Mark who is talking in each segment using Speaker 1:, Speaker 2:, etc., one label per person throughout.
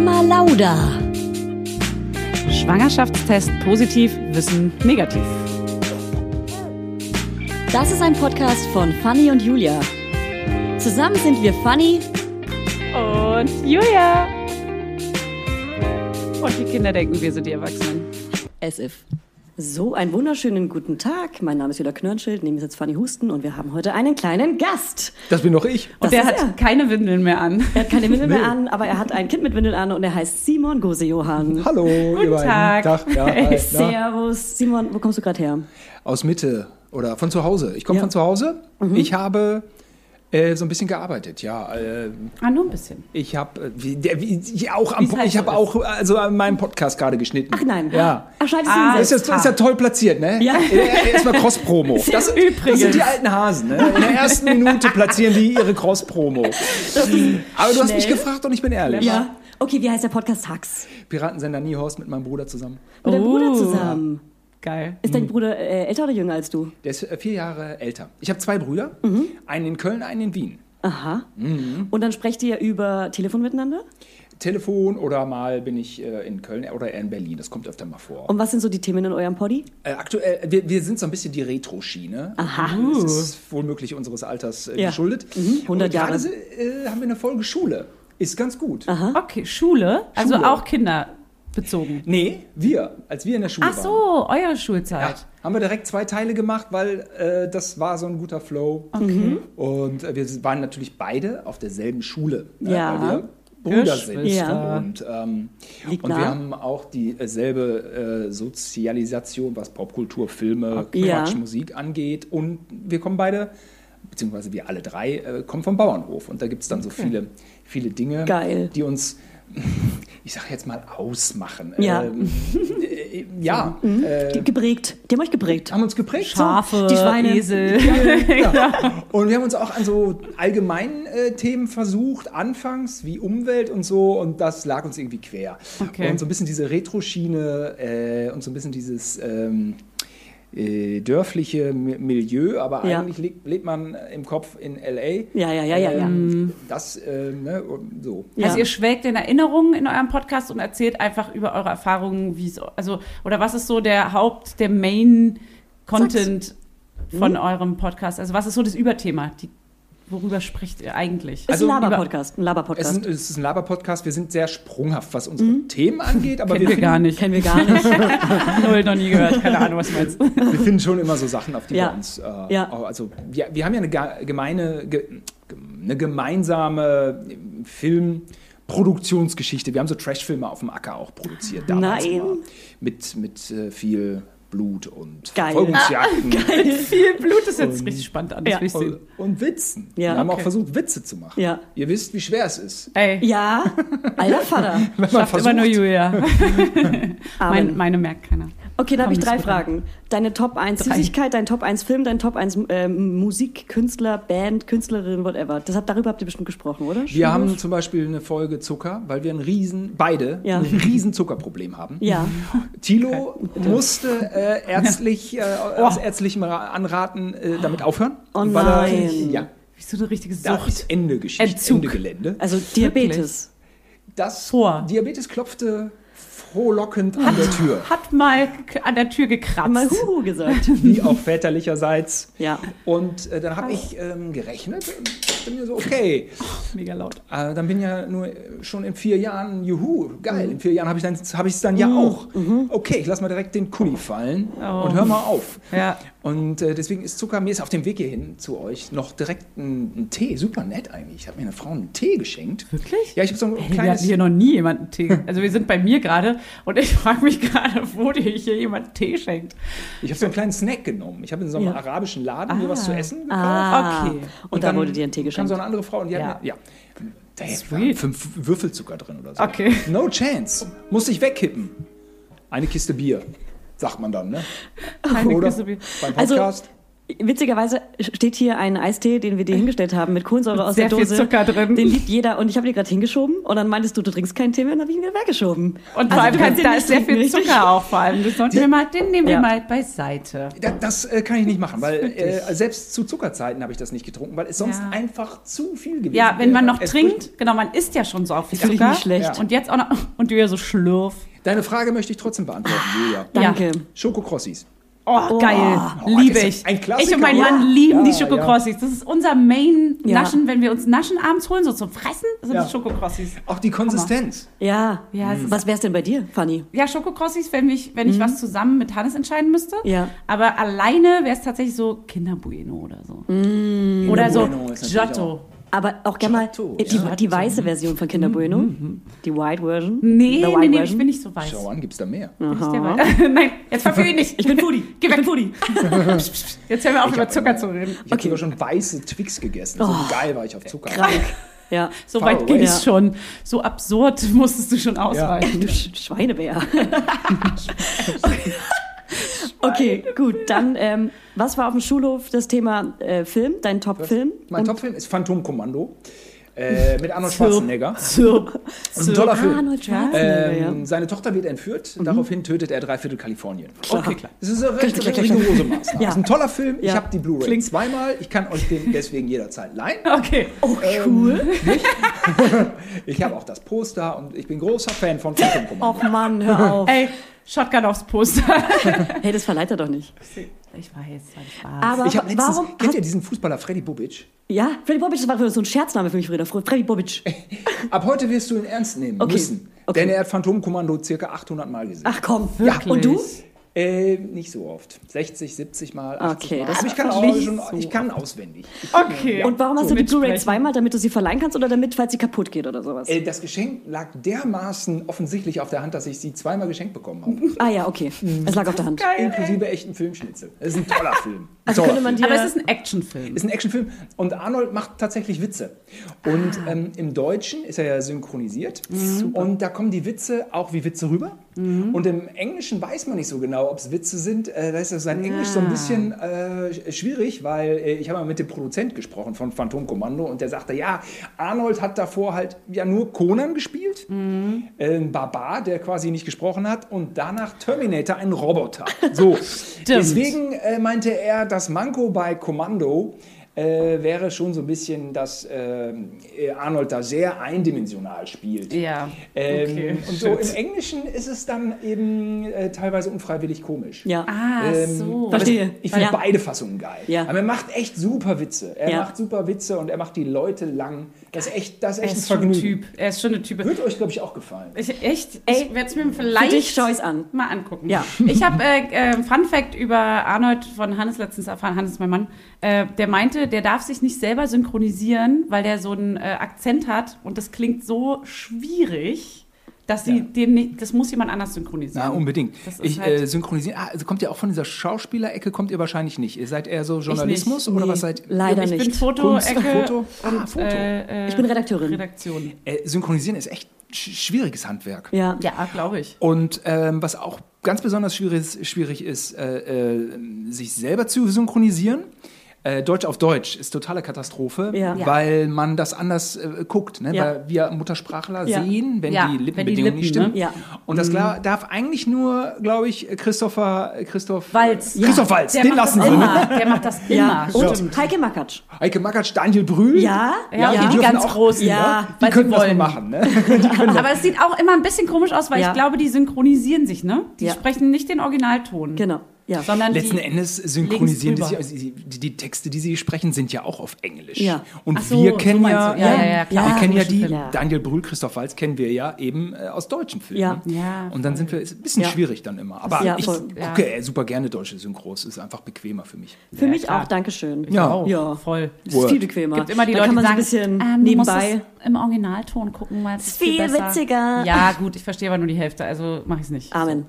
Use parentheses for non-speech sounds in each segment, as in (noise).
Speaker 1: Mama Lauda.
Speaker 2: Schwangerschaftstest positiv, Wissen negativ.
Speaker 1: Das ist ein Podcast von Fanny und Julia. Zusammen sind wir Fanny
Speaker 2: Und Julia. Und die Kinder denken, wir sind die Erwachsenen.
Speaker 1: as if. So, einen wunderschönen guten Tag. Mein Name ist Julia Knörnschild, neben mir sitzt Fanny Husten und wir haben heute einen kleinen Gast.
Speaker 3: Das bin doch ich.
Speaker 2: Und
Speaker 1: Das
Speaker 2: der hat
Speaker 1: er.
Speaker 2: keine Windeln mehr an.
Speaker 1: Er hat keine Windeln mehr an, aber er hat ein Kind mit Windeln an und er heißt Simon Gose-Johann.
Speaker 3: Hallo, ihr beiden.
Speaker 2: Tag.
Speaker 3: Ja, hi, na?
Speaker 1: Servus. Simon, wo kommst du gerade her?
Speaker 3: Aus Mitte oder von zu Hause. Ich komme
Speaker 1: Ja.
Speaker 3: von zu Hause.
Speaker 2: Mhm.
Speaker 3: Ich habe äh, so ein bisschen gearbeitet. Ja, äh,
Speaker 2: Ah, nur ein bisschen.
Speaker 3: ich habe äh, wie, der- wie, ich auch am
Speaker 2: Wie's
Speaker 3: ich habe
Speaker 2: ist.
Speaker 3: auch also an meinem Podcast gerade geschnitten.
Speaker 1: Ach nein.
Speaker 3: Ja.
Speaker 1: Ach, schneidest
Speaker 2: Ah,
Speaker 3: Das ist, ja, das ist ja toll platziert, ne?
Speaker 1: Ja.
Speaker 3: Äh, Erstmal Cross-Promo. (laughs) Das, das
Speaker 2: Übrigens.
Speaker 3: sind die alten Hasen, ne? In der ersten Minute platzieren die ihre Cross-Promo. Aber du hast mich gefragt und ich bin ehrlich.
Speaker 1: Ja. Okay, wie heißt der Podcast Hacks?
Speaker 3: Piratensender Niehorst mit meinem Bruder zusammen.
Speaker 1: Dein
Speaker 2: Oh.
Speaker 1: Bruder zusammen.
Speaker 2: Geil.
Speaker 1: Ist dein Bruder äh, älter oder jünger als du?
Speaker 3: Der ist äh, vier Jahre älter. Ich habe zwei Brüder,
Speaker 1: Mhm.
Speaker 3: einen in Köln, einen in Wien.
Speaker 1: Aha.
Speaker 3: Mhm.
Speaker 1: Und dann sprecht ihr über Telefon miteinander?
Speaker 3: Telefon oder mal bin ich äh, in Köln oder eher in Berlin. Das kommt öfter mal vor.
Speaker 1: Und was sind so die Themen in eurem Poddy?
Speaker 3: Äh, aktuell, wir, wir sind so ein bisschen die Retro-Schiene.
Speaker 1: Aha.
Speaker 3: Das ist wohl möglich unseres Alters äh,
Speaker 1: Ja.
Speaker 3: geschuldet.
Speaker 1: Mhm, 100
Speaker 3: Und gerade
Speaker 1: Jahre.
Speaker 3: se- äh, haben wir eine Folge Schule. Ist ganz gut.
Speaker 2: Okay, Schule, also
Speaker 3: Schule.
Speaker 2: auch kinderbezogen.
Speaker 3: Nee, wir, als wir in der Schule
Speaker 2: Ach
Speaker 3: waren.
Speaker 2: so, eure
Speaker 3: Ja,
Speaker 2: Schulzeit.
Speaker 3: haben wir direkt zwei Teile gemacht, weil äh, das war so ein guter Flow.
Speaker 2: Okay.
Speaker 3: Und äh, wir waren natürlich beide auf derselben Schule. ne,
Speaker 1: Ja.
Speaker 3: Weil wir Brüder sind.
Speaker 1: Ja.
Speaker 3: Und, ähm, und wir haben auch dieselbe äh, Sozialisation, was Popkultur, Filme,
Speaker 1: Ja.
Speaker 3: Quatsch, Musik angeht. Und wir kommen beide, beziehungsweise wir alle drei, äh, kommen vom Bauernhof. Und da gibt es dann so viele, viele Dinge,
Speaker 1: Geil.
Speaker 3: die uns, ich sage jetzt mal, ausmachen.
Speaker 1: Ja.
Speaker 3: Ähm, äh, ja.
Speaker 1: Die,
Speaker 3: Äh,
Speaker 1: geprägt. Die haben euch geprägt.
Speaker 3: haben uns geprägt. so.
Speaker 2: Schafe,
Speaker 1: Die Schweine.
Speaker 2: Esel. (laughs)
Speaker 3: Ja. Und wir haben uns auch an so allgemeinen äh, Themen versucht, anfangs wie Umwelt und so, und das lag uns irgendwie quer.
Speaker 2: Okay.
Speaker 3: Und so ein bisschen diese Retro-Schiene äh, und so ein bisschen dieses ähm, äh, dörfliche Mi- Milieu, aber
Speaker 1: Ja.
Speaker 3: eigentlich lebt, lebt man im Kopf in L.A.
Speaker 1: Ja, ja, ja, ja, ja.
Speaker 3: Ähm, Das, äh, ne, und so.
Speaker 1: Ja.
Speaker 2: Also ihr schwelgt in Erinnerungen in eurem Podcast und erzählt einfach über eure Erfahrungen, wie es, also, oder was ist so der Haupt, der Main-Content von eurem Podcast? Also was ist so das Überthema? Die, worüber spricht ihr eigentlich?
Speaker 1: Ist
Speaker 3: Also
Speaker 1: ein
Speaker 2: über-
Speaker 1: Laber-Podcast. Ein
Speaker 3: Es
Speaker 1: Laber-Podcast.
Speaker 3: ist, es ist ein Laber-Podcast, wir sind sehr sprunghaft, was unsere Themen angeht, aber
Speaker 2: Kennen wir
Speaker 3: finden-
Speaker 2: gar nicht.
Speaker 1: Kennen wir gar nicht. (laughs)
Speaker 2: Null, noch nie gehört. Keine Ahnung, was du meinst.
Speaker 3: Wir finden schon immer so Sachen, auf die
Speaker 1: Ja.
Speaker 3: wir uns. Äh,
Speaker 1: Ja.
Speaker 3: Also wir, wir haben ja eine gemeine, ge, eine gemeinsame Filmproduktionsgeschichte. Wir haben so Trashfilme auf dem Acker auch produziert. Damals
Speaker 1: Nein.
Speaker 3: immer. Mit, mit äh, viel Blut und
Speaker 1: Geil.
Speaker 3: Verfolgungsjagden. (laughs)
Speaker 2: Viel Blut ist jetzt richtig spannend an, das
Speaker 1: Ja.
Speaker 3: Und, und Witzen.
Speaker 1: Ja,
Speaker 3: wir haben auch
Speaker 2: okay.
Speaker 3: versucht, Witze zu machen.
Speaker 1: Ja.
Speaker 3: Ihr wisst, wie schwer es ist.
Speaker 2: Ey,
Speaker 1: Ja, (laughs) alter Vater.
Speaker 3: Wenn man
Speaker 2: schafft immer nur Julia. (laughs) Mein, meine merkt keiner.
Speaker 1: Okay, da habe ich drei
Speaker 2: das
Speaker 1: Fragen. Deine Top 1
Speaker 2: Drei.
Speaker 1: Süßigkeit, dein Top 1 Film, dein Top 1 ähm, Musik, Künstler, Band, Künstlerin, whatever. Das hat, darüber habt ihr bestimmt gesprochen, oder?
Speaker 3: Wir haben zum Beispiel eine Folge Zucker, weil wir ein riesen, beide,
Speaker 1: Ja.
Speaker 3: ein riesen Zuckerproblem haben.
Speaker 1: Ja.
Speaker 3: Thilo (laughs) musste äh, ärztlich, äh, aus ärztlichem Ra- Anraten äh, damit aufhören.
Speaker 1: Oh
Speaker 3: weil er,
Speaker 1: nein.
Speaker 3: ja,
Speaker 2: Wie so eine richtige
Speaker 3: da
Speaker 2: Sucht.
Speaker 3: ist Ende Geschichte,
Speaker 2: Entzug.
Speaker 3: Ende Gelände.
Speaker 1: Also Diabetes.
Speaker 3: Das
Speaker 2: Vor.
Speaker 3: Diabetes klopfte frohlockend an der Tür.
Speaker 2: Hat mal an der Tür gekratzt.
Speaker 1: Mal Huhu gesagt.
Speaker 3: Wie auch väterlicherseits.
Speaker 1: Ja.
Speaker 3: Und äh, dann habe ich ähm, gerechnet und dachte mir so, okay, (laughs)
Speaker 2: Mega laut.
Speaker 3: äh, dann bin ja nur äh, schon in vier Jahren, juhu, geil, in vier Jahren habe ich es hab ich's dann ja auch. Okay, ich lass mal direkt den Kuli fallen
Speaker 2: Oh.
Speaker 3: und hör mal auf.
Speaker 2: Ja.
Speaker 3: Und äh, deswegen ist Zucker, mir ist auf dem Weg hierhin zu euch noch direkt ein, ein Tee, super nett eigentlich. Ich habe mir eine Frau einen Tee geschenkt.
Speaker 2: Wirklich?
Speaker 3: Ja, ich habe so ein
Speaker 2: Hey, wir
Speaker 3: kleines...
Speaker 2: hatten hier noch nie jemanden Tee. Also wir sind bei mir gerade und ich frage mich gerade, wo dir hier jemand Tee schenkt.
Speaker 3: Ich habe so einen kleinen Snack genommen. Ich habe in so einem
Speaker 1: Ja.
Speaker 3: arabischen Laden mir was zu essen gekauft.
Speaker 1: Ah.
Speaker 2: Okay.
Speaker 1: Und, da wurde dir ein Tee
Speaker 3: kam
Speaker 1: geschenkt.
Speaker 3: so eine andere Frau und die
Speaker 2: Ja.
Speaker 3: hat mir... Ja. Da fünf Würfelzucker drin oder so.
Speaker 2: Okay.
Speaker 3: No chance. Muss ich wegkippen. Eine Kiste Bier, sagt man dann, ne?
Speaker 2: Keine
Speaker 3: Oder
Speaker 2: Kiste Bier.
Speaker 3: beim
Speaker 1: Also-
Speaker 3: Podcast.
Speaker 1: Witzigerweise steht hier ein Eistee, den wir dir hingestellt haben, mit Kohlensäure aus
Speaker 2: Sehr
Speaker 1: der
Speaker 2: viel
Speaker 1: Dose.
Speaker 2: Zucker drin.
Speaker 1: Den liebt jeder und ich habe den gerade hingeschoben und dann meintest du, du trinkst keinen Tee mehr und dann habe ich ihn wieder weggeschoben.
Speaker 2: Und
Speaker 1: Also,
Speaker 2: vor allem,
Speaker 1: den
Speaker 2: da
Speaker 1: nicht
Speaker 2: ist sehr viel
Speaker 1: richtig?
Speaker 2: Zucker auch vor allem. Das sollten wir mal, den nehmen wir
Speaker 1: Ja.
Speaker 2: mal beiseite.
Speaker 3: Da- Das äh, kann ich nicht machen, weil äh, selbst zu Zuckerzeiten habe ich das nicht getrunken, weil es sonst
Speaker 2: Ja.
Speaker 3: einfach zu viel gewesen
Speaker 2: Ja, wenn man noch trinkt, genau, man isst ja schon so auf viel
Speaker 1: Fühl ich
Speaker 2: Zucker.
Speaker 1: mich schlecht.
Speaker 3: Ja.
Speaker 2: Und jetzt auch noch, (laughs) und du ja so schlürf.
Speaker 3: Deine Frage möchte ich trotzdem beantworten, Julia.
Speaker 1: Danke.
Speaker 3: Schokokrossis.
Speaker 2: Oh, geil.
Speaker 3: Oh,
Speaker 2: Liebe ich.
Speaker 3: ein Klassiker.
Speaker 2: ich und mein
Speaker 3: Ja.
Speaker 2: Mann lieben die
Speaker 3: Ja,
Speaker 2: Schokokrossis. Das ist unser
Speaker 1: Ja.
Speaker 2: Main-Naschen, wenn wir uns Naschen abends holen, so zum Fressen, sind
Speaker 3: Ja.
Speaker 2: das Schokokrossis.
Speaker 3: Auch die Konsistenz.
Speaker 1: Ja.
Speaker 2: Ja, es ist-
Speaker 1: Was wär's denn bei dir, Fanny?
Speaker 2: Ja, Schokokrossis, wenn ich, wenn ich was zusammen mit Hannes entscheiden müsste.
Speaker 1: Ja.
Speaker 2: Aber alleine wäre es tatsächlich so Kinderbueno oder so. Oder so
Speaker 3: Bueno
Speaker 2: Giotto.
Speaker 1: Aber auch gerne mal die,
Speaker 3: ja.
Speaker 1: die weiße Version von Kinder Bueno. Die White Version.
Speaker 2: Nee, nee,
Speaker 1: White
Speaker 2: nee, ich
Speaker 1: Version.
Speaker 2: bin nicht so weiß.
Speaker 3: Schau an, gibt's da mehr.
Speaker 2: Ich? (laughs) Nein, jetzt verführe ich nicht.
Speaker 1: Ich bin Foodie. (laughs)
Speaker 2: Geh
Speaker 1: Ich
Speaker 2: weg.
Speaker 1: Foodie.
Speaker 2: Jetzt hören wir auf,
Speaker 3: Ich
Speaker 2: über Zucker
Speaker 3: immer-
Speaker 2: zu reden.
Speaker 3: Ich habe sogar schon weiße Twix gegessen. So geil war ich auf Zucker.
Speaker 1: Krank. Ja.
Speaker 2: So
Speaker 3: Far
Speaker 2: weit ging es schon. So absurd (laughs) musstest du schon ausweichen.
Speaker 1: Du Sch- Schweinebär. okay, gut. Dann, ähm, was war auf dem Schulhof das Thema äh, Film? Dein Top-Film?
Speaker 3: Mein Topfilm ist Phantomkommando äh, mit Arnold Schwarzenegger.
Speaker 2: Zirp.
Speaker 3: Das ist ein toller Film.
Speaker 1: Arnold Schwarzenegger,
Speaker 3: Ähm, Seine Tochter wird entführt, daraufhin tötet er drei Viertel Kalifornien.
Speaker 2: Okay, klar.
Speaker 3: Das ist eine recht
Speaker 1: klick.
Speaker 3: rigorose Maßnahme.
Speaker 1: Ja.
Speaker 3: Das ist ein toller Film. Ich
Speaker 1: Ja.
Speaker 3: habe die Blu-ray
Speaker 2: Klingt-
Speaker 3: zweimal. Ich kann euch den deswegen jederzeit leihen.
Speaker 2: Okay.
Speaker 1: Oh, cool. (laughs)
Speaker 3: Ich habe auch das Poster und ich bin großer Fan von (laughs) Phantomkommando.
Speaker 1: Och Mann, hör auf.
Speaker 2: Ey, Shotgun aufs Poster. (laughs)
Speaker 1: Hey, das verleiht er doch nicht.
Speaker 2: Ich weiß, war Spaß.
Speaker 1: Aber
Speaker 3: Ich habe letztens,
Speaker 1: warum
Speaker 3: kennt ihr diesen Fußballer Freddy Bubic?
Speaker 1: Ja, Freddy Bobic, das war so ein Scherzname für mich früher. Freddy Bobic. (laughs)
Speaker 3: Ab heute wirst du ihn ernst nehmen
Speaker 1: Okay.
Speaker 3: müssen.
Speaker 1: Okay.
Speaker 3: Denn er hat Phantomkommando circa 800 Mal gesehen.
Speaker 1: Ach komm,
Speaker 2: Wirklich?
Speaker 1: Und du?
Speaker 3: Äh, nicht so oft. 60, 70 Mal, 80
Speaker 1: Okay,
Speaker 3: Mal.
Speaker 1: das
Speaker 3: Aber ich
Speaker 1: ist
Speaker 3: kann, auch schon,
Speaker 2: so
Speaker 3: ich kann auswendig.
Speaker 2: Okay.
Speaker 1: Und warum hast du die Blu-ray zweimal, damit du sie verleihen kannst oder damit, falls sie kaputt geht oder sowas?
Speaker 3: Äh, das Geschenk lag dermaßen offensichtlich auf der Hand, dass ich sie zweimal geschenkt bekommen habe. (laughs)
Speaker 1: Ah ja, okay. Es lag auf der Hand.
Speaker 3: Inklusive echten Filmschnitzel. Das ist ein toller (laughs) Film.
Speaker 1: Also
Speaker 3: toller
Speaker 1: könnte man
Speaker 3: Film.
Speaker 1: dir-
Speaker 2: Aber es ist ein Actionfilm.
Speaker 3: ist ein Actionfilm und Arnold macht tatsächlich Witze. Und
Speaker 1: Ah.
Speaker 3: ähm, im Deutschen ist er ja synchronisiert
Speaker 1: Mhm.
Speaker 3: und da kommen die Witze auch wie Witze rüber. Und im Englischen weiß man nicht so genau, ob es Witze sind. Äh, da ist das sein Englisch so ein bisschen äh, schwierig, weil äh, ich habe mal mit dem Produzent gesprochen von Phantomkommando und der sagte, ja, Arnold hat davor halt ja nur Conan gespielt, äh, ein Barbar, der quasi nicht gesprochen hat und danach Terminator, ein Roboter. So, (laughs) deswegen äh, meinte er, das Manko bei Kommando äh, wäre schon so ein bisschen, dass äh, Arnold da sehr eindimensional spielt.
Speaker 2: Ja.
Speaker 3: Ähm,
Speaker 2: Okay.
Speaker 3: Und so im Englischen ist es dann eben äh, teilweise unfreiwillig komisch.
Speaker 1: Ja.
Speaker 2: Ah,
Speaker 3: Ähm,
Speaker 2: so.
Speaker 1: Verstehe.
Speaker 3: Ich finde
Speaker 1: Ja.
Speaker 3: beide Fassungen geil.
Speaker 1: Ja.
Speaker 3: Aber er macht echt super Witze. Er
Speaker 1: Ja.
Speaker 3: macht super Witze und er macht die Leute lang. Das ist echt, das ist
Speaker 2: Er
Speaker 3: echt ein
Speaker 2: ist schon ein
Speaker 3: Vergnügen.
Speaker 2: Typ. Er ist schon ein Typ.
Speaker 3: Wird euch, glaube ich, auch gefallen.
Speaker 2: Ich, echt?
Speaker 1: Ey,
Speaker 2: ich werde es mir vielleicht
Speaker 1: Für dich an.
Speaker 2: mal angucken.
Speaker 1: Ja.
Speaker 2: Ich habe äh, äh, Fun Fact über Arnold von Hannes letztens erfahren. Hannes ist mein Mann. Äh, der meinte, der darf sich nicht selber synchronisieren, weil der so einen äh, Akzent hat und das klingt so schwierig, dass sie
Speaker 3: Ja.
Speaker 2: den nicht, das muss jemand anders synchronisieren.
Speaker 3: Ja, unbedingt. Ich
Speaker 2: halt-
Speaker 3: äh, synchronisiere. Ah, also kommt ihr auch von dieser Schauspielerecke? Kommt ihr wahrscheinlich nicht. Ihr seid eher so Journalismus
Speaker 2: nicht.
Speaker 3: oder
Speaker 1: Nee,
Speaker 3: was seid ihr?
Speaker 1: Leider
Speaker 2: ich bin
Speaker 1: nicht.
Speaker 2: Foto-Ecke
Speaker 3: Kunst, Foto?
Speaker 2: und
Speaker 3: Ah, Foto.
Speaker 2: Äh, äh,
Speaker 1: Ich bin Redakteurin.
Speaker 2: Redaktion.
Speaker 3: Äh, synchronisieren ist echt sch schwieriges Handwerk.
Speaker 1: Ja.
Speaker 2: Ja, glaube ich.
Speaker 3: Und ähm, was auch ganz besonders schwierig ist, schwierig ist äh, äh, sich selber zu synchronisieren. Äh, Deutsch auf Deutsch ist totale Katastrophe,
Speaker 1: Ja.
Speaker 3: Weil man das anders äh, guckt. Ne?
Speaker 1: Ja.
Speaker 3: Weil wir Muttersprachler
Speaker 1: Ja.
Speaker 3: sehen, wenn
Speaker 2: Ja,
Speaker 3: die
Speaker 2: wenn die
Speaker 3: Lippenbedingungen nicht
Speaker 2: Lippen,
Speaker 3: stimmen.
Speaker 2: ne?
Speaker 1: Ja.
Speaker 3: Und das klar, darf eigentlich nur, glaube ich, Christopher, Christoph
Speaker 2: Walz.
Speaker 3: Äh, Christoph Walz,
Speaker 2: Der
Speaker 3: den lassen sie.
Speaker 2: immer. Der macht das (laughs)
Speaker 1: Ja.
Speaker 2: immer.
Speaker 1: Und. Heike Makatsch.
Speaker 3: Heike Makatsch, Daniel Brühl.
Speaker 1: Ja.
Speaker 2: Ja,
Speaker 3: die
Speaker 2: die
Speaker 3: dürfen
Speaker 2: ganz
Speaker 3: auch,
Speaker 2: Großen,
Speaker 1: ja,
Speaker 3: Ja, die
Speaker 2: weil sie
Speaker 3: können das machen. Ne? (laughs)
Speaker 2: Aber es sieht auch immer ein bisschen komisch aus, weil
Speaker 1: Ja.
Speaker 2: ich glaube, die synchronisieren sich, ne? Die
Speaker 1: Ja.
Speaker 2: sprechen nicht den Originalton.
Speaker 1: Genau. Ja.
Speaker 2: Sondern
Speaker 3: Letzten
Speaker 2: die
Speaker 3: Endes synchronisieren die also die, die, Texte, die sie sprechen, sind ja auch auf Englisch.
Speaker 1: Ja.
Speaker 3: Und
Speaker 2: so,
Speaker 3: wir
Speaker 2: so
Speaker 3: kennen
Speaker 2: meinst
Speaker 3: ja.
Speaker 2: Ja, ja, ja, klar.
Speaker 3: wir
Speaker 1: Ja,
Speaker 3: kennen ja die. Daniel Brühl, Christoph Waltz kennen wir ja eben äh, aus deutschen Filmen.
Speaker 1: Ja.
Speaker 2: Ja,
Speaker 3: Und dann sind wir, ist ein bisschen
Speaker 1: Ja.
Speaker 3: schwierig dann immer. Aber
Speaker 1: Ja,
Speaker 3: ich
Speaker 1: voll.
Speaker 3: gucke super gerne deutsche Synchros, ist einfach bequemer für mich.
Speaker 1: Für
Speaker 2: Ja,
Speaker 1: mich
Speaker 2: klar.
Speaker 1: auch, Dankeschön.
Speaker 3: Ja.
Speaker 2: Auch,
Speaker 1: Ja.
Speaker 2: voll.
Speaker 1: Das ist viel bequemer.
Speaker 2: gibt immer die Leute,
Speaker 1: kann man
Speaker 2: die
Speaker 1: so ein
Speaker 2: sagen,
Speaker 1: bisschen
Speaker 2: ähm,
Speaker 1: nebenbei.
Speaker 2: es im Originalton gucken, weil es
Speaker 1: Ist viel
Speaker 2: besser.
Speaker 1: witziger.
Speaker 2: Ja, gut, ich verstehe aber nur die Hälfte, also mache ich es nicht.
Speaker 1: Amen.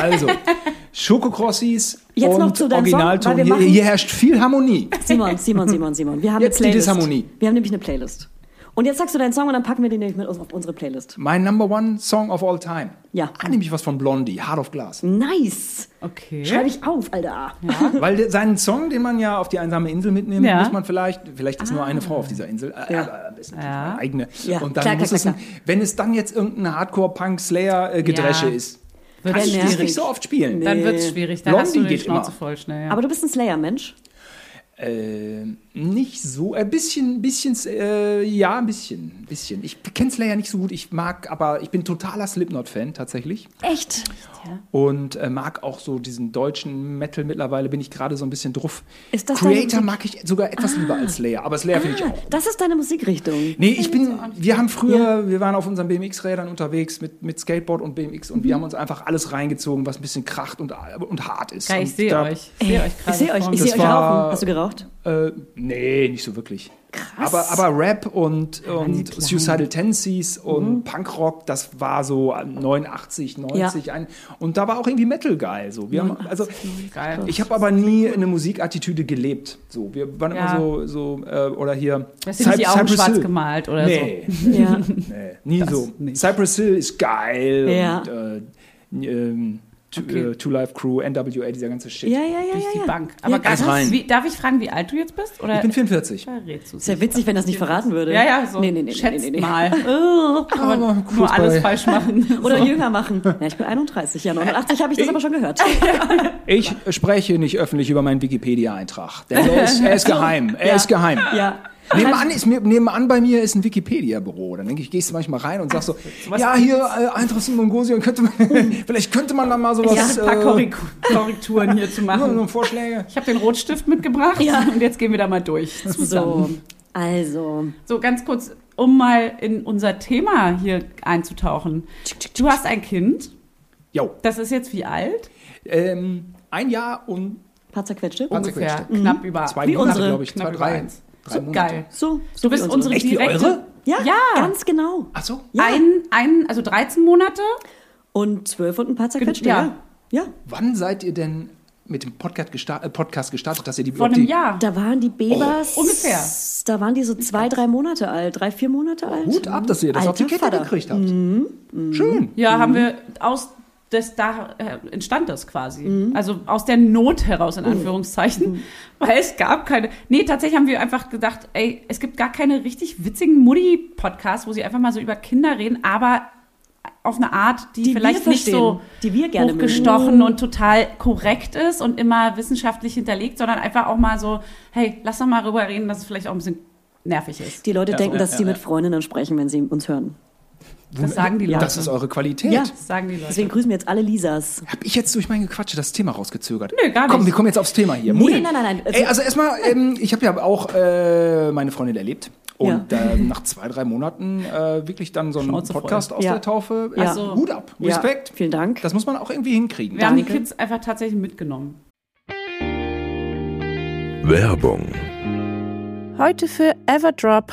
Speaker 3: Also, (laughs) Schokokrossis
Speaker 1: Jetzt
Speaker 3: und
Speaker 1: noch zu deinem Song,
Speaker 3: Originalton.
Speaker 1: weil wir
Speaker 3: Hier, hier herrscht viel Harmonie.
Speaker 1: Simon, Simon, Simon, Simon. Wir haben
Speaker 3: Jetzt die
Speaker 1: eine Playlist.
Speaker 3: Disharmonie.
Speaker 1: Wir haben nämlich eine Playlist. Und jetzt sagst du deinen Song und dann packen wir den nämlich mit uns auf unsere Playlist.
Speaker 3: Mein Number One Song of all time.
Speaker 1: Ja.
Speaker 3: Ah, nämlich was von Blondie, Heart of Glass.
Speaker 1: Nice.
Speaker 2: Okay.
Speaker 1: Schreibe ich auf, Alter. (laughs)
Speaker 3: Weil der, seinen Song, den man ja auf die einsame Insel mitnimmt,
Speaker 2: Ja.
Speaker 3: muss man vielleicht, vielleicht ist nur eine Frau auf dieser Insel, äh,
Speaker 1: Ja.
Speaker 3: das ist
Speaker 2: Ja.
Speaker 3: eigene.
Speaker 1: Ja,
Speaker 3: Und dann
Speaker 1: klar,
Speaker 3: muss
Speaker 1: klar,
Speaker 3: es,
Speaker 1: klar,
Speaker 3: wenn es dann jetzt irgendein Hardcore-Punk-Slayer-Gedresche
Speaker 2: Ja.
Speaker 3: ist,
Speaker 2: Wird
Speaker 3: kann ich das
Speaker 1: nervig.
Speaker 3: nicht so oft spielen.
Speaker 2: Dann wird es schwierig. Da hast du
Speaker 3: Blondie
Speaker 2: die
Speaker 3: geht
Speaker 2: Schnauze
Speaker 3: immer.
Speaker 2: voll schnell. Ja.
Speaker 1: Aber du bist ein Slayer-Mensch.
Speaker 3: Äh, nicht so, ein bisschen, bisschen, äh, ja, ein bisschen, bisschen. Ich kenne Slayer nicht so gut, ich mag, aber ich bin totaler Slipknot-Fan tatsächlich.
Speaker 1: Echt?
Speaker 3: Und äh, mag auch so diesen deutschen Metal mittlerweile, bin ich gerade so ein bisschen drauf.
Speaker 1: Ist das
Speaker 3: Creator mag ich sogar etwas lieber als Slayer, aber Slayer finde ich auch.
Speaker 1: Das ist deine Musikrichtung.
Speaker 3: Nee, ich bin, wir haben früher, wir waren auf unseren BMX-Rädern unterwegs mit, mit Skateboard und BMX und
Speaker 1: Mhm.
Speaker 3: wir haben uns einfach alles reingezogen, was ein bisschen kracht und, und hart ist.
Speaker 2: Geil, ich sehe euch. Ich sehe euch
Speaker 1: Ich
Speaker 2: gerade.
Speaker 1: sehe euch, ich
Speaker 3: Das
Speaker 1: euch rauchen. Hast du geraucht?
Speaker 3: Äh, nee, nicht so wirklich.
Speaker 1: Krass.
Speaker 3: Aber, aber Rap und, und
Speaker 2: klein.
Speaker 3: Suicidal Tendencies und
Speaker 1: Mhm.
Speaker 3: Punkrock, das war so 89, 90 ein. Und da war auch irgendwie Metal geil. So. Wir haben, also,
Speaker 2: Geil.
Speaker 3: ich habe aber nie eine Musikattitüde gelebt. So, wir waren
Speaker 2: Ja.
Speaker 3: immer so, so äh, oder hier.
Speaker 2: Hast du die Augen schwarz
Speaker 3: Hill.
Speaker 2: gemalt oder
Speaker 3: Nee,
Speaker 1: Ja. (laughs)
Speaker 3: nee, nie
Speaker 2: Das
Speaker 3: so.
Speaker 2: nicht.
Speaker 3: Cypress Hill ist geil.
Speaker 1: Ja.
Speaker 3: Und, äh, ähm, Two,
Speaker 2: Okay.
Speaker 3: äh, Two Life Crew, NWA, dieser ganze Shit.
Speaker 1: Ja, ja, ja,
Speaker 2: durch
Speaker 1: ja.
Speaker 2: die
Speaker 1: ja.
Speaker 2: Bank.
Speaker 1: Ja,
Speaker 2: Aber ganz
Speaker 3: krass. rein.
Speaker 2: wie, darf ich fragen, wie alt du jetzt bist? Oder
Speaker 3: Ich bin 44.
Speaker 2: verrätst du
Speaker 1: Ist ja witzig, wenn das nicht verraten würde.
Speaker 2: Ja, ja, so.
Speaker 1: Nee, nee, nee,
Speaker 2: Schätzt
Speaker 1: nee, nee, nee.
Speaker 2: mal. (laughs) Oh, kann man
Speaker 3: Aber
Speaker 2: nur alles falsch machen. (laughs)
Speaker 1: Oder
Speaker 2: so.
Speaker 1: jünger machen. Ja, ich bin 31. Ja, 89 habe ich das aber schon gehört. (laughs)
Speaker 3: Ich spreche nicht öffentlich über meinen Wikipedia-Eintrag. Denn er ist, er ist geheim. Er
Speaker 1: Ja.
Speaker 3: ist geheim.
Speaker 1: Ja.
Speaker 3: Nebenan, ist mir, nebenan bei mir ist ein Wikipedia-Büro. Dann denke ich, gehst du manchmal rein und sagst so,
Speaker 2: was
Speaker 3: ja, hier äh, Eintracht in Mongosien, könnte man, (laughs) vielleicht könnte man da mal
Speaker 2: Ich
Speaker 3: sowas,
Speaker 2: habe ein paar
Speaker 3: äh,
Speaker 2: Korrekturen hier zu
Speaker 3: so
Speaker 2: machen.
Speaker 3: Vorschläge.
Speaker 2: Ich habe den Rotstift mitgebracht
Speaker 1: Ja.
Speaker 2: und jetzt gehen wir da mal durch.
Speaker 1: So.
Speaker 2: Zusammen.
Speaker 1: Also.
Speaker 2: So, ganz kurz, um mal in unser Thema hier einzutauchen. Du hast ein Kind,
Speaker 3: Jo,
Speaker 2: das ist jetzt wie alt?
Speaker 3: ähm, ein Jahr und
Speaker 1: Paar zerquetschte.
Speaker 2: Ungefähr,
Speaker 3: zerquetschte.
Speaker 2: knapp über.
Speaker 3: zwei
Speaker 1: Wie
Speaker 3: Monate,
Speaker 1: unsere.
Speaker 3: glaube ich. Zwei,
Speaker 2: Knapp über
Speaker 3: drei,
Speaker 2: eins.
Speaker 3: Drei
Speaker 2: So
Speaker 3: Monate.
Speaker 2: geil.
Speaker 1: So, so
Speaker 2: Du bist
Speaker 1: wie
Speaker 2: unsere
Speaker 3: Echt wie
Speaker 2: direkte.
Speaker 3: eure?
Speaker 1: Ja,
Speaker 2: Ja.
Speaker 1: ganz genau.
Speaker 3: Ach so.
Speaker 1: Ja.
Speaker 2: Ein, ein, also 13 Monate?
Speaker 1: Und zwölf und ein paar zerquetschte.
Speaker 2: Ja.
Speaker 1: Ja. ja.
Speaker 3: Wann seid ihr denn mit dem Podcast, gesta äh, Podcast gestartet, dass ihr die
Speaker 2: Vor
Speaker 3: die-
Speaker 2: einem Jahr.
Speaker 1: Da waren die Bebers.
Speaker 2: Oh, ungefähr.
Speaker 1: Da waren die so zwei, drei Monate alt. Drei, vier Monate alt.
Speaker 3: Hut ab, dass ihr das auf die
Speaker 1: Alter
Speaker 3: Kette
Speaker 1: Vater.
Speaker 3: gekriegt habt. Schön.
Speaker 2: Ja,
Speaker 1: Mhm.
Speaker 2: haben wir aus das da äh, entstand das quasi.
Speaker 1: Mhm.
Speaker 2: Also aus der Not heraus in Anführungszeichen, weil es gab keine. Nee, tatsächlich haben wir einfach gedacht, ey, es gibt gar keine richtig witzigen Mutti Podcasts, wo sie einfach mal so über Kinder reden, aber auf eine Art, die,
Speaker 1: Die
Speaker 2: vielleicht nicht so
Speaker 1: die wir gerne
Speaker 2: hochgestochen und total korrekt ist und immer wissenschaftlich hinterlegt, sondern einfach auch mal so, hey, lass doch mal darüber reden, dass es vielleicht auch ein bisschen nervig ist.
Speaker 1: Die Leute denken,
Speaker 3: ja,
Speaker 1: dass
Speaker 3: ja,
Speaker 1: sie
Speaker 3: ja.
Speaker 1: mit Freundinnen sprechen, wenn sie uns hören.
Speaker 2: Das sagen die Leute.
Speaker 3: Das ist eure Qualität.
Speaker 1: Ja.
Speaker 2: Das sagen die Leute.
Speaker 1: Deswegen grüßen wir jetzt alle Lisas.
Speaker 3: Hab ich jetzt durch mein Gequatsche das Thema rausgezögert?
Speaker 2: Nö, gar
Speaker 3: Komm,
Speaker 2: nicht.
Speaker 3: wir kommen jetzt aufs Thema hier.
Speaker 1: Nee,
Speaker 3: Mutti.
Speaker 1: nein, nein, nein.
Speaker 3: Ey, also erstmal, ähm, ich habe ja auch äh, meine Freundin erlebt. Und ähm, nach zwei, drei Monaten äh, wirklich dann so einen
Speaker 2: Schnauze voll.
Speaker 3: Podcast aus
Speaker 1: Ja.
Speaker 3: der Taufe.
Speaker 1: Ja.
Speaker 3: Also, Hut ab,
Speaker 1: Ja,
Speaker 3: Respekt.
Speaker 1: vielen Dank.
Speaker 3: Das muss man auch irgendwie hinkriegen.
Speaker 2: Wir haben die
Speaker 1: Danke.
Speaker 2: Kids einfach tatsächlich mitgenommen.
Speaker 4: Werbung.
Speaker 5: Heute für Everdrop.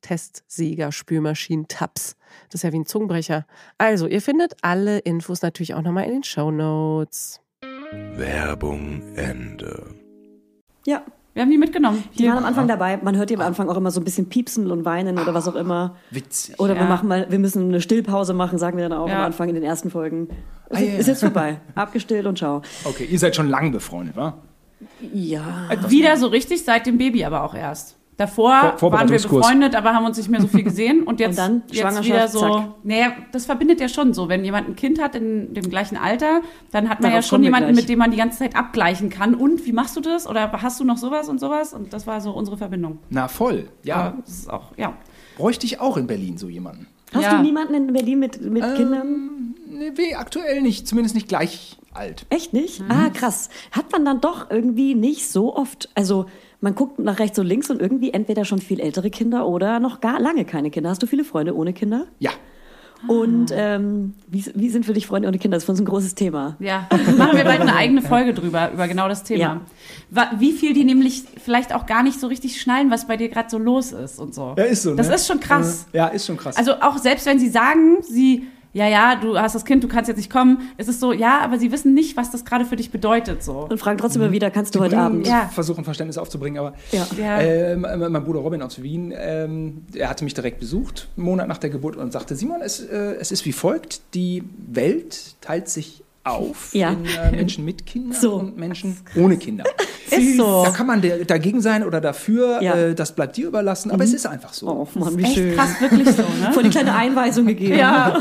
Speaker 5: Testsieger, Spülmaschinen, Tabs. Das ist ja wie ein Zungenbrecher. Also, ihr findet alle Infos natürlich auch nochmal in den Show Notes.
Speaker 4: Werbung Ende.
Speaker 1: Ja,
Speaker 2: Wir haben die mitgenommen.
Speaker 1: die
Speaker 2: Hier.
Speaker 1: waren am Anfang dabei. Man hört die am Anfang auch immer so ein bisschen piepsen und weinen oder was auch immer.
Speaker 3: Witzig.
Speaker 1: Oder wir
Speaker 2: Ja.
Speaker 1: machen mal, wir müssen eine Stillpause machen, sagen wir dann auch
Speaker 2: Ja.
Speaker 1: am Anfang in den ersten Folgen. Ist,
Speaker 3: Ah, ja,
Speaker 1: ist
Speaker 3: ja.
Speaker 1: jetzt vorbei. Abgestillt und ciao.
Speaker 3: Okay, ihr seid schon lang befreundet, wa?
Speaker 1: Ja.
Speaker 2: Wieder so richtig seit dem Baby aber auch erst. Davor
Speaker 3: Vor-
Speaker 2: waren wir befreundet, aber haben uns nicht mehr so viel gesehen. (laughs) Und jetzt,
Speaker 1: Und dann
Speaker 2: jetzt wieder so.
Speaker 1: zack.
Speaker 2: Naja, das verbindet ja schon so. Wenn jemand ein Kind hat in dem gleichen Alter, dann hat man
Speaker 1: Darauf
Speaker 2: ja schon jemanden, mit dem man die ganze Zeit abgleichen kann. Und wie machst du das? Oder hast du noch sowas und sowas? Und das war so unsere Verbindung.
Speaker 3: Na voll. Ja,
Speaker 2: Aber das ist auch, ja.
Speaker 3: bräuchte ich auch in Berlin so jemanden.
Speaker 1: Hast
Speaker 2: Ja.
Speaker 1: du niemanden in Berlin mit, mit
Speaker 3: Ähm.
Speaker 1: Kindern?
Speaker 3: Nee, weh, aktuell nicht, zumindest nicht gleich alt.
Speaker 1: Echt nicht?
Speaker 2: Mhm.
Speaker 1: Ah, krass. Hat man dann doch irgendwie nicht so oft. Also, man guckt nach rechts und links und irgendwie entweder schon viel ältere Kinder oder noch gar lange keine Kinder. Hast du viele Freunde ohne Kinder?
Speaker 3: Ja.
Speaker 1: Und ähm, wie, wie sind für dich Freunde ohne Kinder? Das ist für uns ein großes Thema.
Speaker 2: Ja, machen wir bald eine eigene Folge drüber, über genau das Thema.
Speaker 1: Ja.
Speaker 2: Wie viel die nämlich vielleicht auch gar nicht so richtig schnallen, was bei dir gerade so los ist und so.
Speaker 3: Ja, ist so,
Speaker 2: Das
Speaker 3: ne?
Speaker 2: ist schon krass.
Speaker 3: Ja, ist schon krass.
Speaker 2: Also auch selbst wenn sie sagen, sie, ja, ja, du hast das Kind, du kannst jetzt nicht kommen, ist es so, ja, aber sie wissen nicht, was das gerade für dich bedeutet, so.
Speaker 1: Und fragen trotzdem immer wieder, kannst du heute
Speaker 3: bringen-
Speaker 1: Abend?
Speaker 2: Ja.
Speaker 3: versuchen Verständnis aufzubringen, aber
Speaker 1: Ja.
Speaker 2: Ja.
Speaker 3: ähm, mein Bruder Robin aus Wien, ähm, er hatte mich direkt besucht, einen Monat nach der Geburt und sagte, Simon, es, äh, es ist wie folgt, die Welt teilt sich auf
Speaker 1: Ja.
Speaker 3: in äh, Menschen mit Kindern
Speaker 1: So.
Speaker 3: und Menschen ohne Kinder. (laughs)
Speaker 2: Ist so.
Speaker 3: Da kann man dagegen sein oder dafür,
Speaker 1: Ja.
Speaker 3: äh, das bleibt dir überlassen, aber es ist einfach so.
Speaker 1: Oh Mann, wie
Speaker 2: Echt
Speaker 1: schön.
Speaker 2: krass, wirklich so, ne? (laughs)
Speaker 1: Voll die kleine Einweisung gegeben.
Speaker 2: Ja.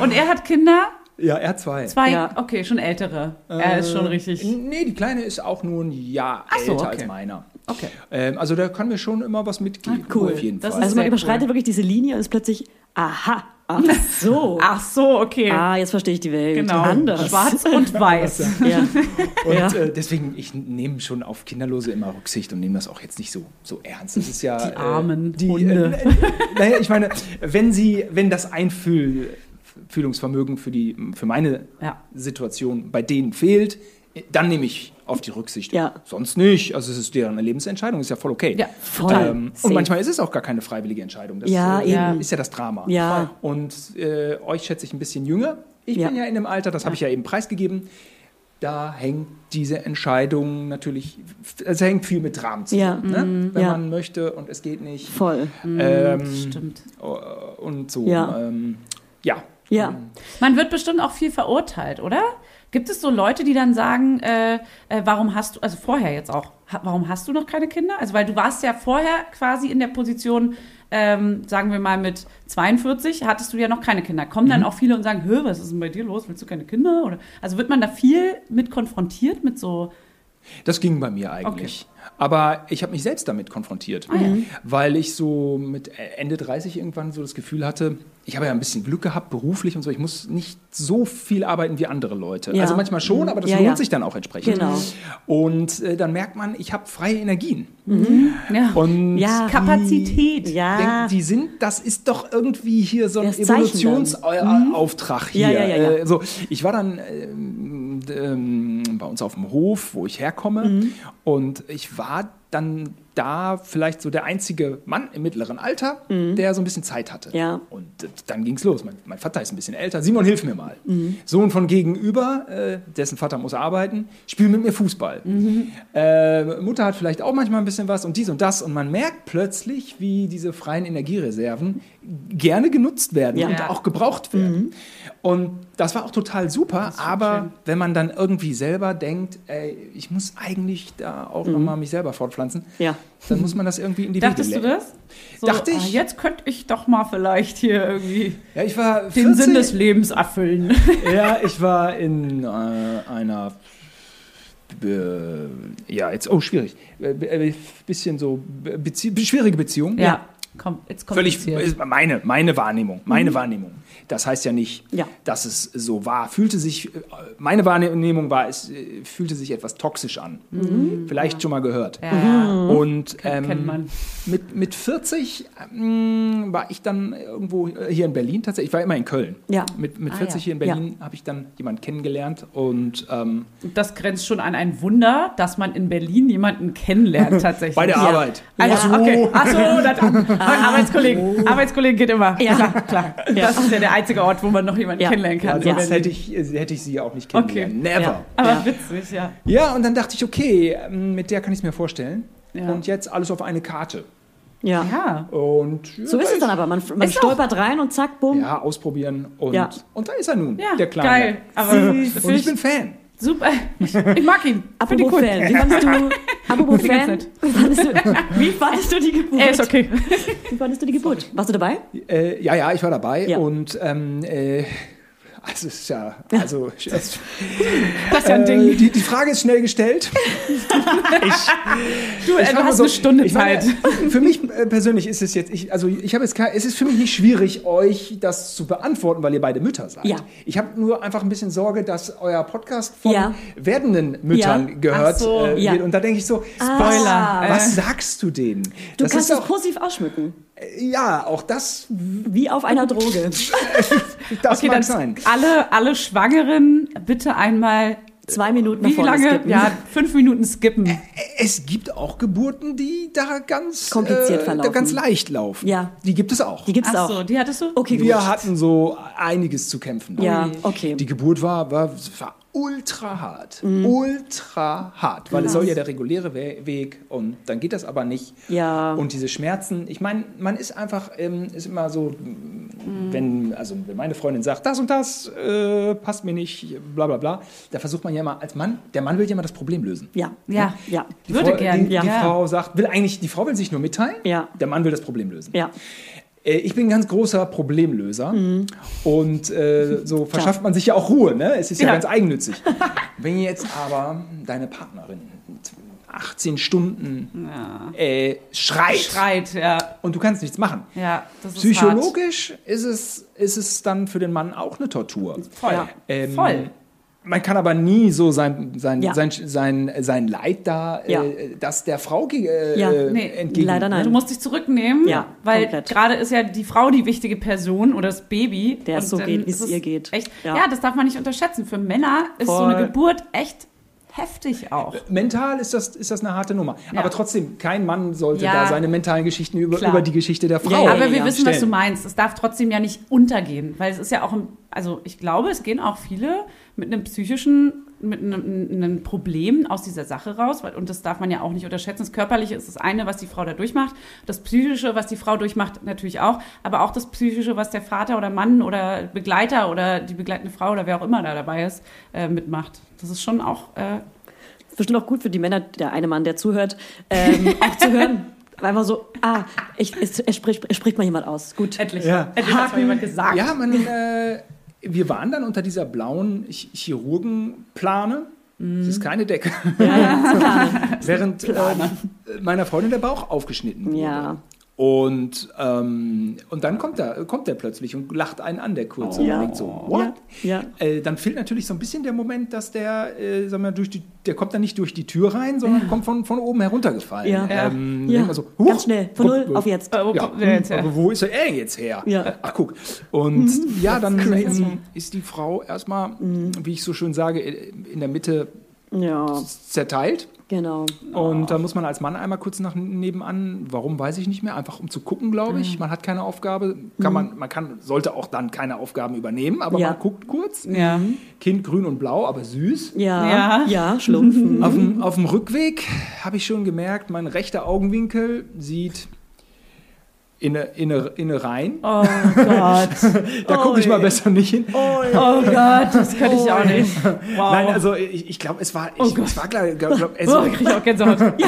Speaker 2: Und er hat Kinder,
Speaker 3: Ja, er hat zwei.
Speaker 2: zwei,
Speaker 1: Ja.
Speaker 2: okay, schon ältere. er ist schon richtig.
Speaker 3: Nee, die Kleine ist auch nur ein Jahr
Speaker 2: Ach so,
Speaker 3: älter
Speaker 2: okay.
Speaker 3: als meiner.
Speaker 2: Okay.
Speaker 3: Ähm, also da kann mir schon immer was mitgeben.
Speaker 2: Ah, cool.
Speaker 3: Auf jeden
Speaker 2: Das
Speaker 3: Fall.
Speaker 1: Also man überschreitet
Speaker 2: cool.
Speaker 1: wirklich diese Linie und ist plötzlich, aha, ach (laughs) so.
Speaker 2: Ach so, okay.
Speaker 1: Ah, jetzt verstehe ich die Welt.
Speaker 2: genau.
Speaker 1: Anders.
Speaker 2: Schwarz (laughs) und weiß.
Speaker 1: Ja.
Speaker 3: Und
Speaker 1: Ja.
Speaker 3: äh, deswegen, ich nehme schon auf Kinderlose immer Rücksicht und nehme das auch jetzt nicht so, so ernst. Das ist ja.
Speaker 2: Die armen
Speaker 3: äh, die,
Speaker 2: Hunde.
Speaker 3: Äh, (laughs) naja, ich meine, wenn sie, wenn das Einfühlungsvermögen für die, für meine
Speaker 2: Ja.
Speaker 3: Situation bei denen fehlt, dann nehme ich auf die Rücksicht.
Speaker 1: Ja.
Speaker 3: Sonst nicht. Also es ist deren Lebensentscheidung, ist ja voll okay.
Speaker 2: Ja,
Speaker 1: voll.
Speaker 3: Ähm, und manchmal ist es auch gar keine freiwillige Entscheidung. Das
Speaker 1: Ja,
Speaker 3: äh,
Speaker 1: eben.
Speaker 3: ist ja das Drama.
Speaker 1: Ja.
Speaker 3: Und äh, euch schätze ich ein bisschen jünger. Ich
Speaker 1: Ja.
Speaker 3: bin ja in dem Alter, das habe ich ja eben preisgegeben. Da hängt diese Entscheidung natürlich, es hängt viel mit Dramen zusammen,
Speaker 1: Ja.
Speaker 3: ne? wenn
Speaker 1: Ja.
Speaker 3: man möchte und es geht nicht.
Speaker 1: Voll.
Speaker 3: Ähm,
Speaker 2: Stimmt.
Speaker 3: und so.
Speaker 1: Ja.
Speaker 3: Ähm, ja.
Speaker 1: Ja.
Speaker 2: Man wird bestimmt auch viel verurteilt, oder? Gibt es so Leute, die dann sagen, äh, äh, warum hast du, also vorher jetzt auch, warum hast du noch keine Kinder? Also weil du warst ja vorher quasi in der Position, ähm, sagen wir mal mit 42, hattest du ja noch keine Kinder. Kommen
Speaker 3: Mhm.
Speaker 2: dann auch viele und sagen, hö, was ist denn bei dir los? Willst du keine Kinder? Oder, also wird man da viel mit konfrontiert, mit so,
Speaker 3: Das ging bei mir eigentlich. Aber ich habe mich selbst damit konfrontiert, weil ich so mit Ende 30 irgendwann so das Gefühl hatte, ich habe ja ein bisschen Glück gehabt, beruflich und so, ich muss nicht so viel arbeiten wie andere Leute.
Speaker 1: Ja.
Speaker 3: Also manchmal schon, aber das
Speaker 1: Ja,
Speaker 3: lohnt
Speaker 1: ja.
Speaker 3: sich dann auch entsprechend.
Speaker 1: Genau.
Speaker 3: Und äh, dann merkt man, ich habe freie Energien.
Speaker 2: ja,
Speaker 3: Und
Speaker 1: Ja.
Speaker 2: Kapazität.
Speaker 1: Ja.
Speaker 3: Denk, die sind, das ist doch irgendwie hier so ein Evolutionsauftrag hier.
Speaker 1: Ja, ja, ja, ja.
Speaker 3: Äh, so, ich war dann ähm, bei uns auf dem Hof, wo ich herkomme,
Speaker 1: Mhm.
Speaker 3: und ich war dann da vielleicht so der einzige Mann im mittleren Alter, der so ein bisschen Zeit hatte.
Speaker 1: Mhm. Ja.
Speaker 3: Und äh, dann ging's los. Mein, mein Vater ist ein bisschen älter. Simon, hilf mir mal.
Speaker 1: Mhm.
Speaker 3: Sohn von gegenüber, äh, dessen Vater muss arbeiten, spiel mit mir Fußball.
Speaker 1: Mhm.
Speaker 3: Äh, Mutter hat vielleicht auch manchmal ein bisschen was und dies und das. Und man merkt plötzlich, wie diese freien Energiereserven gerne genutzt werden
Speaker 1: Ja.
Speaker 3: und
Speaker 2: Ja.
Speaker 3: auch gebraucht werden. Und das war auch total super. Aber
Speaker 2: schön.
Speaker 3: wenn man dann irgendwie selber denkt, ey, ich muss eigentlich da auch noch mal mich selber fortpflanzen, fortpflanzen,
Speaker 1: Ja.
Speaker 3: dann muss man das irgendwie in die
Speaker 2: Dachtest
Speaker 3: Wege
Speaker 2: du
Speaker 3: lenken.
Speaker 2: das? So,
Speaker 3: Dachte
Speaker 2: ah,
Speaker 3: ich.
Speaker 2: jetzt könnte ich doch mal vielleicht hier irgendwie
Speaker 3: Ja, ich war
Speaker 2: den
Speaker 3: 14,
Speaker 2: Sinn des Lebens erfüllen. (laughs)
Speaker 3: Ja, ich war in äh, einer äh, ja, jetzt oh schwierig. Äh, äh, bisschen so Be Bezie schwierige Beziehung.
Speaker 2: ja, komm, jetzt kommt
Speaker 3: Völlig meine, meine Wahrnehmung, meine Wahrnehmung. Das heißt ja nicht,
Speaker 1: Ja.
Speaker 3: dass es so war. Fühlte sich, äh, meine Wahrnehmung war, es äh, fühlte sich etwas toxisch an. Vielleicht schon mal gehört.
Speaker 2: Ja, ja.
Speaker 3: Und
Speaker 2: kennt
Speaker 3: ähm,
Speaker 2: man.
Speaker 3: mit, mit 40 ähm, war ich dann irgendwo äh, hier in Berlin tatsächlich. Ich war immer in Köln.
Speaker 1: Ja.
Speaker 3: Mit, mit
Speaker 2: Ah,
Speaker 3: 40
Speaker 2: ja.
Speaker 3: hier in Berlin habe ich dann jemanden kennengelernt und ähm,
Speaker 2: das grenzt schon an ein Wunder, dass man in Berlin jemanden kennenlernt (laughs) tatsächlich.
Speaker 3: bei der
Speaker 1: Ja.
Speaker 3: Arbeit.
Speaker 2: Also,
Speaker 1: Ja.
Speaker 2: okay. Achso, (laughs) Arbeitskollegen. Arbeitskollegen geht immer.
Speaker 1: Ja.
Speaker 2: Klar, klar. Das ist ja der einzige Ort, wo man noch jemanden
Speaker 1: Ja.
Speaker 2: kennenlernen
Speaker 3: Ja,
Speaker 2: kann.
Speaker 3: sonst
Speaker 2: So,
Speaker 3: hätte, ich, hätte ich sie auch nicht
Speaker 2: Okay.
Speaker 3: kennengelernt. Never.
Speaker 1: Ja.
Speaker 2: Aber
Speaker 1: Ja.
Speaker 2: witzig, ja.
Speaker 3: Ja, und dann dachte ich, okay, ähm, mit der kann ich es mir vorstellen.
Speaker 2: Ja.
Speaker 3: Und jetzt alles auf eine Karte.
Speaker 1: Ja.
Speaker 2: Ja.
Speaker 3: Und ja,
Speaker 1: So ist es dann aber. Man, man
Speaker 2: Ist auch-
Speaker 1: stolpert rein und zack, bumm.
Speaker 3: Ja, ausprobieren. Und,
Speaker 1: Ja.
Speaker 3: und da ist er nun,
Speaker 2: Ja,
Speaker 3: der Kleine.
Speaker 2: geil. Aber (laughs)
Speaker 3: Und ich bin Fan.
Speaker 2: Super. Ich, ich mag ihn.
Speaker 1: Apropos
Speaker 2: cool.
Speaker 1: Fan. Wie fandest du, (laughs) apropos Fan, wie fandest, du, (laughs) wie fandest du die Geburt?
Speaker 2: Er ist okay. (laughs)
Speaker 1: Wie fandest du die Geburt? Warst du dabei?
Speaker 3: Äh, ja, ja, ich war dabei.
Speaker 1: Ja.
Speaker 3: Und ähm, äh, also, ist ja, also (laughs) es,
Speaker 2: Das ist ja ein
Speaker 3: äh,
Speaker 2: Ding.
Speaker 3: die, die Frage ist schnell gestellt. (laughs)
Speaker 2: Du, äh,
Speaker 3: Ich
Speaker 2: du
Speaker 3: sag mal
Speaker 2: hast
Speaker 3: so,
Speaker 2: eine Stunde
Speaker 3: ich meine,
Speaker 2: Zeit. (laughs)
Speaker 3: Für mich äh, persönlich ist es jetzt, ich, also ich habe jetzt kein, es ist für mich nicht schwierig, euch das zu beantworten, weil ihr beide Mütter seid.
Speaker 1: Ja.
Speaker 3: Ich habe nur einfach ein bisschen Sorge, dass euer Podcast von
Speaker 1: Ja.
Speaker 3: werdenden Müttern
Speaker 1: Ja.
Speaker 3: gehört
Speaker 2: so,
Speaker 3: äh, wird. Und da denke ich so,
Speaker 2: Spoiler.
Speaker 3: was
Speaker 2: Äh.
Speaker 3: sagst du denen?
Speaker 1: Du
Speaker 3: das
Speaker 1: kannst es
Speaker 3: doch,
Speaker 1: positiv ausschmücken.
Speaker 3: Äh, ja, auch das,
Speaker 1: Wie auf einer Droge. (laughs)
Speaker 3: das
Speaker 2: Okay,
Speaker 3: mag
Speaker 2: dann
Speaker 3: sein.
Speaker 2: alle, alle Schwangeren bitte einmal,
Speaker 1: Zwei Minuten
Speaker 2: wie lange?
Speaker 1: skippen.
Speaker 2: Ja, fünf Minuten skippen.
Speaker 3: Es gibt auch Geburten, die da ganz
Speaker 1: Kompliziert
Speaker 3: äh,
Speaker 1: verlaufen.
Speaker 3: Da ganz leicht laufen.
Speaker 1: Ja.
Speaker 3: Die gibt es auch.
Speaker 1: Die gibt's
Speaker 2: Ach
Speaker 1: auch.
Speaker 2: so, die hattest du?
Speaker 1: Okay, gut.
Speaker 3: Wir hatten so einiges zu kämpfen.
Speaker 1: ja, okay.
Speaker 3: Die Geburt war, war, war ultra hart.
Speaker 1: Mhm.
Speaker 3: Ultra hart. Weil es soll ja der reguläre We Weg und dann geht das aber nicht.
Speaker 1: Ja.
Speaker 3: Und diese Schmerzen, ich meine, man ist einfach, ähm, ist immer so, wenn, also wenn meine Freundin sagt, das und das äh, passt mir nicht, bla bla bla, da versucht man ja immer als Mann, der Mann will ja immer das Problem lösen.
Speaker 1: ja.
Speaker 2: Ja.
Speaker 1: Ja.
Speaker 3: Die
Speaker 2: Würde
Speaker 3: Frau,
Speaker 2: gern,
Speaker 3: Die,
Speaker 2: ja.
Speaker 3: die Frau sagt, will eigentlich, die Frau will sich nur mitteilen,
Speaker 1: Ja.
Speaker 3: der Mann will das Problem lösen.
Speaker 1: Ja.
Speaker 3: Äh, Ich bin ein ganz großer Problemlöser
Speaker 1: Mhm.
Speaker 3: und äh, so verschafft man sich ja auch Ruhe. Ne? Es ist ja,
Speaker 2: Ja.
Speaker 3: ganz eigennützig. (laughs) Wenn jetzt aber deine Partnerin 18 Stunden äh, schreit
Speaker 2: Schreit, ja.
Speaker 3: und du kannst nichts machen.
Speaker 2: Ja, das ist
Speaker 3: Psychologisch ist es, ist es dann für den Mann auch eine Tortur.
Speaker 2: hart. Voll.
Speaker 1: Ja.
Speaker 3: Ähm,
Speaker 2: Voll.
Speaker 3: Man kann aber nie so sein, sein,
Speaker 1: Ja.
Speaker 3: sein, sein, sein Leid da,
Speaker 1: Ja.
Speaker 3: äh, das der Frau äh,
Speaker 1: Ja.
Speaker 2: Nee,
Speaker 3: entgegen.
Speaker 1: leider nein.
Speaker 2: Du musst dich zurücknehmen,
Speaker 1: Ja,
Speaker 2: weil gerade ist ja die Frau die wichtige Person oder das Baby.
Speaker 1: Der es so geht, wie es ihr geht.
Speaker 2: Echt,
Speaker 1: Ja.
Speaker 2: ja. das darf man nicht unterschätzen. Für Männer ist so
Speaker 3: Voll.
Speaker 2: eine Geburt echt heftig auch.
Speaker 3: Mental ist das, ist das eine harte Nummer.
Speaker 2: Ja.
Speaker 3: Aber trotzdem, kein Mann sollte
Speaker 2: Ja.
Speaker 3: da seine mentalen Geschichten über,
Speaker 2: Klar.
Speaker 3: über die Geschichte der Frau
Speaker 1: Ja, ja,
Speaker 2: Aber wir
Speaker 1: ja.
Speaker 2: wissen, was du
Speaker 3: stellen.
Speaker 2: meinst. Es darf trotzdem ja nicht untergehen, weil es ist ja auch, also ich glaube, es gehen auch viele mit einem psychischen, mit einem, einem Problem aus dieser Sache raus, weil, und das darf man ja auch nicht unterschätzen. Das Körperliche ist das eine, was die Frau da durchmacht, das Psychische, was die Frau durchmacht, natürlich auch, aber auch das Psychische, was der Vater oder Mann oder Begleiter oder die begleitende Frau oder wer auch immer da dabei ist, äh, mitmacht. Das ist schon auch äh,
Speaker 1: Bestimmt auch gut für die Männer, der eine Mann, der zuhört, ähm, (laughs) auch zu hören. Einfach so, ah, ich, es, es, spricht, es spricht mal jemand aus. Gut.
Speaker 2: endlich.
Speaker 3: Ja.
Speaker 2: Endlich hat mal jemand gesagt.
Speaker 3: Ja, man, äh, wir waren dann unter dieser blauen Ch Chirurgenplane. Das ist keine Decke. (laughs) Während äh, meiner Freundin der Bauch aufgeschnitten wurde.
Speaker 1: Ja.
Speaker 3: Und, ähm, und dann kommt er, kommt er plötzlich und lacht einen an, der Kurze. Und
Speaker 1: Ja.
Speaker 3: man denkt so, what?
Speaker 1: Ja.
Speaker 3: Äh, dann fehlt natürlich so ein bisschen der Moment, dass der, äh, sagen wir, durch die, der kommt dann nicht durch die Tür rein, sondern kommt von, von oben heruntergefallen.
Speaker 1: Ja.
Speaker 3: Ähm,
Speaker 1: Ja.
Speaker 3: so, huch,
Speaker 1: Ganz schnell, von
Speaker 3: wo-
Speaker 1: null auf jetzt.
Speaker 2: Äh, wo
Speaker 3: ja,
Speaker 2: kommt der jetzt her?
Speaker 3: aber wo ist er jetzt her?
Speaker 1: Ja.
Speaker 3: Ach, guck. Und ja, dann ist die Frau erstmal, wie ich so schön sage, in der Mitte
Speaker 1: Ja,
Speaker 3: zerteilt.
Speaker 1: genau.
Speaker 3: Und da muss man als Mann einmal kurz nach nebenan, warum weiß ich nicht mehr, einfach um zu gucken, glaube
Speaker 1: Mhm.
Speaker 3: ich. Man hat keine Aufgabe, kann man, man kann, sollte auch dann keine Aufgaben übernehmen, aber
Speaker 1: Ja.
Speaker 3: man guckt kurz.
Speaker 2: Ja.
Speaker 3: Kind grün und blau, aber süß.
Speaker 1: Ja,
Speaker 2: Ja.
Speaker 1: ja, schlumpfen.
Speaker 3: Auf dem, auf dem Rückweg habe ich schon gemerkt, mein rechter Augenwinkel sieht in eine, in eine, in eine rein.
Speaker 2: Oh Gott. (laughs)
Speaker 3: Da gucke ich mal besser nicht hin.
Speaker 2: Oh Gott, das könnte ich auch nicht. Wow.
Speaker 3: Nein, also ich, ich glaube, es war, ich,
Speaker 2: Oh
Speaker 3: es war klar, glaub, glaub,
Speaker 2: oh,
Speaker 3: also,
Speaker 2: krieg ich auch Gänsehaut. (laughs)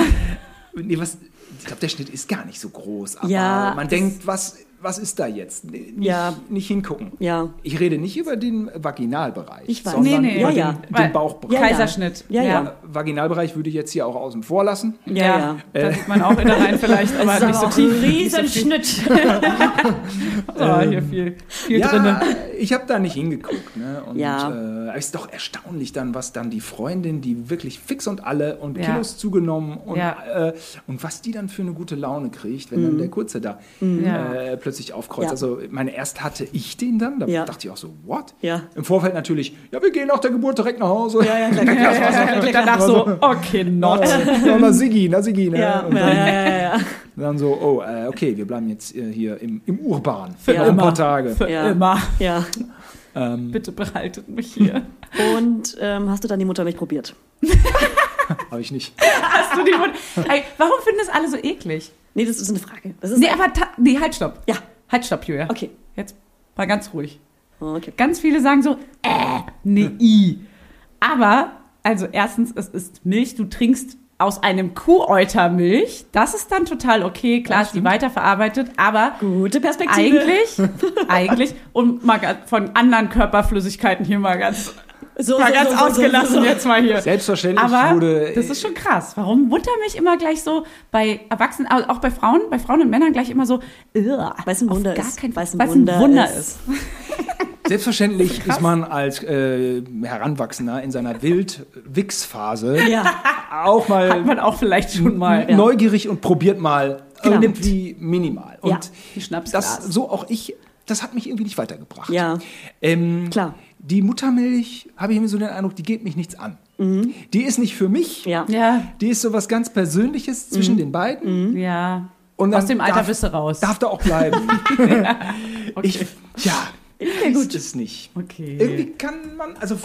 Speaker 3: Nee, was, ich glaube, der Schnitt ist gar nicht so groß. Aber
Speaker 1: Ja,
Speaker 3: man denkt, was, was ist da jetzt? Nicht,
Speaker 1: Ja.
Speaker 3: nicht hingucken.
Speaker 1: Ja.
Speaker 3: Ich rede nicht über den Vaginalbereich,
Speaker 1: Ich weiß.
Speaker 3: sondern
Speaker 2: Nee, nee.
Speaker 3: über
Speaker 1: Ja, ja.
Speaker 3: den,
Speaker 2: Weil-
Speaker 3: den Bauchbereich.
Speaker 1: Ja, ja.
Speaker 2: Kaiserschnitt.
Speaker 1: Ja, ja.
Speaker 3: Vaginalbereich würde ich jetzt hier auch außen vor lassen.
Speaker 1: Ja, ja.
Speaker 2: Da sieht man auch Innereien vielleicht, aber
Speaker 1: Das (laughs) ist
Speaker 2: nicht so
Speaker 1: aber auch ein
Speaker 2: tief.
Speaker 1: Riesenschnitt. (laughs)
Speaker 2: Oh, hier viel, viel
Speaker 3: ja,
Speaker 2: drinne.
Speaker 3: ich habe da nicht hingeguckt. Ne? Und
Speaker 1: Ja.
Speaker 3: äh, es ist doch erstaunlich dann, was dann die Freundin, die wirklich fix und alle und
Speaker 2: Ja.
Speaker 3: Kilos zugenommen und,
Speaker 2: Ja.
Speaker 3: äh, und was die dann für eine gute Laune kriegt, wenn dann der Kurze da
Speaker 2: Ja.
Speaker 3: äh, plötzlich aufkreuzt.
Speaker 1: Ja.
Speaker 3: Also meine erst hatte ich den dann, da
Speaker 1: Ja.
Speaker 3: dachte ich auch so, what?
Speaker 1: Ja.
Speaker 3: Im Vorfeld natürlich, ja, wir gehen nach der Geburt direkt nach Hause.
Speaker 1: Ja, ja, klar, klar.
Speaker 2: Und danach so, okay, not.
Speaker 3: Ja, na Sigi, na Sigi. Ne?
Speaker 1: Ja,
Speaker 3: und
Speaker 1: ja,
Speaker 3: dann,
Speaker 1: ja, ja, ja.
Speaker 3: dann so, oh, äh, okay, wir bleiben jetzt äh, hier im, im Urban
Speaker 2: Für
Speaker 3: ein paar Tage.
Speaker 2: Für
Speaker 1: Ja.
Speaker 2: immer.
Speaker 1: ja.
Speaker 3: Ähm,
Speaker 2: Bitte behaltet mich hier.
Speaker 1: Und ähm, hast du dann die Muttermilch probiert? (laughs) (laughs)
Speaker 3: Habe ich nicht.
Speaker 2: Hast du die Mund Ey, Warum finden das alle so eklig?
Speaker 1: Nee, das ist eine Frage. Das ist
Speaker 2: Nee, aber nee, halt, stopp.
Speaker 1: Ja.
Speaker 2: Halt, stopp, Julia.
Speaker 1: Okay.
Speaker 2: Jetzt mal ganz ruhig.
Speaker 1: Okay.
Speaker 2: Ganz viele sagen so, äh, nee, i. Aber, also erstens, es ist Milch, du trinkst aus einem Kuhäutermilch. Das ist dann total okay. Klar ist die weiterverarbeitet, aber
Speaker 1: Gute Perspektive.
Speaker 2: eigentlich, (laughs) eigentlich, und mal von anderen Körperflüssigkeiten hier mal ganz,
Speaker 1: so,
Speaker 2: mal
Speaker 1: so,
Speaker 2: ganz
Speaker 1: so,
Speaker 2: ausgelassen
Speaker 1: so, so.
Speaker 2: jetzt mal hier.
Speaker 3: Selbstverständlich
Speaker 2: Aber
Speaker 3: wurde.
Speaker 2: das ist schon krass. Warum Muttermilch immer gleich so bei Erwachsenen, also auch bei Frauen, bei Frauen und Männern gleich immer so, "Ugh,
Speaker 1: Weil's ein Wunder
Speaker 2: gar
Speaker 1: ist.
Speaker 2: keinen
Speaker 1: Weil's ein Wunder
Speaker 2: Wunder
Speaker 1: ist.
Speaker 2: ist. (laughs)
Speaker 3: Selbstverständlich ist man als äh, Heranwachsender in seiner Wild-Wix-Phase (laughs)
Speaker 1: Ja.
Speaker 3: auch mal
Speaker 2: Hat man auch vielleicht schon mal.
Speaker 1: Ja.
Speaker 3: neugierig und probiert mal
Speaker 1: Genau.
Speaker 3: irgendwie minimal. Und
Speaker 1: Ja.
Speaker 3: Das, so auch ich, das hat mich irgendwie nicht weitergebracht.
Speaker 1: Ja.
Speaker 3: Ähm,
Speaker 1: Klar.
Speaker 3: Die Muttermilch, habe ich immer so den Eindruck, die geht mich nichts an. Die ist nicht für mich.
Speaker 1: Mhm. Ja.
Speaker 2: Ja,
Speaker 3: Die ist so was ganz Persönliches
Speaker 1: Mhm.
Speaker 3: zwischen den beiden.
Speaker 2: ja.
Speaker 3: Und
Speaker 2: Aus dem Alter
Speaker 3: darf,
Speaker 2: bist du raus.
Speaker 3: Darf da auch bleiben. (laughs) (laughs)
Speaker 2: Okay.
Speaker 3: Ich, ja, ja gut. es nicht.
Speaker 2: Okay.
Speaker 3: Irgendwie kann man, also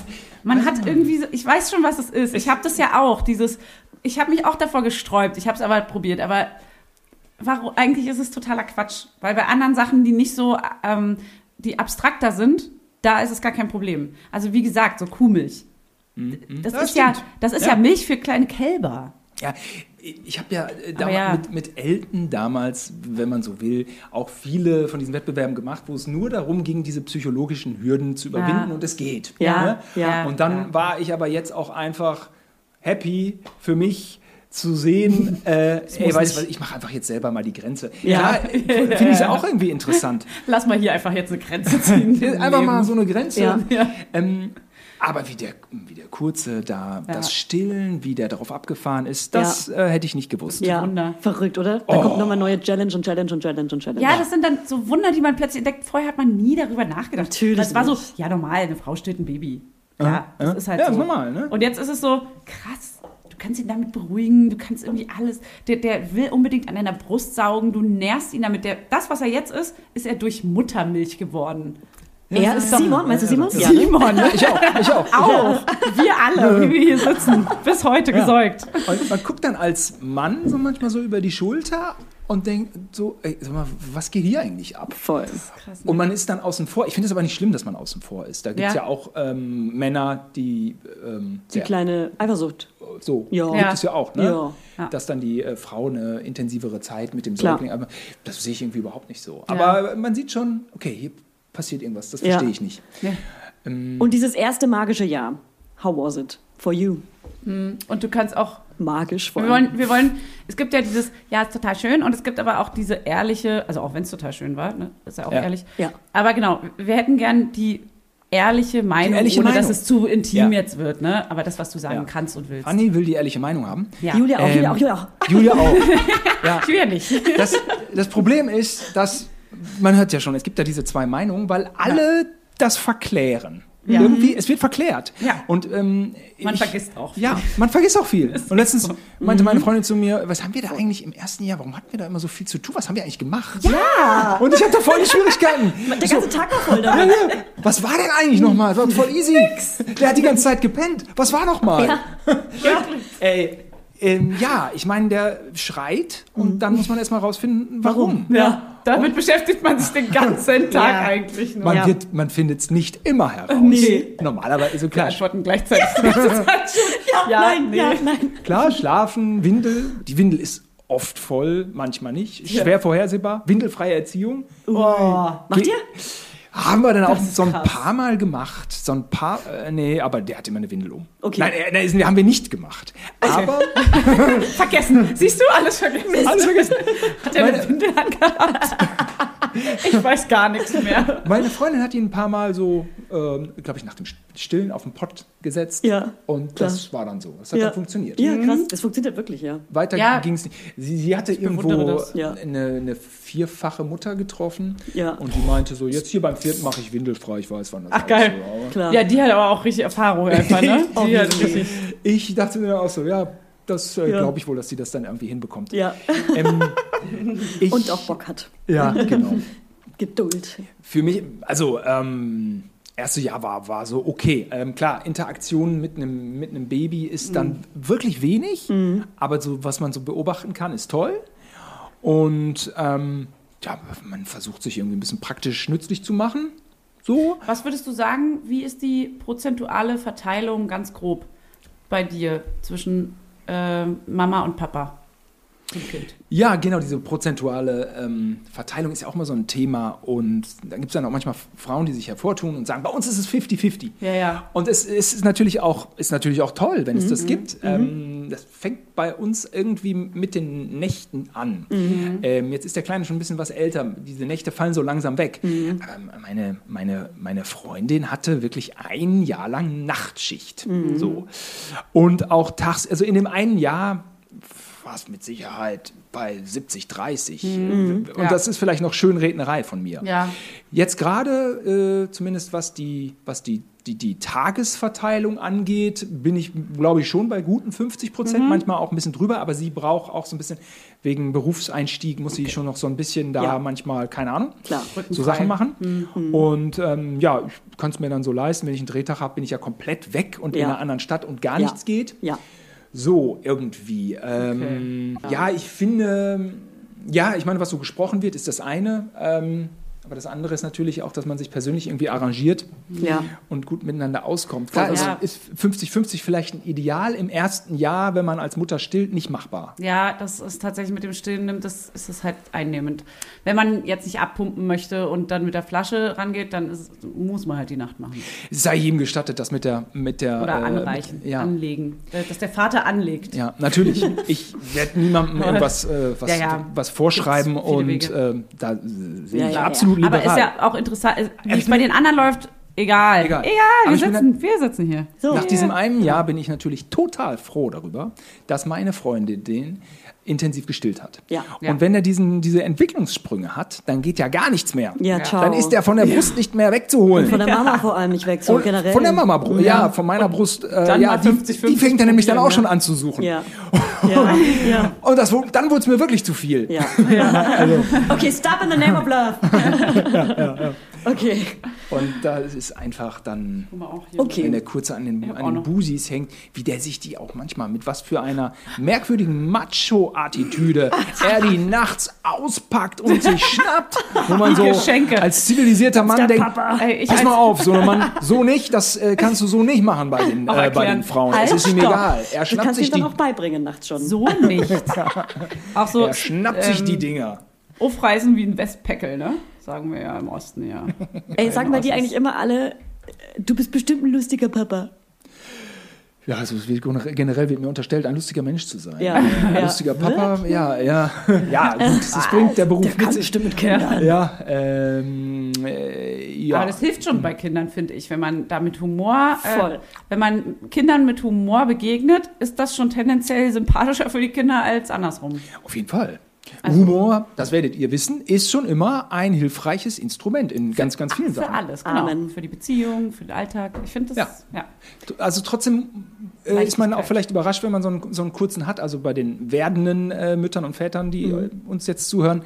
Speaker 2: Man hat irgendwie, so- ich weiß schon, was es ist. Ich habe das ja auch, dieses, ich habe mich auch davor gesträubt, ich habe es aber probiert, aber warum, eigentlich ist es totaler Quatsch, weil bei anderen Sachen, die nicht so, ähm, die abstrakter sind, da ist es gar kein Problem. Also wie gesagt, so Kuhmilch. Das,
Speaker 3: Ja,
Speaker 2: ist ja, das ist ja.
Speaker 3: Ja.
Speaker 2: Milch für kleine Kälber.
Speaker 3: Ja, ich habe ja, äh, damals
Speaker 2: ja.
Speaker 3: Mit, mit Elton damals, wenn man so will, auch viele von diesen Wettbewerben gemacht, wo es nur darum ging, diese psychologischen Hürden zu überwinden
Speaker 2: Ja.
Speaker 3: und es geht.
Speaker 1: Ja,
Speaker 3: ne?
Speaker 1: ja.
Speaker 3: Und dann
Speaker 2: Ja.
Speaker 3: war ich aber jetzt auch einfach happy für mich zu sehen, (laughs) äh, ey, weißt du ich mache einfach jetzt selber mal die Grenze.
Speaker 1: Ja.
Speaker 3: Klar, (laughs) finde ich es ja auch irgendwie interessant. (laughs)
Speaker 2: Lass mal hier einfach jetzt eine Grenze ziehen.
Speaker 3: Einfach mal so eine Grenze.
Speaker 1: Ja.
Speaker 2: Ja.
Speaker 3: Ähm, aber wie der, wie der Kurze da,
Speaker 2: Ja.
Speaker 3: das Stillen, wie der darauf abgefahren ist, das äh, hätte ich nicht gewusst.
Speaker 1: Ja,
Speaker 2: Wunder.
Speaker 1: verrückt, oder? Da kommt nochmal neue Challenge und Challenge und Challenge und Challenge.
Speaker 2: Ja, das sind dann so Wunder, die man plötzlich entdeckt. Vorher hat man nie darüber nachgedacht.
Speaker 1: Natürlich
Speaker 2: Das war so, ja normal, eine Frau stillt ein Baby. Ja, das
Speaker 3: ja.
Speaker 2: ist halt
Speaker 3: Ja,
Speaker 2: so.
Speaker 3: ist normal, ne?
Speaker 2: Und jetzt ist es so, krass, kannst ihn damit beruhigen, du kannst irgendwie alles, der, der will unbedingt an deiner Brust saugen, du nährst ihn damit. Der, das, was er jetzt ist, ist er durch Muttermilch geworden.
Speaker 1: Er
Speaker 2: Das
Speaker 1: ist Simon, meinst du Simon? Ja.
Speaker 2: Simon,
Speaker 3: Ich auch, ich auch.
Speaker 2: auch. Wir alle, wie wir hier sitzen, bis heute gesäugt.
Speaker 3: Und man guckt dann als Mann so manchmal so über die Schulter und denkt so, ey, sag mal, was geht hier eigentlich ab?
Speaker 1: Voll.
Speaker 2: Krass,
Speaker 3: Und man ist dann außen vor. Ich finde es aber nicht schlimm, dass man außen vor ist. Da gibt es ja.
Speaker 2: Ja.
Speaker 3: auch ähm, Männer, die ähm,
Speaker 1: Die kleine Eifersucht.
Speaker 3: so
Speaker 1: Ja.
Speaker 3: gibt
Speaker 2: Ja.
Speaker 3: es ja auch, ne?
Speaker 1: Ja.
Speaker 3: Dass dann die äh, Frau eine intensivere Zeit mit dem
Speaker 1: Klar.
Speaker 3: Säugling, aber das sehe ich irgendwie überhaupt nicht so.
Speaker 2: Ja.
Speaker 3: Aber man sieht schon, okay, hier passiert irgendwas, das
Speaker 1: Ja.
Speaker 3: verstehe ich nicht.
Speaker 2: Ja.
Speaker 1: Und dieses erste magische Jahr. How was it for you?
Speaker 2: Und du kannst auch
Speaker 1: Magisch vor
Speaker 2: Wir wollen, wir wollen, es gibt ja dieses, ja, ist total schön und es gibt aber auch diese ehrliche, also auch wenn es total schön war, ne, ist ja auch
Speaker 3: Ja.
Speaker 2: ehrlich.
Speaker 1: Ja.
Speaker 2: Aber genau, wir hätten gern die ehrliche Meinung,
Speaker 3: ehrliche
Speaker 2: ohne dass
Speaker 3: Meinung.
Speaker 2: es zu intim
Speaker 3: Ja.
Speaker 2: jetzt wird, ne? Aber das, was du sagen
Speaker 3: Ja.
Speaker 2: kannst und willst.
Speaker 3: Anni will die ehrliche Meinung haben.
Speaker 2: ja.
Speaker 1: Julia auch,
Speaker 3: Ähm,
Speaker 1: Julia auch, (laughs) Julia auch. (laughs)
Speaker 3: Julia auch. ja,
Speaker 2: Ich will ja nicht.
Speaker 3: das, das Problem ist, dass man hört ja schon, es gibt ja diese zwei Meinungen, weil alle das verklären.
Speaker 2: Ja.
Speaker 3: Irgendwie, es wird verklärt.
Speaker 2: Ja.
Speaker 3: Und ähm,
Speaker 2: Man
Speaker 3: ich,
Speaker 2: vergisst auch.
Speaker 3: Ja, man vergisst auch viel. (laughs) Und letztens
Speaker 2: so.
Speaker 3: meinte
Speaker 1: Mhm.
Speaker 3: meine Freundin zu mir, was haben wir da eigentlich im ersten Jahr, warum hatten wir da immer so viel zu tun? Was haben wir eigentlich gemacht? Ja! Und ich hatte da voll die Schwierigkeiten. (laughs)
Speaker 1: Der ganze Tag war voll
Speaker 3: Ja, ja. Was war denn eigentlich nochmal? Das war voll easy. Der hat die ganze Zeit gepennt. Was war nochmal?
Speaker 1: Ja. (laughs)
Speaker 3: Ey, ähm, ja, ich meine, der schreit und dann muss man erstmal rausfinden, warum.
Speaker 2: Ja. Damit beschäftigt man sich den (laughs) ganzen Tag
Speaker 1: Ja.
Speaker 2: eigentlich nur.
Speaker 3: Man,
Speaker 1: Ja.
Speaker 3: wird, man findet es nicht immer heraus.
Speaker 2: Nee.
Speaker 3: Normalerweise, so klar,
Speaker 2: antworten gleichzeitig. die ganze Zeit schon.
Speaker 1: Ja, nein,
Speaker 2: nee.
Speaker 1: ja, nein.
Speaker 3: klar, schlafen, Windel. Die Windel ist oft voll, manchmal nicht. Schwer vorhersehbar. Windelfreie Erziehung.
Speaker 2: Oh.
Speaker 1: Macht ihr?
Speaker 3: Haben wir dann auch so ein
Speaker 2: krass.
Speaker 3: paar Mal gemacht. So ein paar, äh, nee, aber der hat immer eine Windel um.
Speaker 1: Okay.
Speaker 3: Nein, äh, nee, haben wir nicht gemacht. Aber (laughs)
Speaker 2: Vergessen. Siehst du, alles vergessen.
Speaker 3: alles vergessen.
Speaker 2: Hat er eine Windel angehabt? (laughs) Ich weiß gar nichts mehr.
Speaker 3: Meine Freundin hat ihn ein paar Mal so, ähm, glaube ich, nach dem Stillen auf den Pott gesetzt.
Speaker 1: Ja,
Speaker 3: Und das war dann so. Das hat
Speaker 1: Ja.
Speaker 3: dann funktioniert.
Speaker 1: Ja, krass. Das funktioniert wirklich, ja.
Speaker 3: Weiter
Speaker 2: Ja.
Speaker 3: ging es nicht. Sie, sie hatte
Speaker 2: bewundere
Speaker 3: irgendwo.
Speaker 1: Ja.
Speaker 3: eine, eine vierfache Mutter getroffen.
Speaker 1: Ja.
Speaker 3: Und die meinte so, jetzt hier beim vierten mache ich windelfrei. Ich weiß, wann das
Speaker 2: Ach, geil.
Speaker 3: So,
Speaker 1: Klar.
Speaker 2: Ja, die hat aber auch richtig Erfahrung einfach, ne? (laughs) Die hat richtig.
Speaker 3: ich dachte mir auch so, ja, das äh,
Speaker 1: Ja.
Speaker 3: glaube ich wohl, dass sie das dann irgendwie hinbekommt.
Speaker 1: ja.
Speaker 3: Ähm, (laughs) ich,
Speaker 1: Und auch Bock hat.
Speaker 3: Ja, genau. (laughs)
Speaker 1: Geduld.
Speaker 3: Für mich, also ähm, erste Jahr war, war so okay. Ähm, klar, Interaktion mit einem mit einem Baby ist dann wirklich wenig, aber so was man so beobachten kann, ist toll. Und ähm, ja, man versucht sich irgendwie ein bisschen praktisch nützlich zu machen. So.
Speaker 2: Was würdest du sagen, wie ist die prozentuale Verteilung ganz grob bei dir zwischen äh, Mama und Papa zum Kind?
Speaker 3: Ja, genau, diese prozentuale ähm, Verteilung ist ja auch mal so ein Thema. Und da gibt es dann auch manchmal Frauen, die sich hervortun und sagen, bei uns ist es 50-50.
Speaker 2: Ja, ja.
Speaker 3: Und es, es ist, natürlich auch, ist natürlich auch toll, wenn es das gibt. Ähm, das fängt bei uns irgendwie mit den Nächten an. Ähm, jetzt ist der Kleine schon ein bisschen was älter. Diese Nächte fallen so langsam weg. Aber meine, meine, meine Freundin hatte wirklich ein Jahr lang Nachtschicht. So. Und auch tags, also in dem einen Jahr war es mit Sicherheit bei 70, 30. Und
Speaker 2: Ja.
Speaker 3: das ist vielleicht noch Schönrednerei von mir.
Speaker 2: Ja.
Speaker 3: Jetzt gerade, äh, zumindest was die, was die, die, die Tagesverteilung angeht, bin ich, glaube ich, schon bei guten 50 Prozent,
Speaker 1: Mhm.
Speaker 3: manchmal auch ein bisschen drüber, aber sie braucht auch so ein bisschen, wegen Berufseinstieg muss sie schon noch so ein bisschen da
Speaker 1: Ja.
Speaker 3: manchmal, keine Ahnung,
Speaker 1: Klar.
Speaker 3: so. Sachen machen. Und ähm, ja, ich kann es mir dann so leisten, wenn ich einen Drehtag habe, bin ich ja komplett weg und in
Speaker 1: Ja.
Speaker 3: einer anderen Stadt und gar
Speaker 1: Ja.
Speaker 3: nichts geht.
Speaker 1: Ja.
Speaker 3: So, irgendwie. Ähm, Ja, ich finde, ja, ich meine, was so gesprochen wird, ist das eine. Ähm, aber das andere ist natürlich auch, dass man sich persönlich irgendwie arrangiert
Speaker 1: Ja.
Speaker 3: und gut miteinander auskommt. Klar,
Speaker 2: Ja.
Speaker 3: es ist 50-50 vielleicht ein Ideal im ersten Jahr, wenn man als Mutter stillt, nicht machbar.
Speaker 2: Ja, das ist tatsächlich mit dem Stillen nimmt, das ist es halt einnehmend. Wenn man jetzt nicht abpumpen möchte und dann mit der Flasche rangeht, dann ist, muss man halt die Nacht machen.
Speaker 3: Es sei jedem gestattet, das mit der. Mit der
Speaker 2: Oder
Speaker 3: äh,
Speaker 2: anreichen,
Speaker 3: Mit, ja.
Speaker 2: anlegen. Äh, Dass der Vater anlegt.
Speaker 3: Ja, natürlich. Ich werde niemandem (laughs) irgendwas äh, was,
Speaker 2: Ja, ja.
Speaker 3: was vorschreiben und ähm, da sehe
Speaker 1: Ja,
Speaker 3: ich
Speaker 1: ja,
Speaker 3: absolut
Speaker 2: Aber
Speaker 3: liberal.
Speaker 2: ist ja auch interessant, äh, wie es bei den anderen läuft, egal.
Speaker 3: Egal.
Speaker 2: Egal, wir sitzen, wir sitzen hier.
Speaker 1: So.
Speaker 3: Nach diesem einen Jahr bin ich natürlich total froh darüber, dass meine Freundin den intensiv gestillt hat.
Speaker 1: Ja.
Speaker 2: Ja.
Speaker 3: Und wenn er diesen, diese Entwicklungssprünge hat, dann geht ja gar nichts mehr.
Speaker 1: Ja, ciao.
Speaker 3: Dann ist er von der Brust nicht mehr wegzuholen.
Speaker 1: Von der Mama vor allem nicht weg, so
Speaker 3: Und
Speaker 1: generell.
Speaker 3: Von der Mama, Brust. Ja, von meiner Brust. Äh, ja,
Speaker 2: mal
Speaker 3: die,
Speaker 2: 50,
Speaker 3: die fängt er nämlich dann auch schon an zu suchen.
Speaker 1: Ja. (laughs) Ja. ja.
Speaker 3: Und das, dann wurde es mir wirklich zu viel.
Speaker 1: Ja. ja. (laughs) Okay, stop in the name of love. (laughs) Okay.
Speaker 3: Und da ist einfach dann,
Speaker 2: Guck mal, auch hier.
Speaker 1: Okay.
Speaker 3: wenn der kurze an den, an den. Busis hängt, wie der sich die auch manchmal mit was für einer merkwürdigen Macho-Attitüde er die nachts auspackt und sich schnappt, wo man so
Speaker 2: Geschenke.
Speaker 3: als zivilisierter Mann denkt,
Speaker 1: Papa.
Speaker 2: Ey,
Speaker 3: pass mal auf, so, Mann, so nicht, das äh, kannst du so nicht machen bei den, äh, bei den Frauen.
Speaker 1: Halt,
Speaker 3: es ist ihm egal. Er
Speaker 1: Du
Speaker 3: schnappt
Speaker 1: kannst
Speaker 3: sich
Speaker 1: ihm dann
Speaker 3: die,
Speaker 1: auch beibringen nachts schon.
Speaker 2: So nicht. (laughs) Auch so
Speaker 3: er schnappt sich
Speaker 2: ähm,
Speaker 3: die Dinger.
Speaker 2: aufreißen wie ein Westpäckel, ne? Sagen wir ja im Osten, ja. (laughs)
Speaker 1: Ey, sagen dir
Speaker 2: Osten.
Speaker 1: eigentlich immer alle, du bist bestimmt ein lustiger Papa.
Speaker 3: Ja, also es wird generell wird mir unterstellt, ein lustiger Mensch zu sein.
Speaker 1: Ja.
Speaker 3: Ein
Speaker 1: Ja.
Speaker 3: lustiger Papa, ja, ja. (laughs) Ja, gut, das bringt der Beruf
Speaker 1: Der
Speaker 3: mit sich.
Speaker 1: bestimmt mit Kindern.
Speaker 3: Ja, ähm, äh, ja.
Speaker 2: Aber das hilft schon bei Kindern, finde ich. Wenn man da mit Humor, äh,
Speaker 1: Voll.
Speaker 2: wenn man Kindern mit Humor begegnet, ist das schon tendenziell sympathischer für die Kinder als andersrum.
Speaker 3: Auf jeden Fall.
Speaker 2: Also-
Speaker 3: Humor, das werdet ihr wissen, ist schon immer ein hilfreiches Instrument in ganz, ganz vielen
Speaker 2: Für
Speaker 3: Sachen.
Speaker 2: alles, genau.
Speaker 1: Amen.
Speaker 2: Für die Beziehung, für den Alltag. Ich finde das, ja.
Speaker 3: Also trotzdem äh, ist man auch vielleicht überrascht, wenn man so einen, so einen kurzen hat, also bei den werdenden äh, Müttern und Vätern, die äh, uns jetzt zuhören.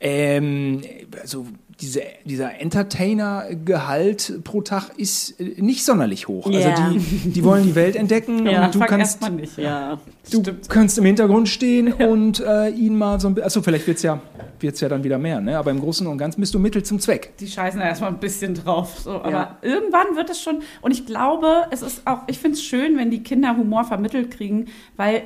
Speaker 3: Ähm, also diese, dieser Entertainer-Gehalt pro Tag ist äh, nicht sonderlich hoch.
Speaker 1: Ja.
Speaker 3: Also die, die wollen die Welt entdecken (laughs)
Speaker 1: Ja.
Speaker 3: und du kannst,
Speaker 2: nicht.
Speaker 1: Ja.
Speaker 3: du kannst im Hintergrund stehen (laughs) und äh, ihn mal so ein bisschen, achso, vielleicht wird es ja, wird's ja dann wieder mehr, ne? aber im Großen und Ganzen bist du Mittel zum Zweck.
Speaker 2: Die scheißen da erstmal ein bisschen drauf. So. Aber
Speaker 1: Ja.
Speaker 2: irgendwann wird es schon. Und ich glaube, es ist auch, ich finde es schön, wenn die Kinder Humor vermittelt kriegen, weil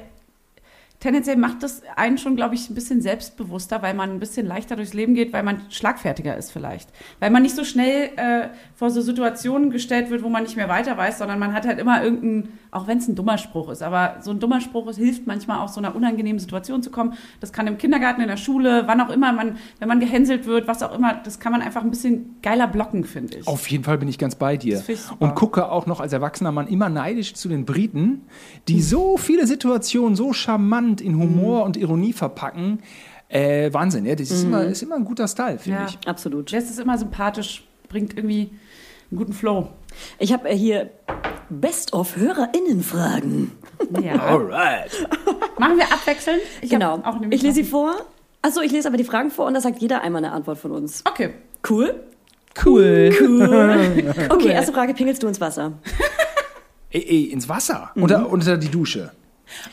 Speaker 2: tendenziell macht das einen schon, glaube ich, ein bisschen selbstbewusster, weil man ein bisschen leichter durchs Leben geht, weil man schlagfertiger ist vielleicht. Weil man nicht so schnell äh, vor so Situationen gestellt wird, wo man nicht mehr weiter weiß, sondern man hat halt immer irgendeinen, auch wenn es ein dummer Spruch ist, aber so ein dummer Spruch ist, hilft manchmal aus so einer unangenehmen Situation zu kommen. Das kann im Kindergarten, in der Schule, wann auch immer, man, wenn man gehänselt wird, was auch immer, das kann man einfach ein bisschen geiler blocken, finde ich.
Speaker 3: Auf jeden Fall bin ich ganz bei dir. Und gucke auch noch als erwachsener Mann immer neidisch zu den Briten, die so viele Situationen so charmant in Humor und Ironie verpacken. Äh, Wahnsinn, ja. Das ist, immer, ist immer ein guter Style, finde
Speaker 2: Ja.
Speaker 3: ich.
Speaker 1: Absolut.
Speaker 2: Jess ist immer sympathisch, bringt irgendwie einen guten Flow.
Speaker 1: Ich habe äh, hier Best of HörerInnenfragen.
Speaker 2: Ja. (laughs)
Speaker 3: Alright. (laughs)
Speaker 2: Machen wir abwechselnd? Ich
Speaker 1: Genau. Ich lese sie vor. Achso, ich lese aber die Fragen vor und da sagt jeder einmal eine Antwort von uns.
Speaker 2: Okay.
Speaker 1: Cool?
Speaker 5: Cool.
Speaker 1: Cool. (laughs) Okay, erste Frage, pingelst du ins Wasser?
Speaker 3: Ey, ey, ins Wasser. Unter, unter die Dusche.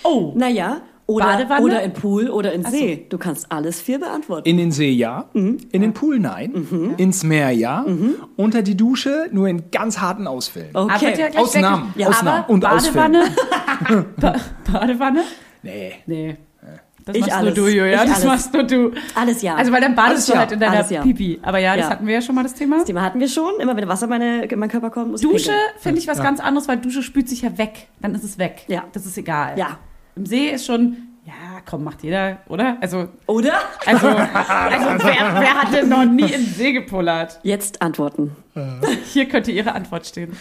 Speaker 2: Oh,
Speaker 1: Naja, oder,
Speaker 2: Badewanne?
Speaker 1: oder in Pool oder in
Speaker 2: Ach so.
Speaker 1: See. Du kannst alles vier beantworten.
Speaker 3: In den See ja, in den Pool nein, ins Meer ja, unter die Dusche nur in ganz harten Ausfällen.
Speaker 1: Okay.
Speaker 2: der gleich
Speaker 3: Ausnahmen,
Speaker 2: ist.
Speaker 3: Ausnahmen
Speaker 2: aber
Speaker 3: und
Speaker 2: Badewanne. (laughs) ba Badewanne?
Speaker 3: Nee.
Speaker 2: Nee. Das
Speaker 1: Ich
Speaker 2: machst
Speaker 1: alles.
Speaker 2: nur du, Julia.
Speaker 1: Ich
Speaker 2: das
Speaker 1: alles.
Speaker 2: machst nur du.
Speaker 1: Alles ja.
Speaker 2: Also, weil dann
Speaker 3: Alles
Speaker 2: badest du
Speaker 3: ja.
Speaker 2: halt in deiner
Speaker 1: Alles ja.
Speaker 2: Pipi. Aber ja, das
Speaker 1: Ja.
Speaker 2: hatten wir ja schon mal das Thema.
Speaker 1: das Thema hatten wir schon. Immer wenn Wasser in meine, in meinen Körper kommt, muss ich
Speaker 2: Dusche finde ich was ganz anderes, weil Dusche spült sich ja weg. Dann ist es weg.
Speaker 1: Ja.
Speaker 2: Das ist egal.
Speaker 1: Ja.
Speaker 2: Im See ist schon, ja, komm, macht jeder, oder? Also,
Speaker 1: Oder?
Speaker 2: also, (laughs) also wer, wer hat denn noch nie den See gepullert?
Speaker 1: Jetzt antworten.
Speaker 2: Hier könnte Ihre Antwort stehen.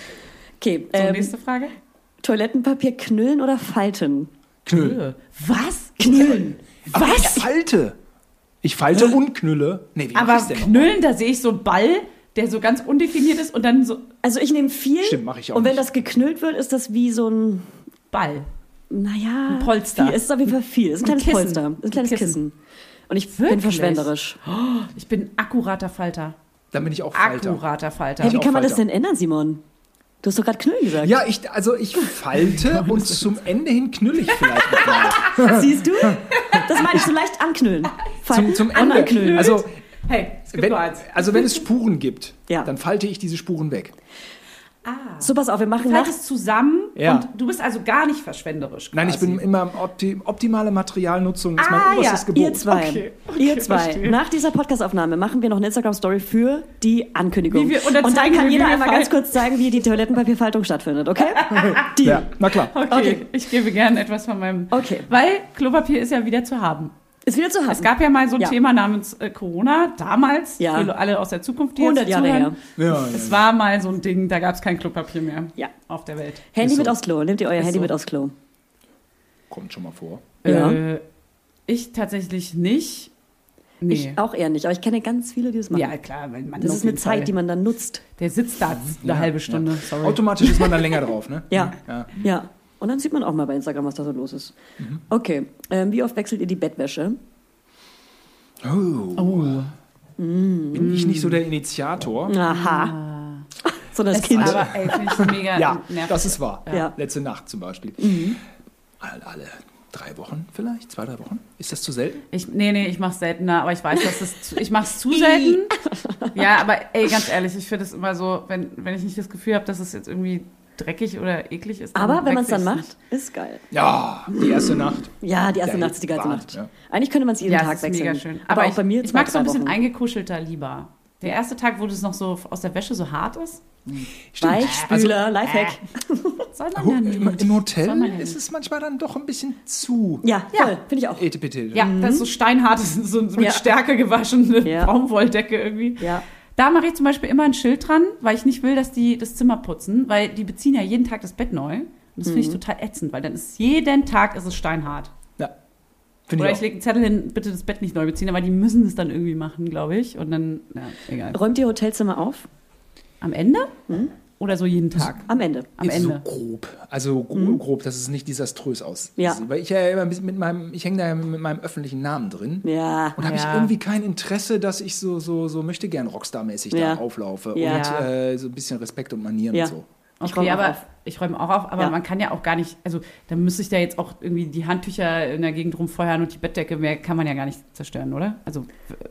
Speaker 1: Okay,
Speaker 2: So,
Speaker 1: ähm,
Speaker 2: nächste Frage.
Speaker 1: Toilettenpapier knüllen oder falten?
Speaker 3: Knüll.
Speaker 2: Was?
Speaker 1: Knüllen.
Speaker 3: Aber ich falte. Ich falte und knülle. Nee, wie mach
Speaker 2: Aber
Speaker 3: ich's denn
Speaker 2: knüllen, da sehe ich so einen Ball, der so ganz undefiniert ist und dann so
Speaker 1: Also ich nehme viel.
Speaker 3: Stimmt, mach ich auch
Speaker 1: Und wenn
Speaker 3: nicht.
Speaker 1: das geknüllt wird, ist das wie so ein,
Speaker 2: Ball.
Speaker 1: Naja.
Speaker 2: Ein Polster.
Speaker 1: Viel, es ist auf jeden Fall viel. Es ist ein
Speaker 2: Ein
Speaker 1: kleines
Speaker 2: Kissen.
Speaker 1: Polster. Es ist ein kleines
Speaker 2: Ein
Speaker 1: Kissen.
Speaker 2: Kissen.
Speaker 1: Und ich bin
Speaker 2: Wirklich?
Speaker 1: verschwenderisch.
Speaker 2: Ich bin akkurater Falter.
Speaker 3: Dann bin ich auch Falter.
Speaker 2: Akkurater Falter.
Speaker 1: Hey, wie kann man das
Speaker 3: Falter.
Speaker 1: denn ändern, Simon? Du hast doch gerade knüllen gesagt.
Speaker 3: Ja, ich, also ich falte (laughs) und zum Ende hin knülle ich vielleicht nochmal. (laughs)
Speaker 1: Siehst du? Das meine ich so leicht anknüllen. Falten
Speaker 3: Zum, zum Ende.
Speaker 1: anknüllen.
Speaker 3: Also
Speaker 2: Hey, es gibt
Speaker 3: wenn,
Speaker 2: nur eins.
Speaker 3: also wenn es Spuren gibt,
Speaker 1: Ja.
Speaker 3: dann falte ich diese Spuren weg.
Speaker 1: So, pass auf, wir machen nach.
Speaker 2: Faltest zusammen
Speaker 3: Ja.
Speaker 2: und du bist also gar nicht verschwenderisch.
Speaker 3: Nein, ich
Speaker 2: quasi.
Speaker 3: bin immer opti optimale Materialnutzung, ist mein
Speaker 2: Ah, ja,
Speaker 3: oberstes Gebot.
Speaker 1: Ihr zwei,
Speaker 2: Okay, okay,
Speaker 1: ihr zwei.
Speaker 2: verstehe.
Speaker 1: Nach dieser Podcastaufnahme machen wir noch eine Instagram-Story für die Ankündigung.
Speaker 2: Wir- und dann
Speaker 1: und dann kann
Speaker 2: wir,
Speaker 1: jeder einmal ganz kurz zeigen, wie die Toilettenpapierfaltung stattfindet, okay? Die. (laughs)
Speaker 3: Ja, na klar.
Speaker 2: Okay,
Speaker 1: Okay.
Speaker 2: ich gebe gerne etwas von meinem.
Speaker 1: Okay.
Speaker 2: Weil Klopapier ist ja wieder zu haben.
Speaker 1: Ist wieder zu
Speaker 2: Es
Speaker 1: haben.
Speaker 2: gab ja mal so ein
Speaker 1: Ja.
Speaker 2: Thema namens äh, Corona, damals,
Speaker 1: Ja.
Speaker 2: für alle aus der Zukunft, die
Speaker 1: 100
Speaker 2: jetzt
Speaker 1: Jahre
Speaker 2: zuhören.
Speaker 1: her.
Speaker 3: Ja, ja,
Speaker 2: Es war mal so ein Ding, da gab es kein Klopapier mehr
Speaker 1: Ja.
Speaker 2: auf der Welt.
Speaker 1: Handy
Speaker 3: Ist
Speaker 1: mit
Speaker 3: so.
Speaker 1: aufs Klo. Nehmt ihr euer
Speaker 2: Ist
Speaker 1: Handy
Speaker 2: so.
Speaker 1: mit aufs Klo.
Speaker 3: Kommt schon mal vor.
Speaker 1: Ja.
Speaker 2: Äh, ich tatsächlich nicht. Nee.
Speaker 1: Ich auch eher nicht, aber ich kenne ganz viele, die das machen.
Speaker 2: ja, klar, weil man
Speaker 1: das ist eine Zeit,
Speaker 2: Fall-
Speaker 1: die man dann nutzt.
Speaker 2: Der sitzt da eine halbe Stunde, sorry.
Speaker 3: Automatisch ist man dann länger drauf, ne?
Speaker 1: Ja.
Speaker 3: ja.
Speaker 1: Ja. Und dann sieht man auch mal bei Instagram, was da so los ist. Okay. Ähm, wie oft wechselt ihr die Bettwäsche?
Speaker 3: Oh.
Speaker 2: Oh.
Speaker 3: Bin ich nicht so der Initiator?
Speaker 1: Aha. (laughs) Sondern das
Speaker 2: Es
Speaker 1: Kind.
Speaker 2: aber ey, finde ich (laughs) mega
Speaker 3: Ja,
Speaker 2: nervig.
Speaker 3: das ist wahr.
Speaker 1: Ja.
Speaker 3: Letzte Nacht zum Beispiel. Alle, alle drei Wochen vielleicht? Zwei, drei Wochen? Ist das zu selten?
Speaker 2: Ich, nee, nee, ich mach's seltener, aber ich weiß, dass es zu, ich mach's zu selten. (laughs) Ja, aber ey, ganz ehrlich, ich finde es immer so, wenn, wenn ich nicht das Gefühl habe, dass es jetzt irgendwie dreckig oder eklig ist.
Speaker 1: Aber wenn man es dann macht, ist geil.
Speaker 3: Ja, die erste Nacht.
Speaker 1: Ja, die erste
Speaker 3: Ja,
Speaker 1: Nacht ist die geilste Nacht.
Speaker 3: ja.
Speaker 1: Eigentlich könnte man es jeden
Speaker 2: Ja,
Speaker 1: Tag
Speaker 2: es ist
Speaker 1: wechseln.
Speaker 2: mega schön.
Speaker 1: Aber,
Speaker 2: Aber,
Speaker 1: auch bei mir
Speaker 2: ich, ich mag so ein bisschen
Speaker 1: Wochen.
Speaker 2: eingekuschelter lieber. Der erste Tag, wo das noch so aus der Wäsche so hart ist,
Speaker 1: Weichspüler, Lifehack.
Speaker 2: soll man
Speaker 3: Ho-
Speaker 2: ja
Speaker 3: Im,
Speaker 2: nicht.
Speaker 3: Im
Speaker 2: Soll
Speaker 3: Hotel
Speaker 2: man ja
Speaker 3: ist es manchmal dann doch ein bisschen zu
Speaker 1: Ja,
Speaker 2: Ja.
Speaker 1: Finde ich auch.
Speaker 3: etepetete.
Speaker 2: Ja, das ist so steinhart, das (laughs) ist so mit
Speaker 1: Ja.
Speaker 2: Stärke gewaschene
Speaker 1: Ja.
Speaker 2: Baumwolldecke irgendwie.
Speaker 1: Ja.
Speaker 2: Da mache ich zum Beispiel immer ein Schild dran, weil ich nicht will, dass die das Zimmer putzen, weil die beziehen ja jeden Tag das Bett neu. Und das finde
Speaker 1: Mhm.
Speaker 2: ich total ätzend, weil dann ist jeden Tag ist es steinhart.
Speaker 3: Ja. Finde
Speaker 2: Oder
Speaker 3: ich
Speaker 2: ich lege einen Zettel hin, bitte das Bett nicht neu beziehen, aber die müssen es dann irgendwie machen, glaube ich. Und dann, ja, egal.
Speaker 1: Räumt ihr Hotelzimmer auf?
Speaker 2: Am Ende? Oder so jeden Tag?
Speaker 1: Am Ende.
Speaker 2: Am
Speaker 3: Ist
Speaker 2: Ende.
Speaker 3: So grob. Also gro grob, dass es nicht desaströs aussieht.
Speaker 1: Ja.
Speaker 3: Weil ich ja immer ein bisschen mit meinem, ich hänge da ja mit meinem öffentlichen Namen drin.
Speaker 1: Ja.
Speaker 3: Und habe ich
Speaker 2: Ja.
Speaker 3: irgendwie kein Interesse, dass ich so, so, so möchte gern Rockstar-mäßig
Speaker 1: Ja.
Speaker 3: da auflaufe.
Speaker 1: Ja.
Speaker 3: Und äh, so ein bisschen Respekt und Manieren
Speaker 1: Ja.
Speaker 3: und so.
Speaker 1: Ich
Speaker 2: Okay, aber
Speaker 1: auf.
Speaker 2: Ich räume auch auf, aber
Speaker 1: Ja.
Speaker 2: man kann ja auch gar nicht, also da müsste ich da jetzt auch irgendwie die Handtücher in der Gegend rumfeuern und die Bettdecke, mehr kann man ja gar nicht zerstören, oder? Also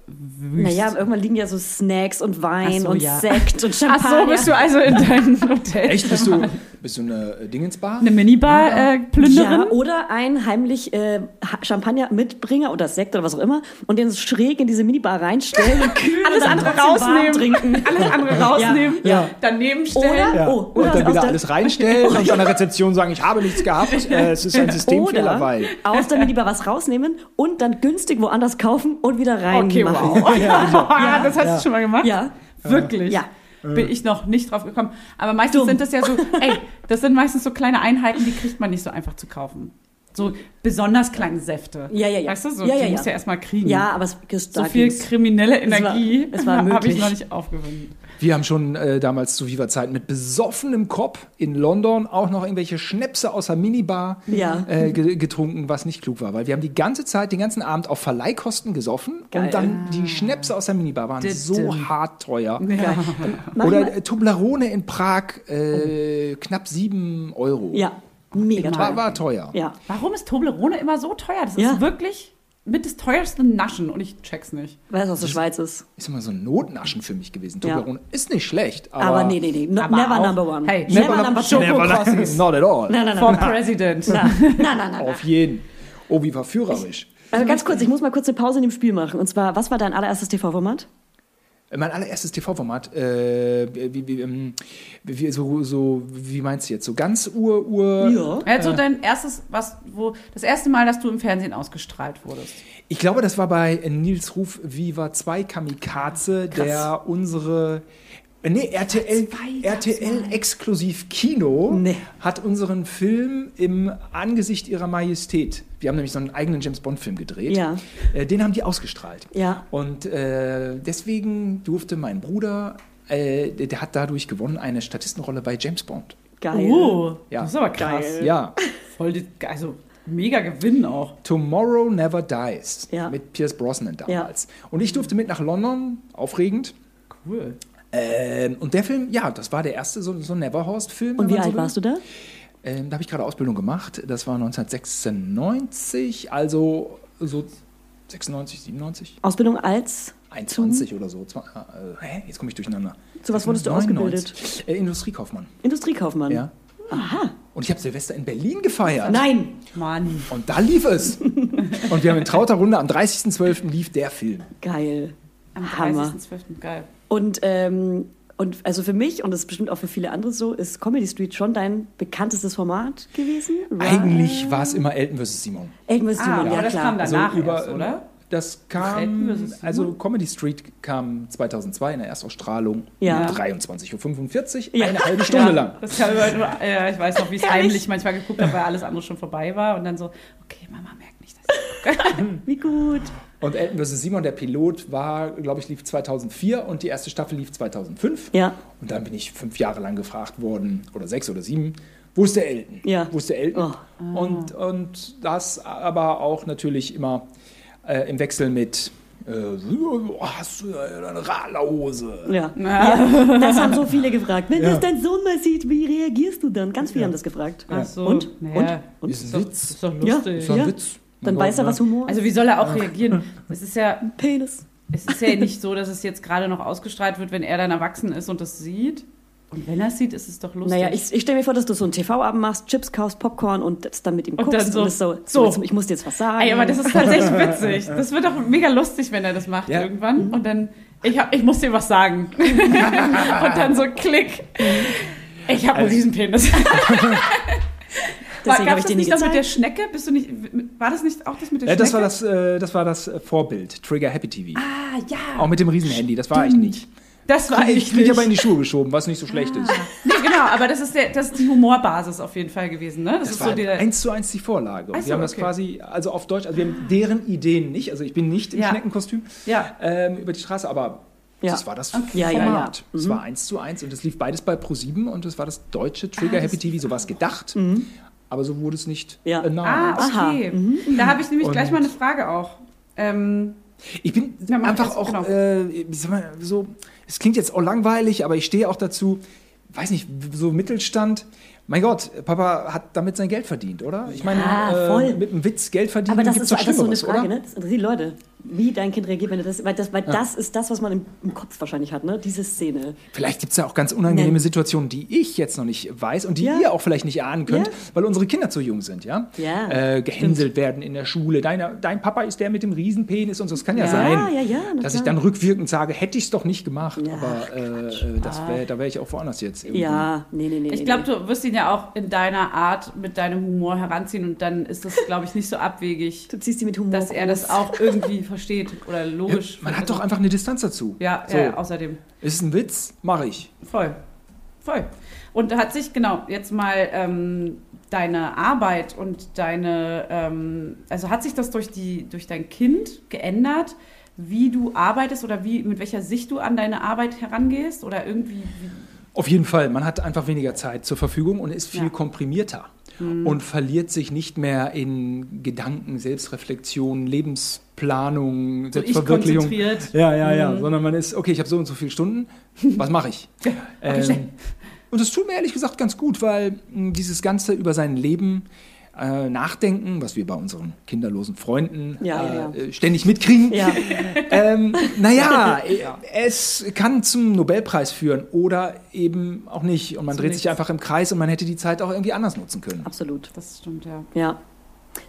Speaker 2: wüst.
Speaker 1: Naja, irgendwann liegen ja so Snacks und Wein
Speaker 2: Ach so,
Speaker 1: und
Speaker 2: ja.
Speaker 1: Sekt und (laughs)
Speaker 2: Ach
Speaker 1: Champagner.
Speaker 2: so, bist du also in deinem (laughs) Hotel.
Speaker 3: Echt? Bist du, bist du eine äh, Dingensbar?
Speaker 2: Eine Minibar äh?
Speaker 1: Ja, oder ein heimlich äh, Ha- Champagner Mitbringer oder Sekt oder was auch immer und den schräg in diese Minibar reinstellen und (laughs) kühlen
Speaker 2: Alles
Speaker 1: und dann
Speaker 2: andere rausnehmen.
Speaker 1: trinken.
Speaker 2: Alles andere rausnehmen,
Speaker 3: Ja.
Speaker 2: daneben stellen.
Speaker 1: Oder,
Speaker 3: Ja.
Speaker 1: oh,
Speaker 3: und
Speaker 1: oder
Speaker 3: dann
Speaker 1: aus
Speaker 3: wieder
Speaker 1: der-
Speaker 3: alles reinstellen und an der Rezeption sagen, ich habe nichts gehabt. (laughs) Äh, es ist ein Systemfehler,
Speaker 1: Oder
Speaker 3: weil.
Speaker 1: aus der Minibar was rausnehmen und dann günstig woanders kaufen und wieder reinmachen.
Speaker 2: Okay, wow. (laughs) Ja, (laughs) das hast du schon mal gemacht?
Speaker 1: Ja.
Speaker 2: Wirklich?
Speaker 1: Ja.
Speaker 2: Bin ich noch nicht drauf gekommen. Aber meistens
Speaker 1: Dumm.
Speaker 2: sind das ja so, ey, das sind meistens so kleine Einheiten, die kriegt man nicht so einfach zu kaufen. So besonders kleine Säfte.
Speaker 1: Ja, ja, ja.
Speaker 2: Weißt du, so,
Speaker 1: Ja, ja,
Speaker 2: die
Speaker 1: ja.
Speaker 2: musst du ja erstmal kriegen.
Speaker 1: Ja, aber es,
Speaker 2: so viel
Speaker 1: ging's.
Speaker 2: kriminelle
Speaker 1: Es war-
Speaker 2: Energie
Speaker 1: es war (laughs)
Speaker 2: habe ich noch nicht aufgewonnen.
Speaker 3: Wir haben schon äh, damals zu Viva-Zeiten mit besoffenem Kopf in London auch noch irgendwelche Schnäpse aus der Minibar
Speaker 1: Ja.
Speaker 3: äh, ge getrunken, was nicht klug war. Weil wir haben die ganze Zeit, den ganzen Abend auf Verleihkosten gesoffen
Speaker 1: Geil.
Speaker 3: und dann die Schnäpse aus der Minibar waren
Speaker 2: Dim,
Speaker 3: so hart teuer. (laughs)
Speaker 1: Mach
Speaker 3: Oder äh, Toblerone in Prag, äh, knapp sieben Euro.
Speaker 1: Ja, mega
Speaker 3: War,
Speaker 1: teuer.
Speaker 3: war teuer.
Speaker 1: Ja.
Speaker 2: Warum ist Toblerone immer so teuer? Das
Speaker 1: Ja.
Speaker 2: ist wirklich mit das teuerste Naschen und ich check's nicht.
Speaker 1: Weil es aus der Schweiz ist.
Speaker 3: Ist immer so ein Notnaschen für mich gewesen.
Speaker 1: Ja.
Speaker 3: Toblerone ist nicht schlecht, aber,
Speaker 1: Aber, nee, nee, nee. No,
Speaker 2: Aber
Speaker 1: never
Speaker 2: auch-
Speaker 1: number one.
Speaker 2: Hey,
Speaker 1: never,
Speaker 2: never
Speaker 1: number two.
Speaker 2: Schokokrossis. (laughs)
Speaker 3: Not at all.
Speaker 1: Nein, nein,
Speaker 2: For
Speaker 1: nein.
Speaker 2: President.
Speaker 1: Nein, nein, nein.
Speaker 3: Auf jeden. Oh, wie verführerisch.
Speaker 1: Also ganz kurz, ich muss mal kurz eine Pause in dem Spiel machen. Und zwar, was war dein allererstes TV-Format?
Speaker 3: Mein allererstes TV-Format, äh, wie, wie, ähm, wie, so, so, wie meinst du jetzt? So ganz ur, ur.
Speaker 1: Ja.
Speaker 2: Also dein erstes, was, wo, das erste Mal, dass du im Fernsehen ausgestrahlt wurdest.
Speaker 3: Ich glaube, das war bei Nils Ruf Viva 2 Kamikaze, der unsere. Äh, Nee, RTL, RTL exklusiv Kino
Speaker 1: Nee.
Speaker 3: hat unseren Film im Angesicht ihrer Majestät. Wir haben nämlich so einen eigenen James Bond Film gedreht.
Speaker 1: Ja.
Speaker 3: Äh, den haben die ausgestrahlt.
Speaker 1: Ja.
Speaker 3: Und äh, deswegen durfte mein Bruder, äh, der, hat dadurch gewonnen, eine Statistenrolle bei James Bond.
Speaker 1: Geil.
Speaker 2: Oh,
Speaker 3: Ja.
Speaker 2: das ist aber krass.
Speaker 1: Geil.
Speaker 3: Ja. (laughs)
Speaker 2: Voll, die, also mega Gewinn auch.
Speaker 3: Tomorrow Never Dies
Speaker 1: Ja.
Speaker 3: mit Pierce Brosnan damals. Und ich durfte mit nach London, aufregend.
Speaker 2: Cool.
Speaker 3: Ähm, und der Film, ja, das war der erste so, so Neverhorst-Film.
Speaker 1: Und wie alt warst du da?
Speaker 3: Ähm, da habe ich gerade Ausbildung gemacht. Das war 1996, also so 96, 97,
Speaker 1: Ausbildung als?
Speaker 3: 21 oder so. Zwei, äh, hä? Jetzt komme ich durcheinander.
Speaker 1: Zu was wurdest du
Speaker 3: 99. Äh, Industriekaufmann.
Speaker 1: Industriekaufmann.
Speaker 3: Ja.
Speaker 1: Aha.
Speaker 3: Und ich habe Silvester in Berlin gefeiert.
Speaker 1: Nein.
Speaker 2: Mann.
Speaker 3: Und da lief es. und wir haben in trauter Runde am 30.12. lief der Film.
Speaker 1: Geil.
Speaker 2: Am
Speaker 1: Hammer.
Speaker 2: 30.12. Geil.
Speaker 1: Und, ähm, und also für mich, und das ist bestimmt auch für viele andere so, ist Comedy Street schon dein bekanntestes Format gewesen? Right?
Speaker 3: Eigentlich war es immer Elton vs. Simon.
Speaker 1: Elton vs.
Speaker 2: Ah,
Speaker 1: Simon,
Speaker 2: aber
Speaker 1: ja
Speaker 2: das
Speaker 1: klar.
Speaker 2: kam danach
Speaker 3: über,
Speaker 2: erst, oder?
Speaker 3: Das
Speaker 2: Elton
Speaker 3: kam, also Comedy Street kam 2002 in der Erstausstrahlung.
Speaker 1: Ja.
Speaker 3: Um 23.45 Uhr,
Speaker 1: Ja.
Speaker 3: eine halbe (laughs) Stunde lang.
Speaker 2: Das kam über, nur, äh, ich weiß noch, wie ich
Speaker 1: Herrlich.
Speaker 2: heimlich manchmal geguckt habe, weil alles andere schon vorbei war. Und dann so, okay, Mama merkt nicht, dass ich gucke. (laughs)
Speaker 1: Wie gut.
Speaker 3: Und Elton vs. Simon, der Pilot, war, glaube ich, lief 2004 und die erste Staffel lief 2005.
Speaker 1: Ja.
Speaker 3: Und dann bin ich fünf Jahre lang gefragt worden, oder sechs oder sieben, wo ist der Elton?
Speaker 1: Ja.
Speaker 3: Wo ist der Elton?
Speaker 1: Oh.
Speaker 3: Und, und das aber auch natürlich immer äh, im Wechsel mit äh, oh, hast du eine Radlerhose?
Speaker 1: Ja. (laughs) ja. Das haben so viele gefragt. Wenn das dein Sohn mal sieht, wie reagierst du dann? Ganz viele haben das gefragt.
Speaker 2: Ach so.
Speaker 1: Und?
Speaker 2: Naja.
Speaker 1: Und? Und?
Speaker 3: Ist ein
Speaker 2: doch,
Speaker 3: Witz.
Speaker 2: ist doch
Speaker 1: Ja.
Speaker 2: lustig.
Speaker 3: Ist doch ein
Speaker 1: Ja.
Speaker 3: Witz.
Speaker 1: Dann weiß er, was Humor ist.
Speaker 2: Also wie soll er auch reagieren? Es ist ja, (laughs)
Speaker 1: Penis.
Speaker 2: es ist ja nicht so, dass es jetzt gerade noch ausgestrahlt wird, wenn er dann erwachsen ist und das sieht. Und wenn er es sieht, ist es doch lustig.
Speaker 1: Naja, ich, ich stelle mir vor, dass du so einen TV-Abend machst, Chips kaufst, Popcorn und das dann mit ihm
Speaker 2: Und
Speaker 1: guckst.
Speaker 2: dann so,
Speaker 1: und ist so,
Speaker 2: so.
Speaker 1: jetzt- ich muss dir jetzt was sagen.
Speaker 2: Ey, aber das ist tatsächlich (laughs) witzig. Das wird doch mega lustig, wenn er das macht
Speaker 3: Ja.
Speaker 2: irgendwann. Und dann, ich, hab, ich muss dir was sagen. (laughs) und dann so Klick. Ich habe einen Riesenpenis.
Speaker 1: Deswegen habe ich nie
Speaker 2: nicht noch mit der
Speaker 1: gezeigt.
Speaker 2: Schnecke? Bist du nicht, war das nicht auch das mit der
Speaker 3: Äh,
Speaker 2: Schnecke?
Speaker 3: das, war das, äh, das war das äh, Vorbild, Trigger Happy TV.
Speaker 2: Ah, ja.
Speaker 3: Auch mit dem Riesenhandy, das war ich nicht.
Speaker 2: Das war
Speaker 3: Ich
Speaker 2: ich nicht.
Speaker 3: aber in die Schuhe geschoben, was nicht so schlecht ist.
Speaker 2: Nee, genau, aber das ist, der, das ist die Humorbasis auf jeden Fall gewesen, ne? Das,
Speaker 3: Das
Speaker 2: ist
Speaker 3: war
Speaker 2: so der.
Speaker 3: eins zu eins die Vorlage. Und
Speaker 2: Ach so,
Speaker 3: wir haben das
Speaker 2: okay.
Speaker 3: quasi, also auf Deutsch, also wir haben deren Ideen nicht. Also ich bin nicht im
Speaker 2: Ja.
Speaker 3: Schneckenkostüm
Speaker 2: Ja.
Speaker 3: ähm, über die Straße, aber
Speaker 1: Ja.
Speaker 3: das war das
Speaker 1: Ja, ja, ja.
Speaker 3: Format. Es war eins zu eins und es lief beides bei Pro7 und es war das deutsche Trigger
Speaker 2: Ah, das-
Speaker 3: Happy TV. So war es gedacht, aber so wurde es nicht
Speaker 1: Ja.
Speaker 3: announced.
Speaker 2: Ah, okay. Da habe ich nämlich
Speaker 3: Und-
Speaker 2: gleich mal eine Frage auch. Ähm,
Speaker 3: Ich bin
Speaker 2: Ja,
Speaker 3: einfach auch
Speaker 2: genau.
Speaker 3: äh, wie soll man, so, es klingt jetzt auch langweilig, aber ich stehe auch dazu, weiß nicht, so Mittelstand mein Gott, Papa hat damit sein Geld verdient, oder? Ich meine,
Speaker 1: Ja, voll.
Speaker 3: äh, mit einem Witz Geld verdienen
Speaker 1: Aber das
Speaker 3: gibt's
Speaker 1: ist, so,
Speaker 3: doch
Speaker 1: das so eine Frage,
Speaker 3: oder?
Speaker 1: ne? Das interessiert die Leute, wie dein Kind reagiert, wenn du das, weil das, weil das ist das, was man im, im Kopf wahrscheinlich hat, ne? Diese Szene.
Speaker 3: Vielleicht gibt es ja auch ganz unangenehme
Speaker 1: Nein.
Speaker 3: Situationen, die ich jetzt noch nicht weiß und die
Speaker 1: Ja.
Speaker 3: ihr auch vielleicht nicht ahnen könnt,
Speaker 1: Ja.
Speaker 3: weil unsere Kinder zu jung sind, ja?
Speaker 1: Ja,
Speaker 3: Äh, gehänselt werden in der Schule. Deine, dein Papa ist der mit dem Riesenpenis und so. Das kann ja,
Speaker 1: Ja,
Speaker 3: sein,
Speaker 1: ja, ja,
Speaker 3: dass ich
Speaker 1: klar.
Speaker 3: dann rückwirkend sage, hätte ich es doch nicht gemacht.
Speaker 1: Ja,
Speaker 3: aber äh, das wär, da wäre ich auch woanders jetzt. irgendwie.
Speaker 1: Ja, nee, nee, nee.
Speaker 2: Ich glaube,
Speaker 1: nee.
Speaker 2: du wirst ihn ja auch in deiner Art mit deinem Humor heranziehen und dann ist das, glaube ich, nicht so abwegig,
Speaker 1: Du ziehst die mit Humor
Speaker 2: dass er das auch irgendwie versteht oder
Speaker 3: Ja,
Speaker 2: logisch.
Speaker 3: man hat doch einfach eine Distanz dazu.
Speaker 2: Ja,
Speaker 3: so.
Speaker 2: ja, außerdem.
Speaker 3: Ist ein Witz? Mache ich.
Speaker 2: Voll. Voll. Und hat sich, genau, jetzt mal ähm, deine Arbeit und deine, ähm, also hat sich das durch, die, durch dein Kind geändert, wie du arbeitest oder wie, mit welcher Sicht du an deine Arbeit herangehst oder irgendwie, wie,
Speaker 3: Auf jeden Fall, man hat einfach weniger Zeit zur Verfügung und ist viel
Speaker 2: Ja. Mhm.
Speaker 3: komprimierter und verliert sich nicht mehr in Gedanken, Selbstreflexion, Lebensplanung,
Speaker 2: so ich
Speaker 3: Selbstverwirklichung. Ja, ja, ja,
Speaker 2: Mhm.
Speaker 3: sondern man ist, okay, ich habe so und so viele Stunden, was mache ich? (laughs) ähm, und das tut mir ehrlich gesagt ganz gut, weil mh, dieses Ganze über sein Leben äh, nachdenken, was wir bei unseren kinderlosen Freunden
Speaker 1: Ja,
Speaker 3: äh,
Speaker 1: ja, ja.
Speaker 3: äh, ständig mitkriegen,
Speaker 1: Ja, (laughs)
Speaker 3: ähm, naja, es kann zum Nobelpreis führen oder eben auch nicht. Und man
Speaker 2: Zu
Speaker 3: dreht
Speaker 2: nichts.
Speaker 3: sich einfach im Kreis und man hätte die Zeit auch irgendwie anders nutzen können.
Speaker 1: absolut.
Speaker 2: Das stimmt, ja.
Speaker 1: Ja.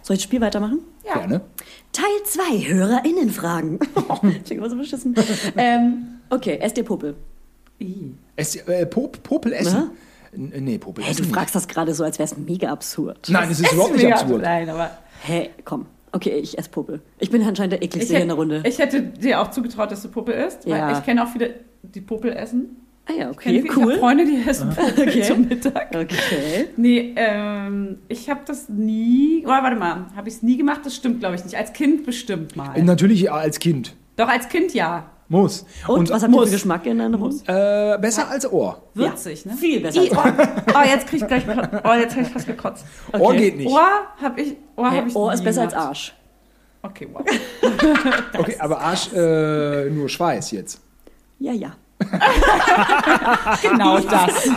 Speaker 1: Soll ich das Spiel weitermachen?
Speaker 2: Ja.
Speaker 3: Gerne.
Speaker 1: Teil 2, HörerInnenfragen. Klingt (laughs) immer so beschissen. ähm, okay, esst ihr Popel?
Speaker 2: I.
Speaker 3: Es, äh, Pop, Popel essen?
Speaker 1: Aha.
Speaker 3: Nee, Popel
Speaker 1: Hey, du fragst das gerade so, als wäre es mega absurd.
Speaker 3: Nein, es ist überhaupt nicht absurd.
Speaker 2: Nein, aber
Speaker 1: Hä, komm. Okay, ich esse Popel. Ich bin anscheinend der
Speaker 2: ich,
Speaker 1: ekligste hier in der Runde.
Speaker 2: ich hätte dir auch zugetraut, dass du Puppe isst,
Speaker 1: Ja.
Speaker 2: weil ich kenne auch viele, die Puppe essen.
Speaker 1: ah ja,
Speaker 2: Ich
Speaker 1: okay,
Speaker 2: Ich
Speaker 1: cool.
Speaker 2: Freunde, die essen Puppe
Speaker 1: Okay.
Speaker 2: zum Mittag.
Speaker 1: Okay.
Speaker 2: Nee, ähm, ich habe das nie. Oh, warte mal, habe ich es nie gemacht? Das stimmt, glaube ich nicht. Als Kind bestimmt mal.
Speaker 3: Äh, Natürlich ja, als Kind.
Speaker 2: Doch, als Kind ja.
Speaker 3: Muss.
Speaker 1: Und, was habt ihr für Geschmack in deiner Hose?
Speaker 3: Äh, besser als Ohr.
Speaker 2: Würzig, ne?
Speaker 1: Viel besser.
Speaker 2: I, oh, (laughs) oh, jetzt krieg ich gleich. Oh, jetzt habe ich fast gekotzt.
Speaker 3: Ohr geht nicht.
Speaker 2: Ohr habe ich. Ohr,
Speaker 1: Hey,
Speaker 2: hab ich
Speaker 1: Ohr ist besser als. Arsch.
Speaker 2: Okay, wow. (laughs)
Speaker 3: Okay, aber Arsch äh, nur Schweiß jetzt.
Speaker 1: Ja, ja. (laughs)
Speaker 2: Genau das.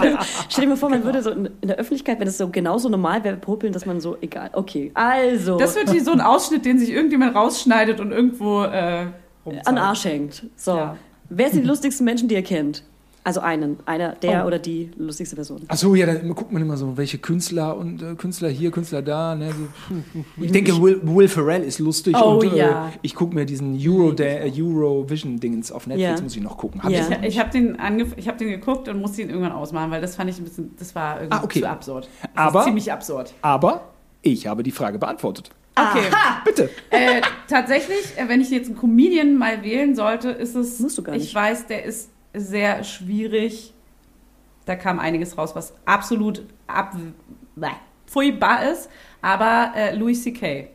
Speaker 1: Stell dir mal vor, man würde so in, in der Öffentlichkeit, wenn es so genauso normal wäre, popeln, dass man so, egal. Okay, also.
Speaker 2: Das wird hier so ein Ausschnitt, den sich irgendjemand rausschneidet und irgendwo äh, rumzeigt.
Speaker 1: an Arsch hängt. So.
Speaker 2: Ja.
Speaker 1: Wer sind die lustigsten Menschen, die ihr kennt? Also einen. Einer, der
Speaker 2: Oh.
Speaker 1: oder die lustigste Person.
Speaker 3: Ach so, ja, dann guckt man immer so, welche Künstler und äh, Künstler hier, Künstler da. Ne, so. Ich denke, Will, Will Ferrell ist lustig
Speaker 2: Oh,
Speaker 3: und äh,
Speaker 2: ja.
Speaker 3: ich gucke mir diesen Euro äh, Eurovision-Dingens auf Netflix,
Speaker 1: Ja.
Speaker 3: muss ich noch gucken. Hab
Speaker 1: Ja.
Speaker 3: ich
Speaker 2: Ich, habe den, ich hab den geguckt und musste ihn irgendwann ausmachen, weil das fand ich ein bisschen, das war irgendwie
Speaker 3: Ah, okay.
Speaker 2: zu absurd. Das
Speaker 3: Aber-
Speaker 2: ist ziemlich absurd.
Speaker 3: Aber ich habe die Frage beantwortet.
Speaker 2: Okay.
Speaker 3: Bitte.
Speaker 2: Äh, tatsächlich, äh, wenn ich jetzt einen Comedian mal wählen sollte, ist es.
Speaker 1: Musst du gar nicht.
Speaker 2: Ich weiß, der ist sehr schwierig. Da kam einiges raus, was absolut ab, furchtbar ist. Aber äh, Louis C.K.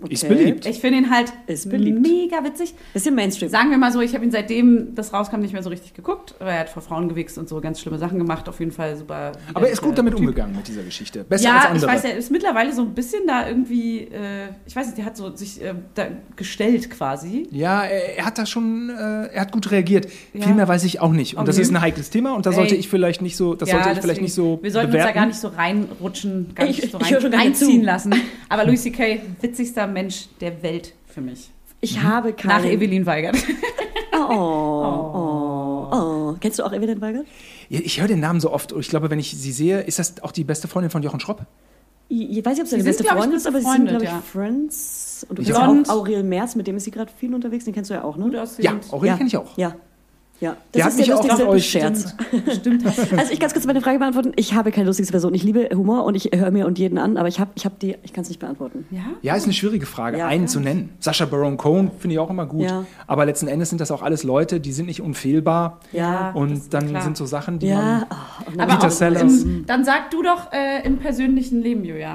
Speaker 1: Okay.
Speaker 3: Ist beliebt.
Speaker 2: Ich finde ihn halt
Speaker 1: Ist beliebt.
Speaker 2: mega witzig.
Speaker 1: Bisschen Mainstream.
Speaker 2: Sagen wir mal so, ich habe ihn seitdem das rauskam nicht mehr so richtig geguckt. Aber er hat vor Frauen gewichst und so ganz schlimme Sachen gemacht. Auf jeden Fall super.
Speaker 3: Aber er ist gut damit
Speaker 2: Typ.
Speaker 3: umgegangen mit dieser Geschichte. Besser
Speaker 2: ja,
Speaker 3: als
Speaker 2: ich
Speaker 3: andere.
Speaker 2: weiß, er ist mittlerweile so ein bisschen da irgendwie, äh, ich weiß nicht, der hat so sich äh, da gestellt quasi.
Speaker 3: Ja, er, er hat da schon, äh, er hat gut reagiert.
Speaker 2: Ja.
Speaker 3: Viel mehr weiß ich auch nicht. Und das
Speaker 2: Okay.
Speaker 3: ist ein heikles Thema und da
Speaker 2: Ey.
Speaker 3: sollte ich vielleicht nicht so, das
Speaker 2: Ja,
Speaker 3: sollte ich vielleicht nicht so
Speaker 2: Wir sollten
Speaker 3: bewerten.
Speaker 2: uns da gar nicht so reinrutschen, gar
Speaker 1: Ich-
Speaker 2: nicht so
Speaker 1: ich
Speaker 2: rein,
Speaker 1: höre schon gar nicht
Speaker 2: reinziehen
Speaker 1: zu.
Speaker 2: lassen. Aber (laughs) Louis C.K., witzigster Mensch der Welt für mich.
Speaker 1: Ich habe
Speaker 2: Nach
Speaker 1: keine.
Speaker 2: Evelyn Weigert. (laughs)
Speaker 1: Oh, oh, oh. Kennst du auch Evelyn Weigert?
Speaker 3: Ja, ich höre den Namen so oft und ich glaube, wenn ich sie sehe, ist das auch die beste Freundin von Jochen Schropp?
Speaker 1: Ich, ich weiß nicht, ob sie
Speaker 2: Die
Speaker 1: deine beste Freundin ist, aber sie sind, glaube ich,
Speaker 2: ja.
Speaker 1: Friends. Und du kennst
Speaker 2: Blond.
Speaker 1: auch Aurel Merz, mit dem ist sie gerade viel unterwegs. Den kennst du ja auch, ne?
Speaker 3: Ja, Aurel
Speaker 1: ja.
Speaker 3: kenne ich auch.
Speaker 1: Ja. Ja,
Speaker 3: Der
Speaker 1: ist
Speaker 3: mich
Speaker 1: der
Speaker 3: auch
Speaker 1: lustigste
Speaker 3: auf euch-
Speaker 1: Scherz.
Speaker 2: Stimmt.
Speaker 1: Also ich ganz kurz meine Frage beantworten. Ich habe keine lustigste Person. Ich liebe Humor und ich höre mir und jeden an, aber ich habe ich hab die, ich kann es nicht beantworten.
Speaker 2: Ja?
Speaker 3: Ja, ist eine schwierige Frage,
Speaker 1: Ja,
Speaker 3: einen
Speaker 1: klar.
Speaker 3: zu nennen. Sascha Baron Cohen finde ich auch immer gut.
Speaker 1: Ja.
Speaker 3: Aber letzten Endes sind das auch alles Leute, die sind nicht unfehlbar.
Speaker 1: Ja.
Speaker 3: Und
Speaker 2: das ist
Speaker 3: dann
Speaker 2: klar.
Speaker 3: sind so Sachen, die
Speaker 1: Ja,
Speaker 3: man.
Speaker 1: oh, und
Speaker 2: Aber
Speaker 3: Peter Sellers.
Speaker 2: Im, dann sag du doch äh, im persönlichen Leben, Julia.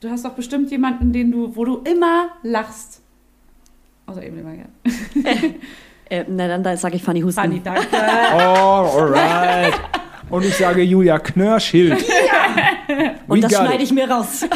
Speaker 2: Du hast doch bestimmt jemanden, den du, wo du immer lachst. Außer Evelyn Weigert. (laughs)
Speaker 1: äh, na dann, dann sage ich Fanny Husten.
Speaker 2: Fanny, danke. (laughs)
Speaker 3: Oh, alright. Und ich sage Julia Knörschild.
Speaker 1: und das schneide ich mir raus. (laughs)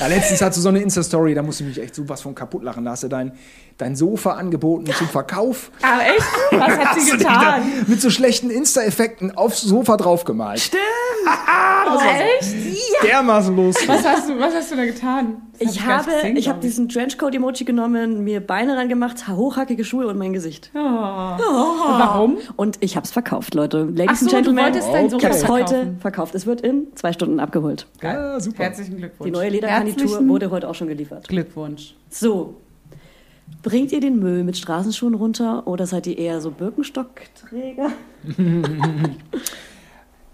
Speaker 3: Ja, letztens hast du so eine Insta-Story, da musst du mich echt sowas von kaputt lachen. Da hast du dein, dein Sofa angeboten zum Verkauf.
Speaker 2: Ah, echt? Was hat sie
Speaker 3: du
Speaker 2: getan?
Speaker 3: mit so schlechten Insta-Effekten aufs Sofa draufgemalt.
Speaker 1: Stimmt. (laughs)
Speaker 3: das war
Speaker 2: Echt?
Speaker 3: dermaßen los.
Speaker 2: Was hast du, was hast du da getan? Das
Speaker 1: Ich
Speaker 2: hab
Speaker 1: habe,
Speaker 2: gesehen,
Speaker 1: ich habe diesen Trenchcoat-Emoji genommen, mir Beine rangemacht, hochhackige Schuhe und mein Gesicht.
Speaker 2: Oh. Und warum?
Speaker 1: Und ich habe es verkauft, Leute. Ladies
Speaker 2: Ach so,
Speaker 1: and
Speaker 2: du
Speaker 1: Gentlemen,
Speaker 2: wolltest dein
Speaker 1: ich
Speaker 2: Sofa
Speaker 1: habe es heute verkauft. Es wird in zwei Stunden abgeholt.
Speaker 3: Ja, super.
Speaker 2: Herzlichen Glückwunsch.
Speaker 1: Die neue Ledergarnitur
Speaker 2: Herzlichen
Speaker 1: wurde heute auch schon geliefert.
Speaker 2: Glückwunsch.
Speaker 1: So. Bringt ihr den Müll mit Straßenschuhen runter oder seid ihr eher so Birkenstockträger? (laughs)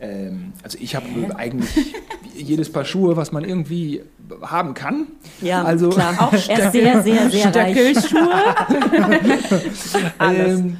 Speaker 3: Ähm, also ich habe eigentlich jedes Paar Schuhe, was man irgendwie haben kann.
Speaker 1: Ja,
Speaker 3: also,
Speaker 1: klar. (laughs) Auch ist sehr, sehr, sehr reich.
Speaker 2: Stöckelschuhe. (laughs)
Speaker 3: Ähm,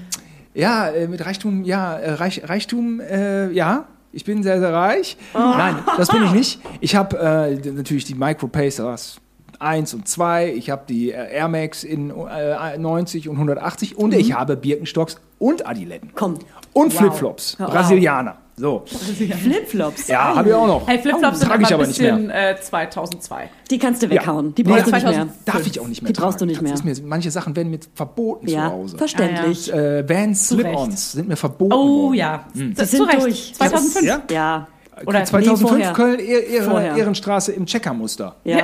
Speaker 3: ja, äh, mit Reichtum, ja, äh, Reich, Reichtum, äh, ja. Ich bin sehr, sehr reich.
Speaker 1: Oh.
Speaker 3: Nein, das bin ich nicht. Ich habe äh, natürlich die Micro Pacers 1 und 2. Ich habe die äh, Air Max in äh, 90 und 180 und
Speaker 1: Mhm.
Speaker 3: ich habe Birkenstocks und Adiletten.
Speaker 1: Komm,
Speaker 3: Und Flipflops.
Speaker 1: Wow.
Speaker 3: Brasilianer. So.
Speaker 1: Flipflops.
Speaker 3: Ja, habe ich auch noch.
Speaker 2: Hey, Flipflops sind
Speaker 3: Trage
Speaker 2: aber
Speaker 3: ich
Speaker 2: ein
Speaker 3: aber nicht mehr.
Speaker 2: bisschen äh, 2002.
Speaker 1: Die kannst du
Speaker 3: Ja.
Speaker 1: weghauen. Die
Speaker 3: Nee,
Speaker 1: brauchst du nicht
Speaker 2: 2000
Speaker 1: mehr.
Speaker 3: Darf ich auch nicht mehr
Speaker 1: Die brauchst du
Speaker 3: tragen.
Speaker 1: nicht mehr.
Speaker 3: Das mir, manche Sachen werden mir verboten zu
Speaker 1: Ja,
Speaker 3: Hause.
Speaker 1: verständlich.
Speaker 3: Äh, Vans
Speaker 2: Zu Recht.
Speaker 3: Slip-Ons sind mir verboten
Speaker 2: Oh
Speaker 3: worden.
Speaker 2: ja,
Speaker 1: Die
Speaker 2: das
Speaker 1: sind
Speaker 2: zu Recht.
Speaker 1: durch.
Speaker 2: 2005.
Speaker 3: Ja?
Speaker 1: Ja.
Speaker 2: Oder
Speaker 3: 2005
Speaker 1: nee.
Speaker 3: Köln, Ehr, Ehr,
Speaker 1: Vorher.
Speaker 3: Ehrenstraße im Checkermuster.
Speaker 1: Ja,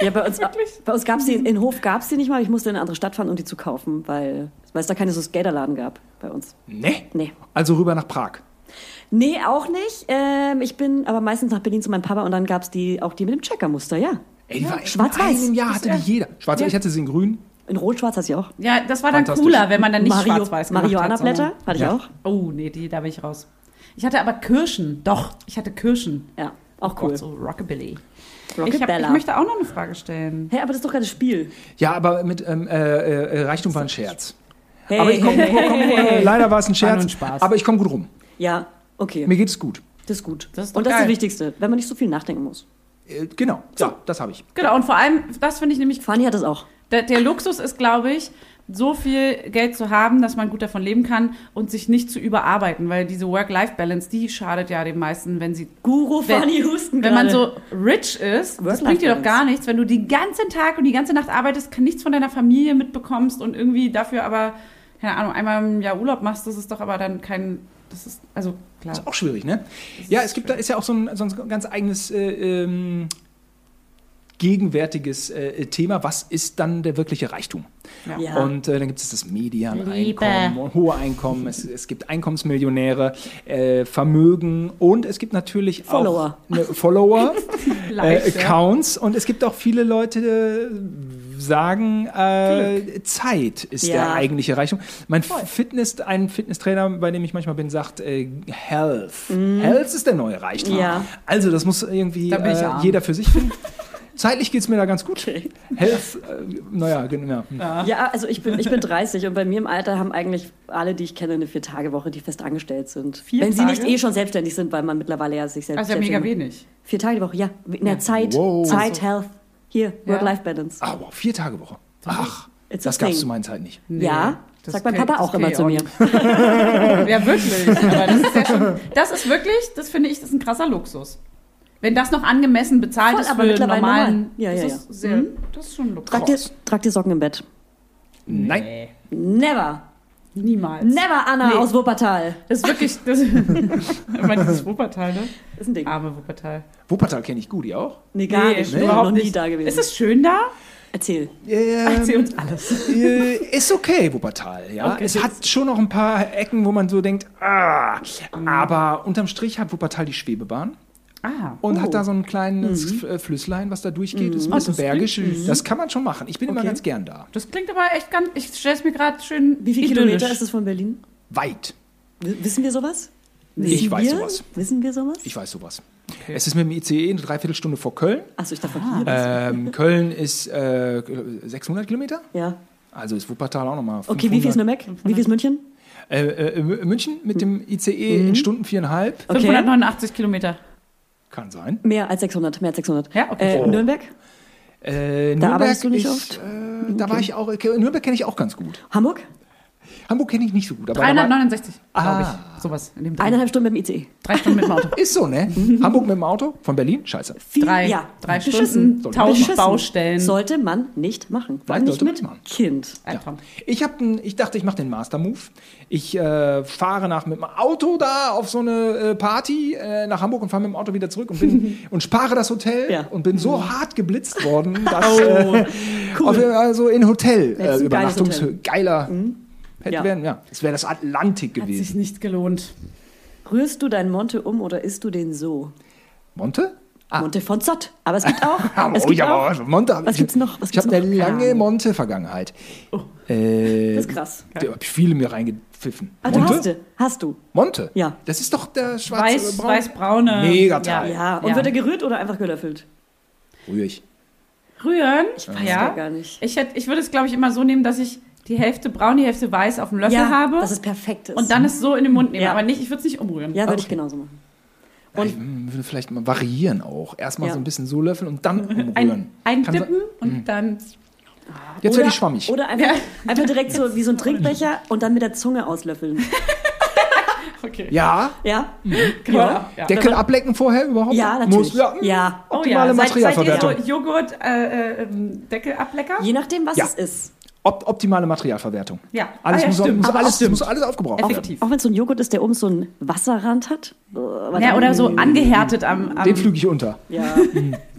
Speaker 1: ja (laughs) bei uns, bei uns gab es die, in Hof gab es die nicht mal. Ich musste in eine andere Stadt fahren, um die zu kaufen, weil, weil es da keine so Skaterladen gab bei uns.
Speaker 3: Ne?
Speaker 1: Nee.
Speaker 3: Also rüber nach Prag.
Speaker 1: Nee, auch nicht. Ähm, ich bin aber meistens nach Berlin zu meinem Papa und dann gab es die, auch die mit dem Checkermuster, ja.
Speaker 3: Ey, die war in
Speaker 1: Schwarz-Weiß.
Speaker 3: einem Jahr hatte die jeder. Schwarz, ich hatte sie in grün.
Speaker 1: In Rot-Schwarz hatte ich auch.
Speaker 2: Ja, das war dann cooler, wenn man dann nicht
Speaker 1: Mario-
Speaker 2: schwarz-weiß gemacht hat.
Speaker 1: Marihuana-Blätter hatte ich
Speaker 3: Ja.
Speaker 1: auch.
Speaker 2: Oh, nee, die, da bin ich raus. Ich hatte aber Kirschen. Doch, ich hatte Kirschen.
Speaker 1: Ja, auch cool.
Speaker 2: Gott, so Rockabilly. Ich, hab, ich möchte auch noch eine Frage stellen.
Speaker 1: Hey, aber das ist doch gerade das Spiel.
Speaker 3: Ja, aber mit ähm, äh, äh, Reichtum war ein Scherz.
Speaker 1: Hey,
Speaker 3: aber ich komm,
Speaker 1: hey,
Speaker 3: komm, komm, leider war es ein Scherz.
Speaker 2: ein Spaß.
Speaker 3: Aber ich komme gut rum.
Speaker 1: Ja, okay.
Speaker 3: Mir geht es gut.
Speaker 1: Das ist gut.
Speaker 2: Das ist
Speaker 1: und das ist
Speaker 2: geil.
Speaker 1: das Wichtigste, wenn man nicht so viel nachdenken muss.
Speaker 3: Äh, genau. Ja, das habe ich.
Speaker 2: Genau, und vor allem, das finde ich nämlich,
Speaker 1: Fanny hat das auch.
Speaker 2: der, der Luxus ist, glaube ich, so viel Geld zu haben, dass man gut davon leben kann und sich nicht zu überarbeiten, weil diese Work-Life-Balance, die schadet ja den meisten, wenn sie
Speaker 1: Guru
Speaker 2: Wenn-
Speaker 1: Fanny Husten
Speaker 2: Wenn man so rich ist, das
Speaker 1: Work-Life
Speaker 2: bringt dir doch
Speaker 1: Balance.
Speaker 2: gar nichts, wenn du den ganzen Tag und die ganze Nacht arbeitest, kann nichts von deiner Familie mitbekommst und irgendwie dafür aber, keine Ahnung, einmal im Jahr Urlaub machst, das ist doch aber dann kein, das ist, also klar.
Speaker 3: Ist auch schwierig, ne? Ja, es gibt da ist ja auch so ein, so ein ganz eigenes äh, ähm, gegenwärtiges äh, Thema. Was ist dann der wirkliche Reichtum?
Speaker 1: Ja.
Speaker 3: Und äh, dann gibt es das Medianeinkommen, und hohe Einkommen, es, es gibt Einkommensmillionäre, äh, Vermögen und es gibt natürlich
Speaker 1: Follower.
Speaker 3: auch ne, Follower, (laughs) äh. Accounts und es gibt auch viele Leute, die sagen, äh, Zeit ist
Speaker 1: Ja.
Speaker 3: der eigentliche Reichtum. Mein Fitness, ein Fitnesstrainer, bei dem ich manchmal bin, sagt, äh, Health. Health ist der neue Reichtum.
Speaker 1: Ja.
Speaker 3: Also das muss irgendwie äh, jeder für sich finden. (laughs) Zeitlich geht es mir da ganz gut. Health, äh, naja, genau. Ja.
Speaker 1: Ja, also ich bin, ich bin 30 und bei mir im Alter haben eigentlich alle, die ich kenne, eine Vier-Tage-Woche, die fest angestellt sind.
Speaker 2: Vier
Speaker 1: Wenn sie nicht
Speaker 2: Tage?
Speaker 1: eh schon selbstständig sind, weil man mittlerweile ja sich selbst
Speaker 2: Also ja mega
Speaker 1: selbstständig-
Speaker 2: wenig.
Speaker 1: Vier Tage die Woche, ja. In der Zeit,
Speaker 3: Wow.
Speaker 1: Zeit,
Speaker 2: Also-
Speaker 1: Health. Hier,
Speaker 2: Ja.
Speaker 1: Work-Life-Balance.
Speaker 3: Ah, wow, vier Tage Woche. Ach,
Speaker 1: It's
Speaker 3: das gab es zu meiner Zeit nicht.
Speaker 1: ja,
Speaker 2: das
Speaker 1: sagt mein Papa auch immer
Speaker 2: kenn ich
Speaker 1: zu mir. (laughs)
Speaker 2: Ja, wirklich. Aber das ist ja schon, (laughs) das ist wirklich, das finde ich, das ist ein krasser Luxus. Wenn das noch angemessen bezahlt
Speaker 1: Voll,
Speaker 2: ist
Speaker 1: aber
Speaker 2: für
Speaker 1: mittlerweile
Speaker 2: normalen,
Speaker 1: normal. Ja,
Speaker 2: das,
Speaker 1: ja,
Speaker 2: ist
Speaker 1: ja.
Speaker 2: Sehr,
Speaker 1: Mhm.
Speaker 2: das ist schon ein Luxus.
Speaker 1: Trag dir, trag dir Socken im Bett.
Speaker 3: Nein.
Speaker 2: Nee,
Speaker 1: Never.
Speaker 2: niemals.
Speaker 1: Never Anna
Speaker 2: Nee.
Speaker 1: aus Wuppertal.
Speaker 2: Das ist wirklich, das, ich meine, dieses Wuppertal, ne?
Speaker 1: ist ein Ding.
Speaker 2: Arme Wuppertal.
Speaker 3: Wuppertal kenne ich gut, ihr auch?
Speaker 1: Nee, gar
Speaker 2: Nee,
Speaker 1: nicht.
Speaker 2: nee,
Speaker 1: Noch
Speaker 2: überhaupt
Speaker 1: nie
Speaker 2: nicht.
Speaker 1: da gewesen.
Speaker 2: Ist es schön da?
Speaker 1: Erzähl.
Speaker 2: Erzähl
Speaker 3: Ähm,
Speaker 2: uns alles.
Speaker 3: äh, ist okay, Wuppertal. Ja,
Speaker 2: Okay,
Speaker 3: es
Speaker 2: das-
Speaker 3: hat schon noch ein paar Ecken, wo man so denkt, ah, aber unterm Strich hat Wuppertal die Schwebebahn
Speaker 2: Ah.
Speaker 3: und
Speaker 1: Oh.
Speaker 3: hat da so ein kleines äh, Flüsslein, was da durchgeht. Ist ein
Speaker 2: Oh,
Speaker 3: bisschen
Speaker 2: das
Speaker 3: bergisch.
Speaker 2: klingt-
Speaker 3: Das kann man schon machen. Ich bin immer
Speaker 1: Okay.
Speaker 3: ganz gern da.
Speaker 2: Das klingt aber echt ganz, ich stelle es mir gerade schön
Speaker 1: Wie viele. Kilometer ist es von Berlin?
Speaker 3: Weit.
Speaker 1: W- Wissen wir sowas?
Speaker 3: Ich
Speaker 1: Wissen
Speaker 3: weiß
Speaker 1: wir?
Speaker 3: sowas.
Speaker 1: Wissen wir sowas?
Speaker 3: Ich weiß sowas. Es ist mit dem ICE eine Dreiviertelstunde vor Köln.
Speaker 1: Achso, ich dachte
Speaker 2: Ah.
Speaker 1: von hier.
Speaker 3: Ähm, (laughs) (laughs) Köln ist äh, 600 Kilometer.
Speaker 1: ja.
Speaker 3: Also ist Wuppertal auch nochmal.
Speaker 1: Okay, wie viel ist Nürnberg? Wie viel ist München?
Speaker 3: Äh, äh, München mit dem ICE in Stunden viereinhalb.
Speaker 1: Okay.
Speaker 2: 589 Kilometer.
Speaker 3: Kann sein.
Speaker 1: Mehr als 600, mehr als 600.
Speaker 2: Ja, okay.
Speaker 1: Äh,
Speaker 3: Oh.
Speaker 1: Nürnberg?
Speaker 3: Äh,
Speaker 1: Da arbeitest du nicht
Speaker 3: ist,
Speaker 1: oft?
Speaker 3: Äh, Da war ich auch. okay, Nürnberg kenne ich auch ganz gut.
Speaker 1: Hamburg?
Speaker 3: Hamburg kenne ich nicht so gut. Aber da war-
Speaker 2: 369, glaube
Speaker 3: Ah.
Speaker 2: ich. Sowas in dem Dreh.
Speaker 1: Eineinhalb Stunden mit dem ICE.
Speaker 2: Drei Stunden mit dem Auto. (laughs)
Speaker 3: ist so, ne? Hamburg mit dem Auto von Berlin? Scheiße.
Speaker 1: Viel,
Speaker 2: Drei,
Speaker 1: ja,
Speaker 2: drei. Stunden, tausend. Baustellen.
Speaker 1: Sollte man nicht machen. Vor allem nicht
Speaker 3: sollte man
Speaker 1: mit
Speaker 3: machen.
Speaker 1: Kind.
Speaker 2: Albtraum.
Speaker 3: Ich, hab n- ich dachte, ich mache den Master-Move. Ich äh, fahre nach mit dem Auto da auf so eine äh, Party äh, nach Hamburg und fahre mit dem Auto wieder zurück und, bin, (laughs) und spare das Hotel
Speaker 1: Ja.
Speaker 3: und bin so hart geblitzt worden, (laughs) dass äh, auf, also in Hotel äh,
Speaker 1: ein
Speaker 3: Übernachtungs
Speaker 1: geiles Hotel.
Speaker 3: geiler hätte
Speaker 1: Ja.
Speaker 3: werden. Ja, es wäre das Atlantik
Speaker 2: Hat sich
Speaker 3: gewesen.
Speaker 2: nicht gelohnt.
Speaker 1: Rührst du deinen Monte um oder isst du den so?
Speaker 3: Monte?
Speaker 1: Monte von Zott. Aber es gibt auch. (laughs) es
Speaker 3: oh,
Speaker 1: gibt
Speaker 3: ja,
Speaker 1: auch
Speaker 3: Monte
Speaker 1: was
Speaker 3: ich-
Speaker 1: gibt's noch? Was
Speaker 3: ich habe eine lange. Monte-Vergangenheit. Äh,
Speaker 1: das ist krass.
Speaker 3: Da habe ich viele mir reingepfiffen.
Speaker 1: Ah, du
Speaker 3: Monte?
Speaker 1: hast du. Hast du.
Speaker 3: Monte?
Speaker 1: Ja.
Speaker 3: Das ist doch der schwarze
Speaker 2: Weiß,
Speaker 3: Braun.
Speaker 2: weiß-braune.
Speaker 3: Mega Teil.
Speaker 1: Ja. Und wird er gerührt oder einfach gelöffelt?
Speaker 3: Ruhig.
Speaker 2: Rühren?
Speaker 1: Ich weiß
Speaker 2: ja.
Speaker 1: ja gar nicht.
Speaker 2: Ich, hätt, ich würde es, glaube ich, immer so nehmen, dass ich die Hälfte braun, die Hälfte weiß auf dem Löffel habe
Speaker 1: dass es perfekt ist.
Speaker 2: und dann es so in den Mund nehmen.
Speaker 1: Ja.
Speaker 2: Aber nicht, ich würde es nicht umrühren.
Speaker 1: ja, würde ich
Speaker 3: Okay.
Speaker 1: genauso machen.
Speaker 3: Ja, ich würde vielleicht mal variieren auch. Erstmal
Speaker 1: Ja.
Speaker 3: so ein bisschen so löffeln und dann (laughs) umrühren.
Speaker 2: Ein,
Speaker 3: Kann Mhm.
Speaker 2: eindippen und dann.
Speaker 3: Jetzt werde ich schwammig.
Speaker 1: Oder einfach, einfach direkt so wie so ein Trinkbecher und dann mit der Zunge auslöffeln. (laughs)
Speaker 2: Okay.
Speaker 3: ja,
Speaker 1: Ja?
Speaker 2: Ja. ja.
Speaker 3: Deckel ablecken vorher überhaupt?
Speaker 1: Ja, natürlich.
Speaker 3: Muss, ja,
Speaker 1: Ja.
Speaker 2: Oh
Speaker 3: Optimale
Speaker 2: ja, seid, seid ihr so Joghurt, äh, äh, ähm, Deckelablecker?
Speaker 1: Je nachdem, was
Speaker 3: Ja.
Speaker 1: es ist.
Speaker 3: Op optimale Materialverwertung.
Speaker 2: Ja.
Speaker 3: Alles,
Speaker 2: Ah, ja,
Speaker 3: muss,
Speaker 2: stimmt.
Speaker 3: muss, alles,
Speaker 2: stimmt.
Speaker 3: muss alles aufgebraucht werden.
Speaker 2: Effektiv.
Speaker 1: Auch wenn es so ein Joghurt ist, der oben so einen Wasserrand hat. Was
Speaker 2: Ja, oder so angehärtet am. am
Speaker 3: Den flüge ich unter.
Speaker 1: Ja,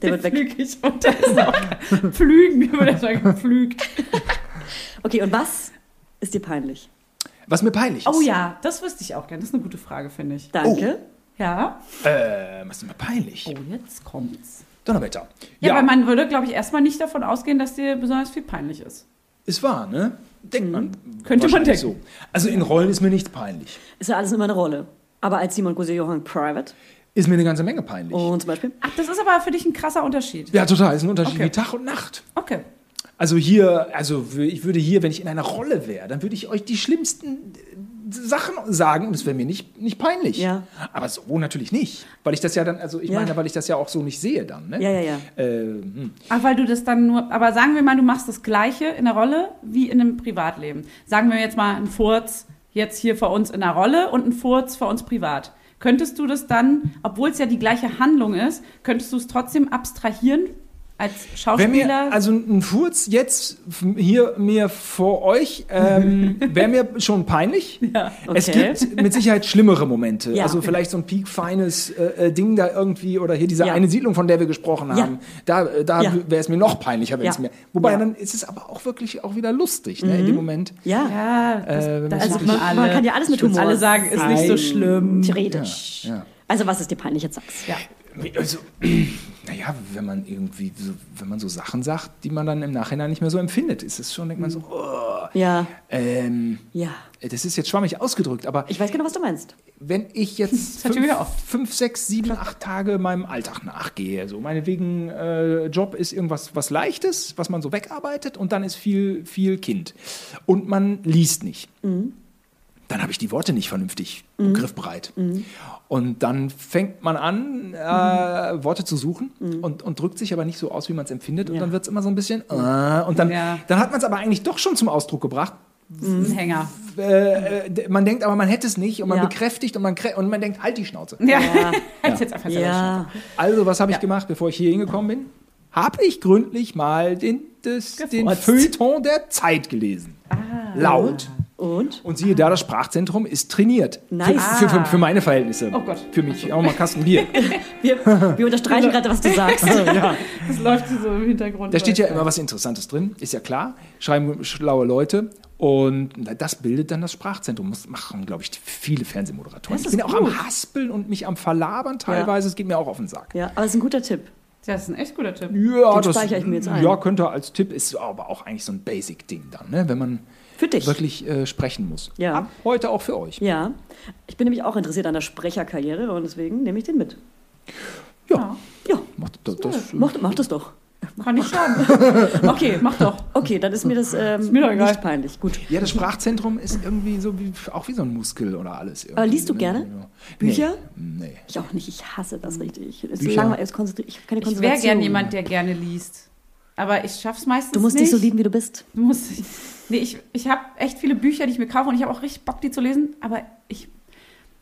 Speaker 1: der wird weg.
Speaker 2: Flügig und das ist auch (laughs) Flügen, würde ich sagen, pflügt.
Speaker 1: Okay, und was ist dir peinlich?
Speaker 3: Was mir peinlich ist.
Speaker 2: Oh ja, das wüsste ich auch gerne. Das ist eine gute Frage, finde ich.
Speaker 1: Danke.
Speaker 2: Ja.
Speaker 3: Äh, was ist mir peinlich?
Speaker 2: Oh, jetzt kommt's.
Speaker 3: Donnerwetter.
Speaker 2: Ja, weil man würde, glaube ich, erstmal nicht davon ausgehen, dass dir besonders viel peinlich ist.
Speaker 3: Ist wahr, ne? Denkt man.
Speaker 2: Könnte man denken.
Speaker 3: So. Also in Rollen ist mir nichts peinlich.
Speaker 1: Ist ja alles immer eine Rolle. Aber als Simon Gose Johann Private
Speaker 3: Ist mir eine ganze Menge peinlich.
Speaker 1: und zum Beispiel.
Speaker 2: Ach, das ist aber für dich ein krasser Unterschied.
Speaker 3: Ja, total. Ist ein Unterschied
Speaker 2: Okay.
Speaker 3: wie Tag und Nacht.
Speaker 2: Okay.
Speaker 3: Also hier, also ich würde hier, wenn ich in einer Rolle wäre, dann würde ich euch die schlimmsten Sachen sagen und es wäre mir nicht, nicht peinlich.
Speaker 1: Ja.
Speaker 3: Aber so natürlich nicht. Weil ich das ja dann, also ich
Speaker 1: Ja.
Speaker 3: meine, weil ich das ja auch so nicht sehe dann. Ne?
Speaker 1: Ja, ja, ja.
Speaker 3: Äh, hm.
Speaker 2: Ach, weil du das dann nur, aber sagen wir mal, du machst das Gleiche in der Rolle wie in einem Privatleben. Sagen wir jetzt mal ein Furz jetzt hier vor uns in der Rolle und ein Furz vor uns privat. Könntest du das dann, obwohl es ja die gleiche Handlung ist, könntest du es trotzdem abstrahieren als
Speaker 3: Wenn
Speaker 2: Schauspieler?
Speaker 3: mir, also ein Furz jetzt hier mir vor euch ähm, (laughs) wäre mir schon peinlich.
Speaker 2: Ja.
Speaker 3: Es
Speaker 1: Okay.
Speaker 3: gibt mit Sicherheit schlimmere Momente.
Speaker 1: Ja.
Speaker 3: Also vielleicht so ein peakfeines äh, äh, Ding da irgendwie oder hier diese
Speaker 1: Ja.
Speaker 3: eine Siedlung, von der wir gesprochen
Speaker 1: Ja.
Speaker 3: haben. Da, äh, da
Speaker 1: Ja.
Speaker 3: wäre es mir noch peinlicher, wenn es
Speaker 1: Ja.
Speaker 3: mir. Wobei
Speaker 1: Ja.
Speaker 3: dann ist es aber auch wirklich auch wieder lustig ne, in dem Moment.
Speaker 1: Ja.
Speaker 2: ja, das,
Speaker 3: Äh,
Speaker 2: das
Speaker 1: Also man,
Speaker 2: alle.
Speaker 1: man kann ja alles mit Humor.
Speaker 2: Alle sagen, ist nicht so schlimm.
Speaker 1: Theoretisch.
Speaker 3: Ja, ja.
Speaker 1: Also was ist dir peinlich? Jetzt sag's.
Speaker 2: Ja.
Speaker 3: Also, (clears throat) naja, wenn man irgendwie, so, wenn man so Sachen sagt, die man dann im Nachhinein nicht mehr so empfindet, ist es schon, denkt man so, oh,
Speaker 1: Ja.
Speaker 3: ähm,
Speaker 1: Ja.
Speaker 3: das ist jetzt schwammig ausgedrückt, aber
Speaker 1: Ich weiß genau, was du meinst.
Speaker 3: wenn ich (laughs) jetzt fünf, fünf, sechs, sieben, acht Tage meinem Alltag nachgehe, so meinetwegen äh, Job ist irgendwas was Leichtes, was man so wegarbeitet und dann ist viel, viel Kind und man liest nicht. Dann habe ich die Worte nicht vernünftig griffbereit. Und dann fängt man an, äh, Worte zu suchen und, und drückt sich aber nicht so aus, wie man es empfindet. Und
Speaker 1: Ja.
Speaker 3: dann wird es immer so ein bisschen. Äh, und dann,
Speaker 2: Ja.
Speaker 3: dann hat man es aber eigentlich doch schon zum Ausdruck gebracht.
Speaker 2: Ein Hänger.
Speaker 3: Äh, äh, man denkt aber, man hätte es nicht und man
Speaker 1: Ja.
Speaker 3: bekräftigt und man, und man denkt, halt die Schnauze.
Speaker 2: Ja.
Speaker 1: Ja. (laughs)
Speaker 2: Hätt's jetzt einfach selber
Speaker 1: Ja.
Speaker 3: Also, was habe ich gemacht, bevor ich hier hingekommen bin? Habe ich gründlich mal den, das, den. Feuilleton der Zeit gelesen. Laut.
Speaker 1: Und?
Speaker 3: Und siehe da, das Sprachzentrum ist trainiert.
Speaker 1: Nice.
Speaker 3: Für, für, für, für meine Verhältnisse.
Speaker 2: Oh Gott.
Speaker 3: Für mich auch mal Kasten Bier. (laughs)
Speaker 1: Wir, wir unterstreichen gerade, was du sagst. (laughs)
Speaker 2: Das läuft so im Hintergrund.
Speaker 3: Da steht ja immer was Interessantes drin, ist ja klar. Schreiben schlaue Leute. Und das bildet dann das Sprachzentrum. Das machen, glaube ich, viele Fernsehmoderatoren.
Speaker 2: Das
Speaker 3: Ich bin
Speaker 2: ist
Speaker 3: auch
Speaker 2: gut.
Speaker 3: am Haspeln und mich am Verlabern teilweise. Es geht mir auch auf den Sack.
Speaker 1: Ja, aber es ist ein guter Tipp.
Speaker 2: Das ist ein echt guter Tipp.
Speaker 3: Ja,
Speaker 1: Den speichere ich mir jetzt ein.
Speaker 3: Ja, könnte als Tipp, ist aber auch eigentlich so ein Basic-Ding dann, ne? wenn man
Speaker 1: Für dich.
Speaker 3: wirklich äh, sprechen muss.
Speaker 1: Ja.
Speaker 3: Ab heute auch für euch.
Speaker 1: Ja. Ich bin nämlich auch interessiert an der Sprecherkarriere und deswegen nehme ich den mit.
Speaker 3: Ja,
Speaker 1: Ja,
Speaker 3: macht das, das,
Speaker 1: mach, mach das doch.
Speaker 2: Kann nicht schaden. (laughs) okay, mach doch.
Speaker 1: Okay, dann ist mir das ähm,
Speaker 2: mir doch egal.
Speaker 1: nicht peinlich. Gut.
Speaker 3: ja, das Sprachzentrum ist irgendwie so wie, auch wie so ein Muskel oder alles. irgendwie,
Speaker 1: Aber liest du
Speaker 3: ne?
Speaker 1: gerne?
Speaker 3: Ja.
Speaker 1: Bücher?
Speaker 3: Nee. nee.
Speaker 1: Ich auch nicht. Ich hasse das richtig. Es ist langweilig. Ich habe keine
Speaker 2: Ich wäre
Speaker 1: Konzentration.
Speaker 2: gern jemand, der gerne liest. Aber ich schaff's meistens
Speaker 1: Du musst
Speaker 2: nicht.
Speaker 1: dich so lieben, wie du bist.
Speaker 2: Du musst, nee, ich, ich habe echt viele Bücher, die ich mir kaufe und ich habe auch richtig Bock, die zu lesen. Aber ich,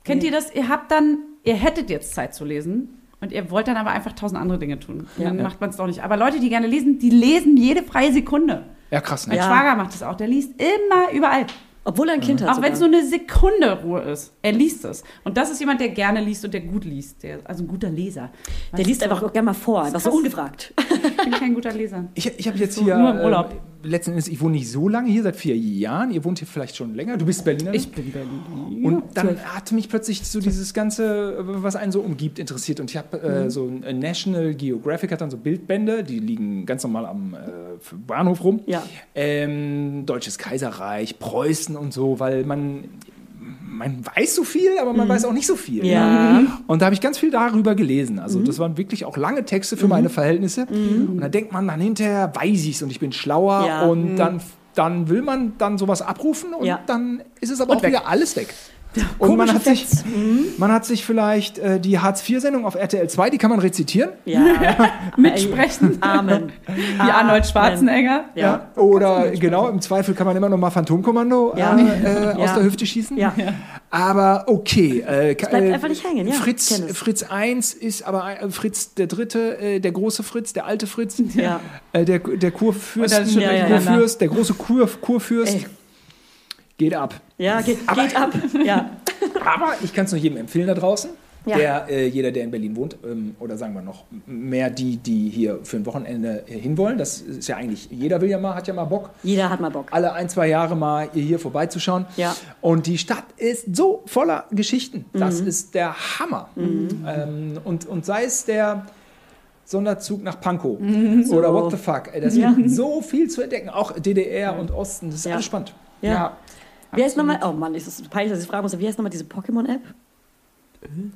Speaker 2: kennt
Speaker 1: Nee.
Speaker 2: ihr das? Ihr habt dann, ihr hättet jetzt Zeit zu lesen und ihr wollt dann aber einfach tausend andere Dinge tun.
Speaker 1: Ja.
Speaker 2: dann macht man es doch nicht. Aber Leute, die gerne lesen, die lesen jede freie Sekunde.
Speaker 3: Ja, krass, ne?
Speaker 2: Mein
Speaker 1: Ja.
Speaker 2: Schwager macht das auch. Der liest immer überall.
Speaker 1: Obwohl er ein Kind hat.
Speaker 2: Auch wenn es nur eine Sekunde Ruhe ist. Er liest es. Und das ist jemand, der gerne liest und der gut liest. Der, also ein guter Leser.
Speaker 1: Der liest einfach auch gerne mal vor, einfach so ungefragt.
Speaker 2: Ich bin kein guter Leser.
Speaker 3: Ich, ich habe jetzt
Speaker 2: So,
Speaker 3: hier,
Speaker 2: nur im Urlaub.
Speaker 3: Äh, letzten Endes, ich wohne nicht so lange hier, seit vier Jahren. Ihr wohnt hier vielleicht schon länger. Du bist Berliner.
Speaker 2: Ich bin Berlin.
Speaker 3: Und dann hat mich plötzlich so dieses Ganze, was einen so umgibt, interessiert. Und ich habe
Speaker 2: Mhm.
Speaker 3: äh, so ein National Geographic hat dann so Bildbände, die liegen ganz normal am äh, Bahnhof rum.
Speaker 1: Ja.
Speaker 3: Ähm, Deutsches Kaiserreich, Preußen und so, weil man, man weiß so viel, aber man weiß auch nicht so viel.
Speaker 1: Mhm. Ja.
Speaker 3: Und da habe ich ganz viel darüber gelesen. Also das waren wirklich auch lange Texte für meine Verhältnisse. Und da denkt man dann hinterher, weiß ich's und ich bin schlauer.
Speaker 1: Ja.
Speaker 3: Und dann, dann will man dann sowas abrufen und
Speaker 1: Ja.
Speaker 3: dann ist es aber auch
Speaker 1: weg.
Speaker 3: wieder alles weg. (laughs) Und man hat, sich,
Speaker 1: Facts.
Speaker 3: man hat sich vielleicht äh, die Hartz-IV-Sendung auf RTL 2, die kann man rezitieren.
Speaker 1: Ja. (laughs)
Speaker 2: Mitsprechen.
Speaker 1: Amen. (laughs)
Speaker 2: Wie Arnold Schwarzenegger.
Speaker 1: Ja.
Speaker 3: Oder genau, im Zweifel kann man immer noch mal Phantomkommando
Speaker 1: Ja.
Speaker 3: äh, äh, aus
Speaker 1: Ja.
Speaker 3: der Hüfte schießen.
Speaker 1: Ja.
Speaker 3: Aber okay. Äh,
Speaker 1: bleibt
Speaker 3: äh,
Speaker 1: einfach nicht hängen, ja,
Speaker 3: Fritz. Fritz 1 ist aber äh, Fritz der Dritte, äh, der große Fritz, der alte Fritz,
Speaker 1: Ja.
Speaker 3: äh, der, der Kurfürst,
Speaker 1: Ja, ja,
Speaker 3: Kurfürst, der große Kur, Kurfürst.
Speaker 1: Ey.
Speaker 3: Geht ab.
Speaker 1: Ja, geht, geht ab. Ja. (laughs)
Speaker 3: Aber ich kann es nur jedem empfehlen da draußen.
Speaker 1: Ja.
Speaker 3: Der, äh, jeder, der in Berlin wohnt, ähm, oder sagen wir noch mehr die, die hier für ein Wochenende äh, hinwollen. Das ist ja eigentlich, jeder will ja mal, hat ja mal Bock,
Speaker 1: Jeder hat mal Bock.
Speaker 3: alle ein, zwei Jahre mal hier vorbeizuschauen.
Speaker 1: Ja.
Speaker 3: Und die Stadt ist so voller Geschichten. Das
Speaker 1: Mhm.
Speaker 3: ist der Hammer. Ähm, und, und sei es der Sonderzug nach Pankow (laughs) oder what the fuck. Das
Speaker 1: Mhm. Ja.
Speaker 3: gibt so viel zu entdecken. Auch DDR und Osten, das ist
Speaker 1: Ja.
Speaker 3: alles spannend.
Speaker 1: Ja. Wie heißt nochmal, oh Mann, ist das peinlich, dass ich fragen muss, wie heißt nochmal diese Pokémon-App?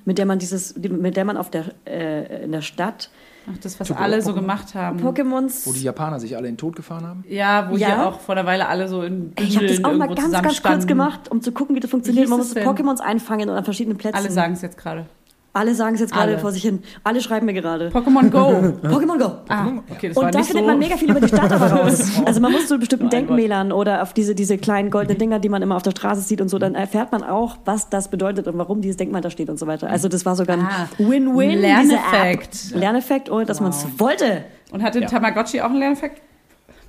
Speaker 1: Mit der man dieses, die- mit der man auf der, äh, in der Stadt
Speaker 2: Ach, das, was alle so gemacht haben.
Speaker 1: Pokémons.
Speaker 3: Wo die Japaner sich alle in den Tod gefahren haben.
Speaker 2: Ja, wo
Speaker 1: Ja?
Speaker 2: hier auch vor der Weile alle so in
Speaker 1: Ey, ich habe das auch mal ganz, ganz kurz gemacht, um zu gucken, wie das funktioniert. Man muss? Pokémons einfangen und an verschiedenen Plätzen.
Speaker 2: Alle sagen es jetzt gerade.
Speaker 1: Alle sagen es jetzt gerade vor sich hin. Alle schreiben mir gerade.
Speaker 2: Pokémon Go. (laughs)
Speaker 1: Pokémon Go.
Speaker 2: ah, okay, das war
Speaker 1: Und da
Speaker 2: nicht
Speaker 1: findet
Speaker 2: so.
Speaker 1: man mega viel über die Stadt aber raus. (laughs) Also man muss zu bestimmten. Denkmälern oder auf diese, diese kleinen goldenen Dinger, die man immer auf der Straße sieht und so, dann erfährt man auch, was das bedeutet und warum dieses Denkmal da steht und so weiter. Also das war sogar ein
Speaker 2: Ah,
Speaker 1: Win-Win. diese
Speaker 2: Lerneffekt.
Speaker 1: Lerneffekt, ohne dass man es wollte.
Speaker 2: Und hatte
Speaker 3: Ja.
Speaker 2: Tamagotchi auch einen Lerneffekt?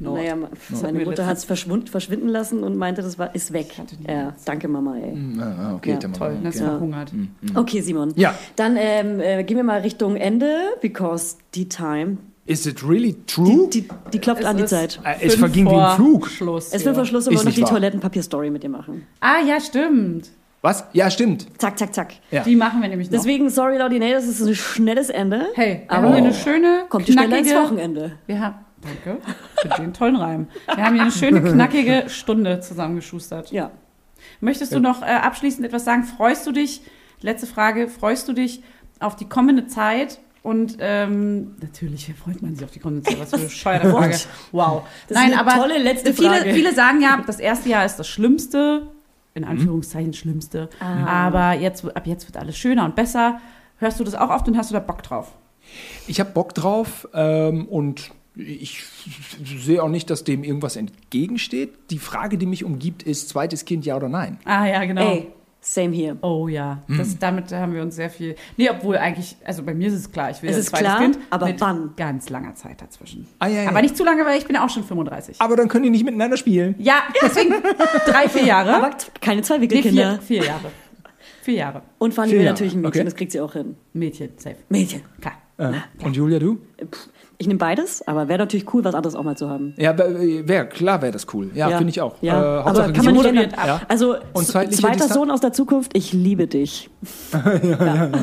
Speaker 2: No.
Speaker 1: Naja, seine
Speaker 2: Mir
Speaker 1: Mutter hat es verschwunden, verschwinden lassen und meinte, das war, ist weg.
Speaker 2: die
Speaker 1: Ja, danke Mama, ey.
Speaker 3: Ah, okay,
Speaker 1: Ja,
Speaker 3: dann
Speaker 2: Toll,
Speaker 3: mal-
Speaker 2: dass
Speaker 3: okay.
Speaker 2: verhungert.
Speaker 1: Okay, Simon.
Speaker 3: Ja.
Speaker 1: Dann ähm, äh, gehen wir mal Richtung Ende, because die Time,
Speaker 3: Is it really true?
Speaker 1: die, die klopft
Speaker 2: Es
Speaker 1: an die Zeit.
Speaker 3: Äh, es verging wie im
Speaker 2: vor
Speaker 3: Flug.
Speaker 2: Schluss.
Speaker 1: Es wird vor Schluss, aber noch die. Toilettenpapier-Story mit dir machen.
Speaker 2: Ah, ja, stimmt.
Speaker 3: Was? Ja, stimmt.
Speaker 1: Zack, zack, zack.
Speaker 3: Ja.
Speaker 2: Die machen wir nämlich noch.
Speaker 1: Deswegen, sorry, Laudinay, das ist ein schnelles Ende.
Speaker 2: hey, wir
Speaker 1: aber
Speaker 2: haben hier eine schöne,
Speaker 1: kommt die schneller ins
Speaker 2: knackige...
Speaker 1: Wochenende.
Speaker 2: Wir haben, danke, für den tollen Reim. Wir haben hier eine schöne, knackige Stunde zusammengeschustert.
Speaker 1: Ja.
Speaker 2: Möchtest du noch äh, abschließend etwas sagen? Freust du dich, letzte Frage, freust du dich auf die kommende Zeit? Und ähm, natürlich freut man sich auf die kommende Zeit. Was für eine (laughs) bescheuerte Frage. Wow.
Speaker 1: Das ist eine tolle letzte
Speaker 2: viele,
Speaker 1: Frage.
Speaker 2: viele sagen ja, das erste Jahr ist das Schlimmste, in Anführungszeichen Schlimmste.
Speaker 1: Ah.
Speaker 2: Aber jetzt, ab jetzt wird alles schöner und besser. Hörst du das auch oft und hast du da Bock drauf?
Speaker 3: Ich habe Bock drauf ähm, und ich sehe auch nicht, dass dem irgendwas entgegensteht. Die Frage, die mich umgibt, ist zweites Kind, ja oder nein?
Speaker 2: Ah ja, genau.
Speaker 1: Ey, same here.
Speaker 2: Oh ja, das, damit haben wir uns sehr viel. Nee, obwohl eigentlich, also bei mir ist es klar, ich will
Speaker 1: Es
Speaker 2: ein
Speaker 1: ist
Speaker 2: zweites
Speaker 1: klar,
Speaker 2: Kind
Speaker 1: aber
Speaker 2: mit
Speaker 1: wann?
Speaker 2: ganz langer Zeit dazwischen.
Speaker 3: Ah, ja, ja.
Speaker 2: Aber nicht zu lange, weil ich bin auch schon 35.
Speaker 3: Aber dann können die nicht miteinander spielen.
Speaker 2: Ja, deswegen (laughs) drei, vier Jahre.
Speaker 1: Aber keine zwei
Speaker 2: nee,
Speaker 1: Wickelkinder.
Speaker 2: vier, vier Jahre. Vier Jahre.
Speaker 1: Und Fanny
Speaker 3: Vier
Speaker 1: will
Speaker 3: Jahre,
Speaker 1: natürlich ein Mädchen,
Speaker 3: okay.
Speaker 1: das kriegt sie auch hin.
Speaker 2: Mädchen, safe.
Speaker 1: Mädchen.
Speaker 2: Klar.
Speaker 3: Äh, und Julia, du?
Speaker 1: Ich nehme beides, aber wäre natürlich cool, was anderes auch mal zu haben.
Speaker 3: Ja, wäre klar, wäre das cool. Ja, finde ich auch.
Speaker 1: Ja,
Speaker 3: Äh,
Speaker 1: aber
Speaker 3: Hauptsache
Speaker 1: kann man ändern.
Speaker 3: Ja.
Speaker 1: Also,
Speaker 3: Und
Speaker 1: zweiter? Sohn aus der Zukunft, ich liebe dich. (laughs)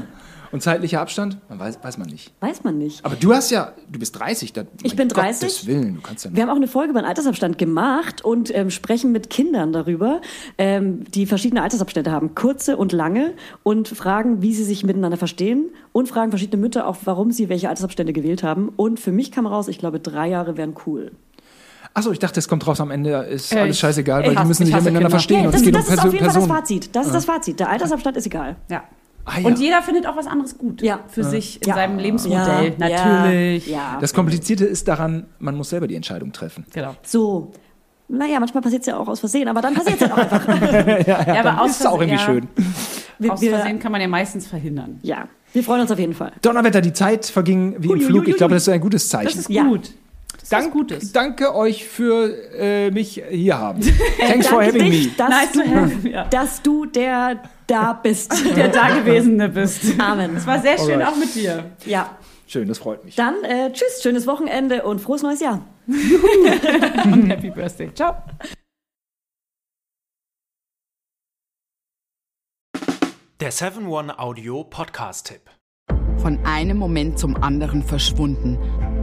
Speaker 3: Und zeitlicher Abstand? Man weiß, weiß man nicht.
Speaker 1: Weiß man nicht.
Speaker 3: Aber du hast ja, du bist 30. Da,
Speaker 1: Ich bin 30.
Speaker 3: Gottes Willen, du kannst ja
Speaker 1: Wir haben auch eine Folge über den Altersabstand gemacht und ähm, sprechen mit Kindern darüber, ähm, die verschiedene Altersabstände haben, kurze und lange, und fragen, wie sie sich miteinander verstehen und fragen verschiedene Mütter auch, warum sie welche Altersabstände gewählt haben. Und für mich kam raus, ich glaube, drei Jahre wären cool.
Speaker 3: Achso, ich dachte, es kommt raus am Ende, ist
Speaker 2: Äh,
Speaker 3: alles
Speaker 2: ich-
Speaker 3: scheißegal,
Speaker 2: ich
Speaker 3: weil die
Speaker 2: hasse-
Speaker 3: müssen
Speaker 2: ich
Speaker 3: sich miteinander
Speaker 2: Kinder.
Speaker 3: verstehen.
Speaker 1: Ja,
Speaker 3: und
Speaker 1: das, das
Speaker 3: um
Speaker 1: ist auf jeden Fall das. Fazit. Das ist das Fazit. Der Altersabstand ist egal.
Speaker 2: Ja.
Speaker 3: Ah, ja.
Speaker 2: Und jeder findet auch was anderes gut
Speaker 1: Ja.
Speaker 2: für sich in
Speaker 1: Ja.
Speaker 2: seinem Lebensmodell.
Speaker 1: Ja,
Speaker 2: Natürlich.
Speaker 1: Ja, ja.
Speaker 3: Das Komplizierte ist daran, man muss selber die Entscheidung treffen.
Speaker 2: Genau.
Speaker 1: So. Naja, manchmal passiert es ja auch aus Versehen, aber dann passiert es ja auch einfach. (laughs)
Speaker 2: Ja, aber
Speaker 3: Dann
Speaker 2: aus
Speaker 3: ist es auch irgendwie
Speaker 2: Versehen-
Speaker 3: schön.
Speaker 1: Wir,
Speaker 2: Aus
Speaker 1: wir,
Speaker 2: Versehen kann man ja meistens verhindern.
Speaker 1: ja, wir freuen uns auf jeden Fall.
Speaker 3: Donnerwetter, die Zeit verging wie im
Speaker 1: Ui, ui,
Speaker 3: Flug.
Speaker 1: ui,
Speaker 3: Ich glaube,
Speaker 1: ui.
Speaker 3: das ist ein gutes Zeichen.
Speaker 2: Das ist
Speaker 1: Ja.
Speaker 2: gut. Das
Speaker 3: Dank,
Speaker 2: Gutes.
Speaker 3: Danke euch für äh, mich hier haben. (laughs) Thanks for
Speaker 1: Danke
Speaker 3: having
Speaker 1: dich,
Speaker 3: me.
Speaker 1: dass,
Speaker 2: Nice to
Speaker 1: du,
Speaker 2: have, ja.
Speaker 1: dass du der da bist. (laughs)
Speaker 2: Der Dagewesene bist.
Speaker 1: Amen.
Speaker 2: Es war sehr schön
Speaker 3: Alright.
Speaker 2: auch mit dir.
Speaker 1: Ja,
Speaker 3: Schön, das freut mich.
Speaker 1: dann äh, tschüss, schönes Wochenende und frohes neues Jahr.
Speaker 2: Und (laughs) Happy Birthday. Ciao.
Speaker 6: Der 7-One-Audio-Podcast-Tipp.
Speaker 7: Von einem Moment zum anderen verschwunden,